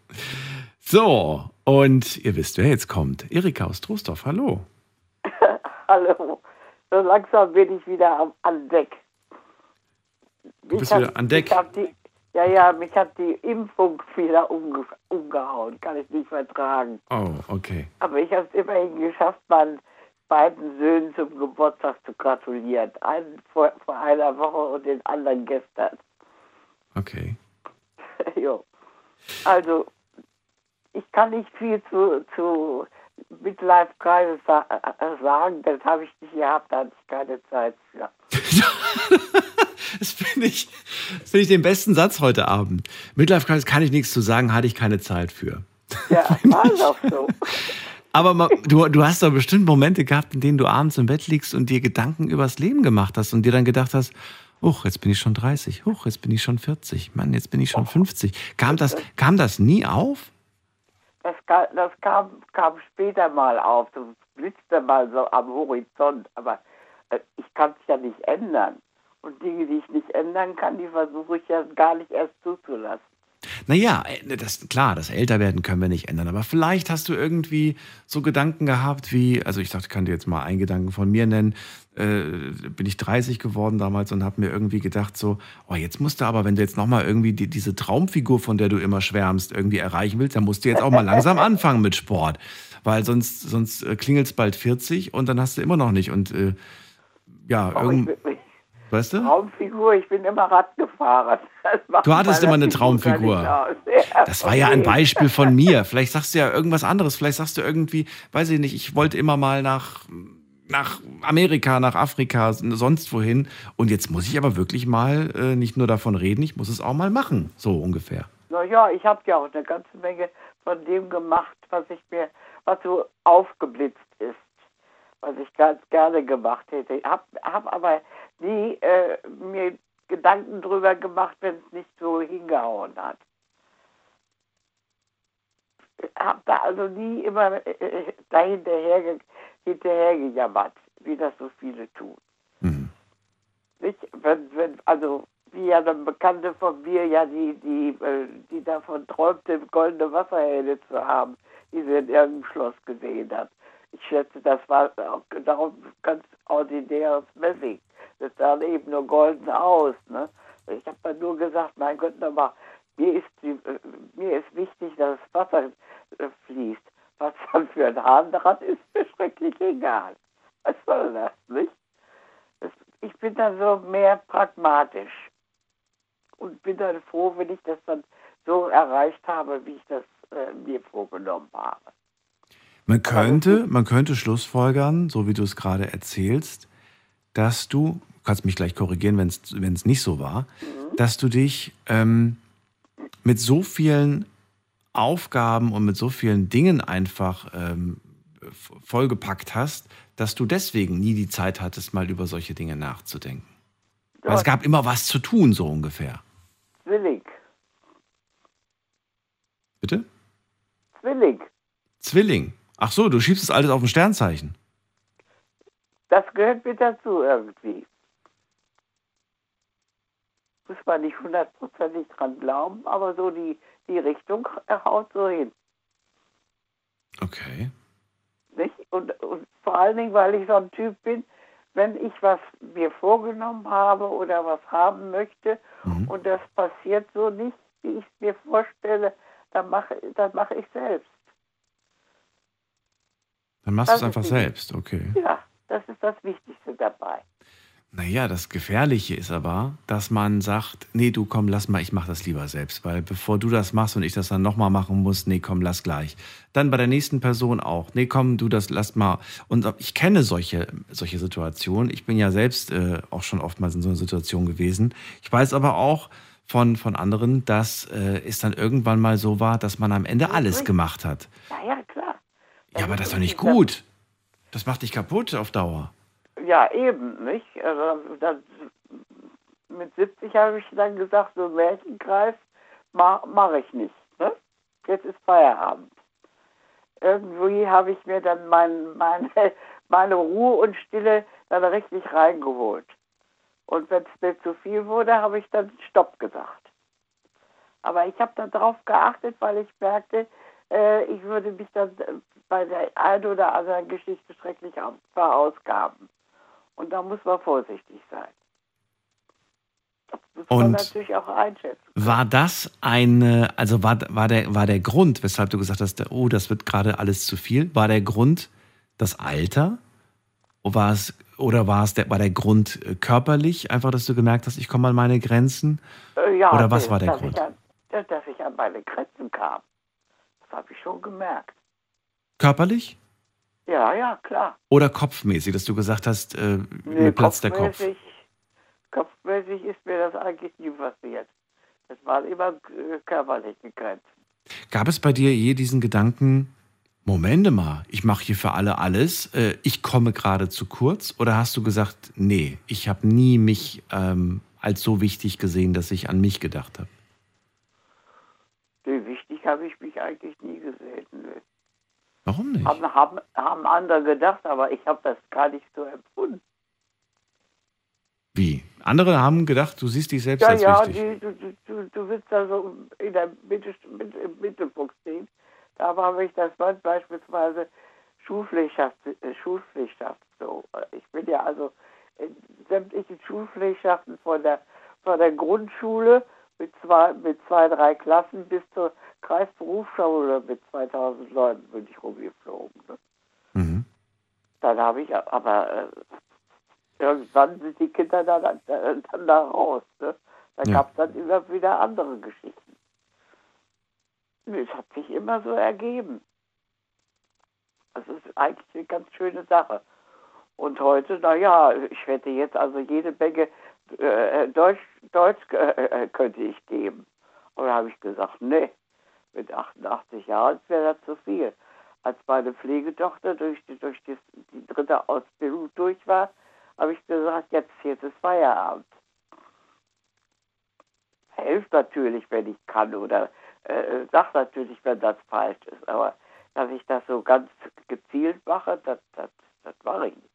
So, und ihr wisst, wer jetzt kommt. Erika aus Trostorf, hallo. Hallo. So langsam bin ich wieder am, an Deck. Du bist Mich wieder an Deck. mich hat die, ja, ja, mich hat die Impfung wieder umge, umgehauen. Kann ich nicht vertragen. Oh, okay. Aber ich habe es immerhin geschafft, meinen beiden Söhnen zum Geburtstag zu gratulieren. Einen vor, vor einer Woche und den anderen gestern. Okay. jo. Also, ich kann nicht viel zu, zu Midlife Crisis sa äh, sagen. Das habe ich nicht gehabt, da hatte ich keine Zeit für. Das finde ich, das finde ich den besten Satz heute Abend. Midlife Crisis kann ich nichts zu sagen, hatte ich keine Zeit für. Ja, war doch so. Aber ma- du, du hast doch bestimmt Momente gehabt, in denen du abends im Bett liegst und dir Gedanken übers Leben gemacht hast und dir dann gedacht hast, huch, jetzt bin ich schon 30, huch, jetzt bin ich schon 40, Mann, jetzt bin ich schon 50. Kam das, kam das nie auf? Das, kam, das kam, kam später mal auf. Das blitzte mal so am Horizont. Aber äh, ich kann es ja nicht ändern. Und Dinge, die ich nicht ändern kann, die versuche ich ja gar nicht erst zuzulassen. Naja, äh, das, klar, das Älterwerden können wir nicht ändern, aber vielleicht hast du irgendwie so Gedanken gehabt wie, also ich dachte, ich kann dir jetzt mal einen Gedanken von mir nennen, äh, bin ich 30 geworden damals und habe mir irgendwie gedacht so, oh, jetzt musst du aber, wenn du jetzt nochmal irgendwie die, diese Traumfigur, von der du immer schwärmst, irgendwie erreichen willst, dann musst du jetzt auch mal langsam anfangen mit Sport, weil sonst, sonst äh, klingelt es bald 40 und dann hast du immer noch nicht und äh, ja, Aber irgend, ich, bin- weißt du? Traumfigur, ich bin immer Rad gefahren. Du hattest immer eine Traumfigur. Ja, Das war ja ein. Beispiel von mir. Vielleicht sagst du ja irgendwas anderes. Vielleicht sagst du irgendwie, weiß ich nicht, ich wollte immer mal nach, nach Amerika, nach Afrika, sonst wohin. Und jetzt muss ich aber wirklich mal äh, nicht nur davon reden, ich muss es auch mal machen. So ungefähr. Naja, ich habe ja auch eine ganze Menge von dem gemacht, was ich mir, was so aufgeblitzt ist, was ich ganz gerne gemacht hätte. Ich habe hab aber nie äh, mir Gedanken drüber gemacht, wenn es nicht so hingehauen hat. Habe da also nie immer äh, dahinterher ge hinterhergejammert, wie das so viele tun. Nicht? Wenn, wenn, also wie ja eine Bekannte von mir ja die, die, äh, die davon träumte, goldene Wasserhähne zu haben, die sie in irgendeinem Schloss gesehen hat. Ich schätze, das war auch genau ganz ordinäres Messing. Das sah eben nur golden aus. Ne? Ich habe dann nur gesagt, mein Gott, nochmal, mir ist, die, äh, mir ist wichtig, dass das Wasser äh, fließt. Was dann für ein Hahn dran ist, mir schrecklich egal. Was soll das, nicht? Ich bin dann so mehr pragmatisch und bin dann froh, wenn ich das dann so erreicht habe, wie ich das äh, mir vorgenommen habe. Man könnte, man könnte schlussfolgern, so wie du es gerade erzählst, dass du, du kannst mich gleich korrigieren, wenn es nicht so war, dass du dich ähm, mit so vielen Aufgaben und mit so vielen Dingen einfach ähm, vollgepackt hast, dass du deswegen nie die Zeit hattest, mal über solche Dinge nachzudenken. Weil es gab immer was zu tun, so ungefähr. Zwilling, Bitte? Zwilling, Zwilling. Ach so, du schiebst es alles auf ein Sternzeichen. Das gehört mit dazu irgendwie. Muss man nicht hundertprozentig dran glauben, aber so die, die Richtung haut so hin. Okay. Nicht? Und, und vor allen Dingen, weil ich so ein Typ bin, wenn ich was mir vorgenommen habe oder was haben möchte und das passiert so nicht, wie ich es mir vorstelle, dann mache dann mache ich selbst. Dann machst du es einfach selbst, okay. Ja, das ist das Wichtigste dabei. Naja, das Gefährliche ist aber, dass man sagt, nee, du komm, lass mal, ich mach das lieber selbst, weil bevor du das machst und ich das dann nochmal machen muss, nee, komm, lass gleich. Dann bei der nächsten Person auch, nee, komm, du das, lass mal. Und ich kenne solche, solche Situationen. Ich bin ja selbst äh, auch schon oftmals in so einer Situation gewesen. Ich weiß aber auch von, von anderen, dass äh, es dann irgendwann mal so war, dass man am Ende alles gemacht hat. Ja, ja, klar. Ja, aber das ist doch nicht gut. Das macht dich kaputt auf Dauer. Ja, eben, nicht? Also, das, mit 70 habe ich dann gesagt, so Märchenkreis mache mach ich nicht. Ne? Jetzt ist Feierabend. Irgendwie habe ich mir dann mein, meine, meine Ruhe und Stille dann richtig reingeholt. Und wenn es mir zu viel wurde, habe ich dann Stopp gesagt. Aber ich habe dann darauf geachtet, weil ich merkte, äh, ich würde mich dann bei der einen oder anderen Geschichte schrecklich au- verausgaben. Und da muss man vorsichtig sein. Das muss man Und- natürlich auch einschätzen. War das eine, also war, war, der, war der Grund, weshalb du gesagt hast, oh, das wird gerade alles zu viel, war der Grund das Alter? Oder war es, oder war es der, war der Grund äh, körperlich, einfach, dass du gemerkt hast, ich komme an meine Grenzen? Äh, ja, Oder was dass- war der Grund? An, dass ich an meine Grenzen kam. Das habe ich schon gemerkt. Körperlich? Ja, ja, klar. Oder kopfmäßig, dass du gesagt hast, äh, Nee, mir platzt der Kopf? kopfmäßig, ist mir das eigentlich nie passiert. Das waren immer äh, körperliche Grenzen. Gab es bei dir je diesen Gedanken, Momente mal, ich mache hier für alle alles, äh, ich komme gerade zu kurz? Oder hast du gesagt, nee, ich habe nie mich ähm, als so wichtig gesehen, dass ich an mich gedacht habe? Nee, wichtig habe ich mich eigentlich nie gesehen. Warum nicht? Haben, haben, haben andere gedacht, aber ich habe das gar nicht so empfunden. Wie? Andere haben gedacht, du siehst dich selbst Ja, als ja, wichtig. die, du, du, du, willst da so in der Mitte, mit, im Mittelpunkt stehen. Da habe ich das Wort beispielsweise Schulpflicht, äh, Schulpflicht so. Ich bin ja also in sämtlichen Schulpflichtschaften von der, von der Grundschule mit zwei, mit zwei, drei Klassen bis zur Kreisberufsschule mit 2000 Leuten bin ich rumgeflogen. Ne? Mhm. Dann habe ich aber äh, irgendwann sind die Kinder dann, dann, dann da raus. Ne? Da Ja. gab es dann immer wieder andere Geschichten. Es hat sich immer so ergeben. Das ist eigentlich eine ganz schöne Sache. Und heute, naja, ich wette jetzt also jede Menge äh, Deutsch, Deutsch äh, äh, könnte ich geben. Und da habe ich gesagt, nee, mit 88 Jahren wäre das zu viel. Als meine Pflegetochter durch, die, durch die, die dritte Ausbildung durch war, habe ich gesagt, jetzt, jetzt ist Feierabend. Hilft natürlich, wenn ich kann oder äh, sag natürlich, wenn das falsch ist. Aber dass ich das so ganz gezielt mache, das, das, das mache ich nicht.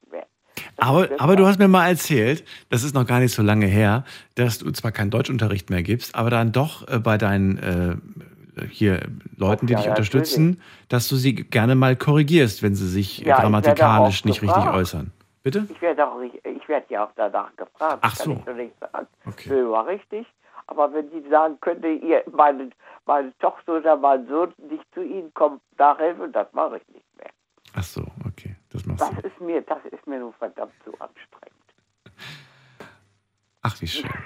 Aber, aber du hast mir mal erzählt, das ist noch gar nicht so lange her, dass du zwar keinen Deutschunterricht mehr gibst, aber dann doch äh, bei deinen äh, hier Leuten, die Ja, dich ja, unterstützen, dass du sie gerne mal korrigierst, wenn sie sich Ja, ich grammatikalisch nicht richtig gefragt. äußern. Bitte? Ich werde ich werde ja auch danach gefragt. Ach kann so. ich so nicht sagen. Okay. Nö, war richtig. Aber wenn die sagen, könnte ihr meine, meine Tochter oder mein Sohn nicht zu ihnen kommen, nachhelfen, das mache ich nicht mehr. Ach so, okay, das machst Das du. ist mir, das ist mir nur verdammt zu anstrengend. Ach, wie schön.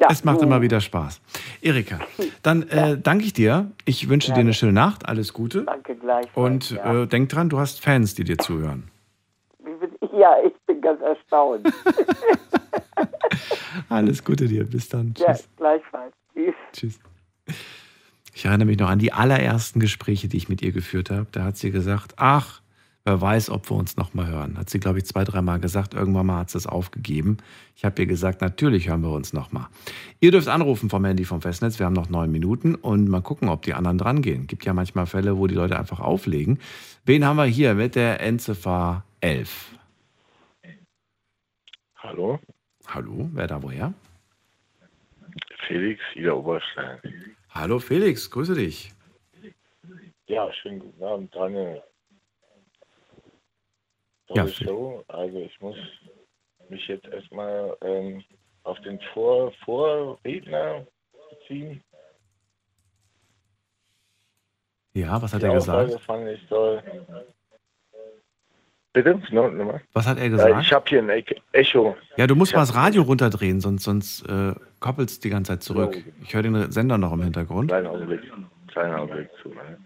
Ja, es macht du- immer wieder Spaß. Erika, dann äh, danke ich dir. Ich wünsche dir eine schöne Nacht. Alles Gute. Danke gleichfalls. Und ja. äh, denk dran, du hast Fans, die dir zuhören. Ja, ich bin ganz erstaunt. Alles Gute dir. Bis dann. ja, Tschüss. gleichfalls. Tschüss. Tschüss. Ich erinnere mich noch an die allerersten Gespräche, die ich mit ihr geführt habe. Da hat sie gesagt, ach, wer weiß, ob wir uns noch mal hören. Hat sie, glaube ich, zwei, dreimal gesagt. Irgendwann mal hat sie es aufgegeben. Ich habe ihr gesagt, natürlich hören wir uns noch mal. Ihr dürft anrufen vom Handy vom Festnetz. Wir haben noch neun Minuten und mal gucken, ob die anderen dran gehen. Gibt ja manchmal Fälle, wo die Leute einfach auflegen. Wen haben wir hier mit der Endziffer 11? Hallo, Hallo, wer da woher? Felix, Ida Oberstein. Hallo Felix, grüße dich. Ja, schönen guten Abend, Daniel. Ja, Fel- Show. Also ich muss mich jetzt erstmal ähm, auf den Vor Vorredner beziehen. Ja, was hat Die er Aussage gesagt? fand ich toll. Bitte? No, nochmal. Was hat er Ja, gesagt? ich habe hier ein E- Echo. Ja, du musst Ich mal das Radio runterdrehen, sonst, sonst äh, koppelst die ganze Zeit zurück. Ich höre den Sender noch im Hintergrund. Kleinen Augenblick. Kleinen Augenblick zu. Ne?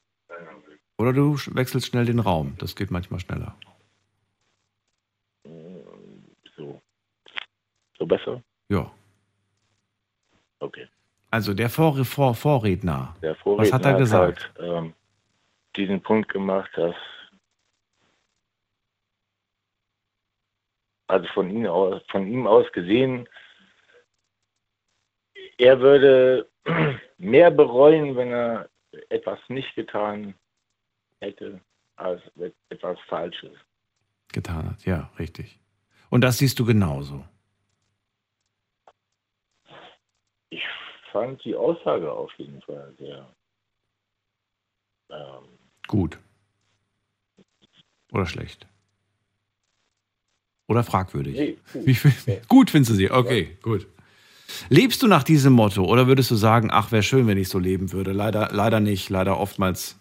Oder du wechselst schnell den Raum. Das geht manchmal schneller. So. So besser? Ja. Okay. Also der Vor Vor Vorredner. Der Vorredner Was hat er gesagt? Halt, ähm, diesen Punkt gemacht, dass also von ihm aus, von ihm aus gesehen, er würde mehr bereuen, wenn er etwas nicht getan hätte, als etwas Falsches. Getan hat. Ja, richtig. Und das siehst du genauso. Ich fand die Aussage auf jeden Fall sehr ähm, Gut. Oder schlecht. Oder fragwürdig. Nee, gut. Gut findest du sie? Okay, gut. Lebst du nach diesem Motto oder würdest du sagen, ach, wäre schön, wenn ich so leben würde? Leider, leider nicht. Leider oftmals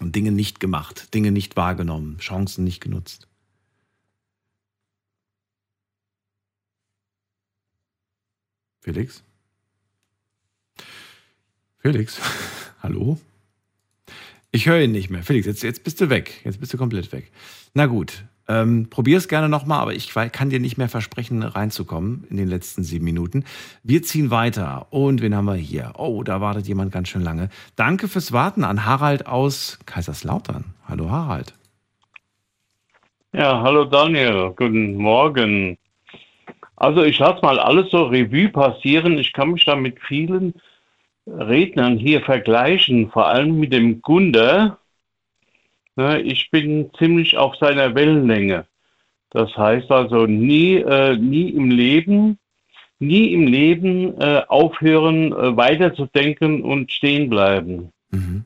Dinge nicht gemacht, Dinge nicht wahrgenommen, Chancen nicht genutzt. Felix? Felix? Hallo? Ich höre ihn nicht mehr. Felix, jetzt, jetzt bist du weg. Jetzt bist du komplett weg. Na gut, ähm, probier es gerne nochmal, aber ich kann dir nicht mehr versprechen, reinzukommen in den letzten sieben Minuten. Wir ziehen weiter. Und wen haben wir hier? Oh, da wartet jemand ganz schön lange. Danke fürs Warten an Harald aus Kaiserslautern. Hallo Harald. Ja, hallo Daniel, guten Morgen. Also ich lasse mal alles so Revue passieren. Ich kann mich da mit vielen Rednern hier vergleichen, vor allem mit dem Gunder. Ne, Ich bin ziemlich auf seiner Wellenlänge. Das heißt also nie, äh, nie im Leben, nie im Leben äh, aufhören, äh, weiterzudenken und stehen bleiben. Mhm.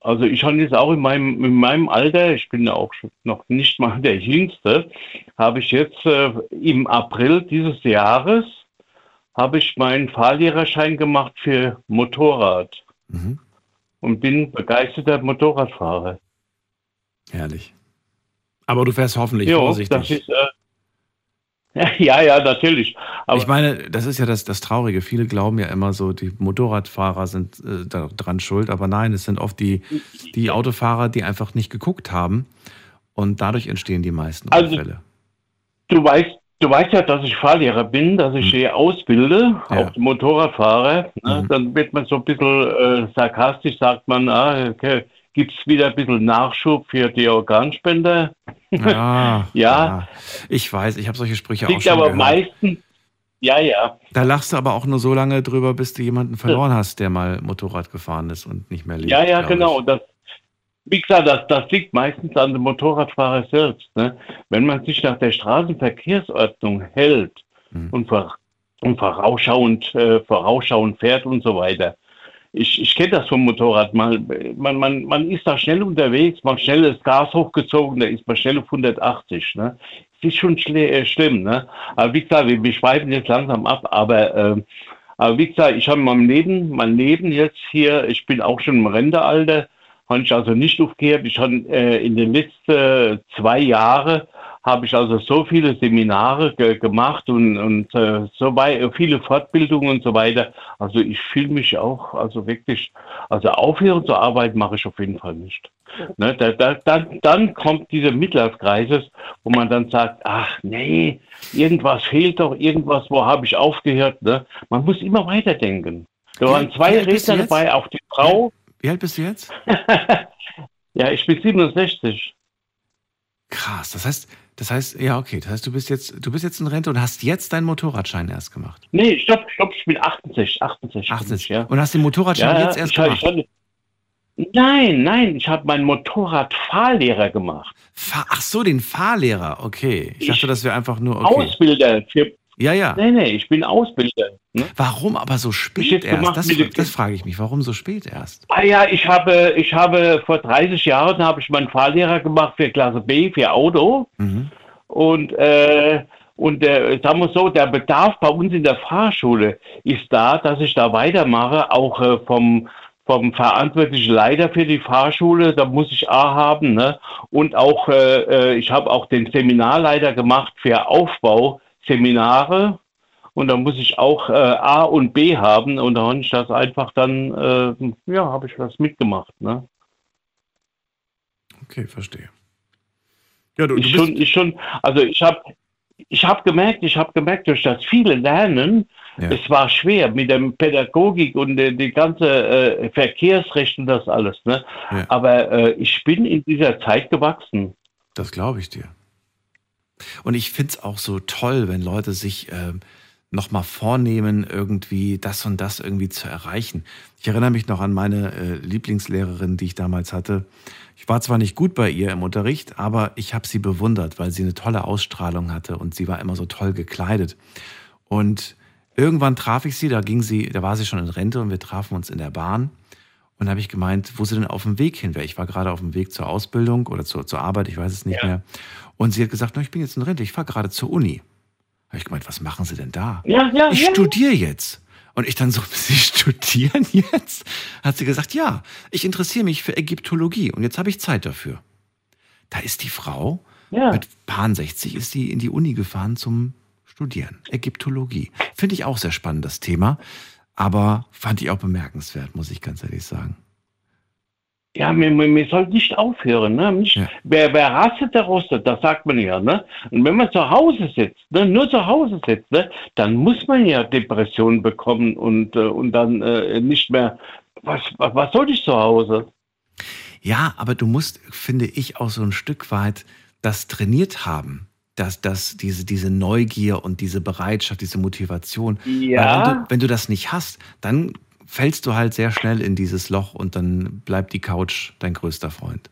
Also ich habe jetzt auch in meinem, in meinem Alter, ich bin ja auch noch nicht mal der Jüngste, habe ich jetzt äh, im April dieses Jahres habe ich meinen Fahrlehrerschein gemacht für Motorrad Mhm. und bin begeisterter Motorradfahrer. Herrlich. Aber du fährst hoffentlich Jo, vorsichtig. das ist, äh, ja, ja, natürlich. Aber ich meine, das ist ja das, das Traurige. Viele glauben ja immer so, die Motorradfahrer sind äh, daran schuld, aber nein, es sind oft die, die Autofahrer, die einfach nicht geguckt haben und dadurch entstehen die meisten Also- Unfälle. du weißt, du weißt ja, dass ich Fahrlehrer bin, dass Hm. ich hier ausbilde, auch die Motorradfahrer. Ne? Dann wird man so ein bisschen äh, sarkastisch, sagt man, ah, okay, gibt es wieder ein bisschen Nachschub für die Organspender. Ja, Ja. Ich weiß, ich habe solche Sprüche auch Liegt schon aber gehört. meistens, ja, ja. Da lachst du aber auch nur so lange drüber, bis du jemanden verloren hast, der mal Motorrad gefahren ist und nicht mehr lebt. Ja, ja, genau. Das, wie gesagt, das, das liegt meistens an dem Motorradfahrer selbst. Ne? Wenn man sich nach der Straßenverkehrsordnung hält Mhm. und, vor, und vorausschauend, äh, vorausschauend fährt und so weiter. Ich, ich kenne das vom Motorrad. Man, man, man, man ist da schnell unterwegs, man schnell das Gas hochgezogen, da ist man schnell auf 180. Ne? Es ist schon äh, schlimm. Ne? Aber wie gesagt, wir, wir schweifen jetzt langsam ab, aber ähm, aber wie gesagt, ich habe in meinem Leben, mein Leben jetzt hier, ich bin auch schon im Rentealter, habe ich also nicht aufgehört. Ich habe äh, in den letzten zwei Jahren habe ich also so viele Seminare ge gemacht und, und äh, so wei viele Fortbildungen und so weiter. Also ich fühle mich auch, also wirklich, also aufhören zu arbeiten mache ich auf jeden Fall nicht. Ne, da, da, dann, dann kommt dieser Midlife-Kreises, wo man dann sagt, ach nee, irgendwas fehlt doch, irgendwas, wo habe ich aufgehört. Ne? Man muss immer weiterdenken. Da waren zwei Redner dabei, auch die Frau. Wie alt bist du jetzt? Ja, ich bin 67. Krass, das heißt, das heißt, ja, okay, das heißt, du bist jetzt, du bist jetzt in Rente und hast jetzt deinen Motorradschein erst gemacht. Nee, stopp, stopp, ich bin 68, 68. 68, ja. Und hast den Motorradschein Ja, jetzt erst ich, gemacht? ich, hatte- Nein, nein, ich habe meinen Motorradfahrlehrer gemacht. Fahr Ach so, den Fahrlehrer, okay. Ich dachte, das wäre einfach nur okay. Ausbilder. Für, Ja, ja. Nee, nee, ich bin Ausbilder. Ne? Warum aber so spät erst? Das, das frage ich mich. Warum so spät erst? Ah ja, ich habe, ich habe vor 30 Jahren habe ich meinen Fahrlehrer gemacht für Klasse B, für Auto. Mhm. Und, äh, und der, sagen wir so, der Bedarf bei uns in der Fahrschule ist da, dass ich da weitermache, auch äh, vom, vom verantwortlichen Leiter für die Fahrschule, da muss ich A haben, ne? Und auch, äh, äh, ich habe auch den Seminarleiter gemacht für Aufbauseminare. Und da muss ich auch äh, A und B haben und da habe ich das einfach dann, äh, ja, habe ich das mitgemacht. Ne? Okay, verstehe. Ja, du, du ist bist, schon, ist schon, also ich habe ich hab gemerkt, ich habe gemerkt, durch das viele Lernen, Ja. es war schwer mit der Pädagogik und die, die ganze äh, Verkehrsrecht und das alles. Ne? Ja. Aber äh, ich bin in dieser Zeit gewachsen. Das glaube ich dir. Und ich finde es auch so toll, wenn Leute sich ähm, nochmal vornehmen, irgendwie das und das irgendwie zu erreichen. Ich erinnere mich noch an meine äh, Lieblingslehrerin, die ich damals hatte. Ich war zwar nicht gut bei ihr im Unterricht, aber ich habe sie bewundert, weil sie eine tolle Ausstrahlung hatte und sie war immer so toll gekleidet. Und irgendwann traf ich sie, da ging sie, da war sie schon in Rente und wir trafen uns in der Bahn. Und habe ich gemeint, wo sie denn auf dem Weg hin wäre. Ich war gerade auf dem Weg zur Ausbildung oder zur, zur Arbeit, ich weiß es nicht mehr. Und sie hat gesagt, no, ich bin jetzt in Rente, ich fahre gerade zur Uni. Habe ich gemeint, was machen Sie denn da? Ja, ja, ich ja. studiere jetzt. Und ich dann so, Sie studieren jetzt? Hat sie gesagt, ja, ich interessiere mich für Ägyptologie und jetzt habe ich Zeit dafür. Da ist die Frau, Ja. mit Paar 60 ist die in die Uni gefahren zum Studieren. Ägyptologie. Finde ich auch sehr spannend, das Thema. Aber fand ich auch bemerkenswert, muss ich ganz ehrlich sagen. Ja, wir, wir, sollten nicht aufhören. Ne? Nicht, wer, wer rastet, der rostet, das sagt man ja. Ne? Und wenn man zu Hause sitzt, ne? nur zu Hause sitzt, ne? dann muss man ja Depressionen bekommen und, äh, und dann äh, nicht mehr, was, was, was soll ich zu Hause? Ja, aber du musst, finde ich, auch so ein Stück weit das trainiert haben. Dass, dass diese, diese Neugier und diese Bereitschaft, diese Motivation. Ja. Weil wenn, du, wenn du das nicht hast, dann fällst du halt sehr schnell in dieses Loch und dann bleibt die Couch dein größter Freund.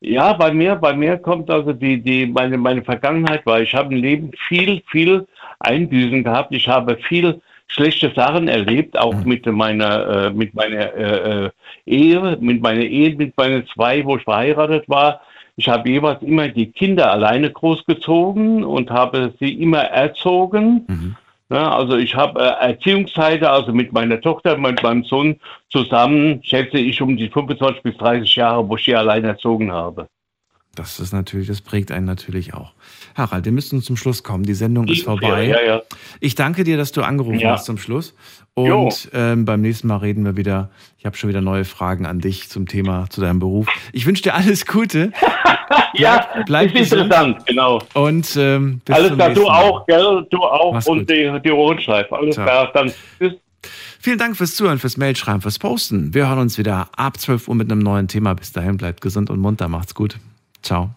Ja, bei mir, bei mir kommt also die, die, meine, meine Vergangenheit war, ich habe im Leben viel, viel Einbüßen gehabt. Ich habe viel schlechte Sachen erlebt, auch mhm. mit meiner, äh, mit meiner äh, äh, Ehe, mit meiner Ehe, mit meinen zwei, wo ich verheiratet war. Ich habe jeweils immer die Kinder alleine großgezogen und habe sie immer erzogen. Mhm. Ja, also ich habe äh, Erziehungszeiten, also mit meiner Tochter, mit meinem Sohn zusammen, schätze ich um die 25 bis 30 Jahre, wo ich sie allein erzogen habe. Das ist natürlich, das prägt einen natürlich auch. Harald, wir müssen zum Schluss kommen. Die Sendung ist vorbei. Ja, ja. Ich danke dir, dass du angerufen ja. hast zum Schluss. Und ähm, beim nächsten Mal reden wir wieder. Ich habe schon wieder neue Fragen an dich zum Thema, zu deinem Beruf. Ich wünsche dir alles Gute. ja, bleib ist gesund. interessant, genau. Und ähm, bis alles klar, du auch, gell? Du auch Mach's und gut. die, die Ohrenschleife. Alles Ciao. klar, dann tschüss. Vielen Dank fürs Zuhören, fürs Mailschreiben, fürs Posten. Wir hören uns wieder ab 12 Uhr mit einem neuen Thema. Bis dahin bleibt gesund und munter. Macht's gut. Ciao.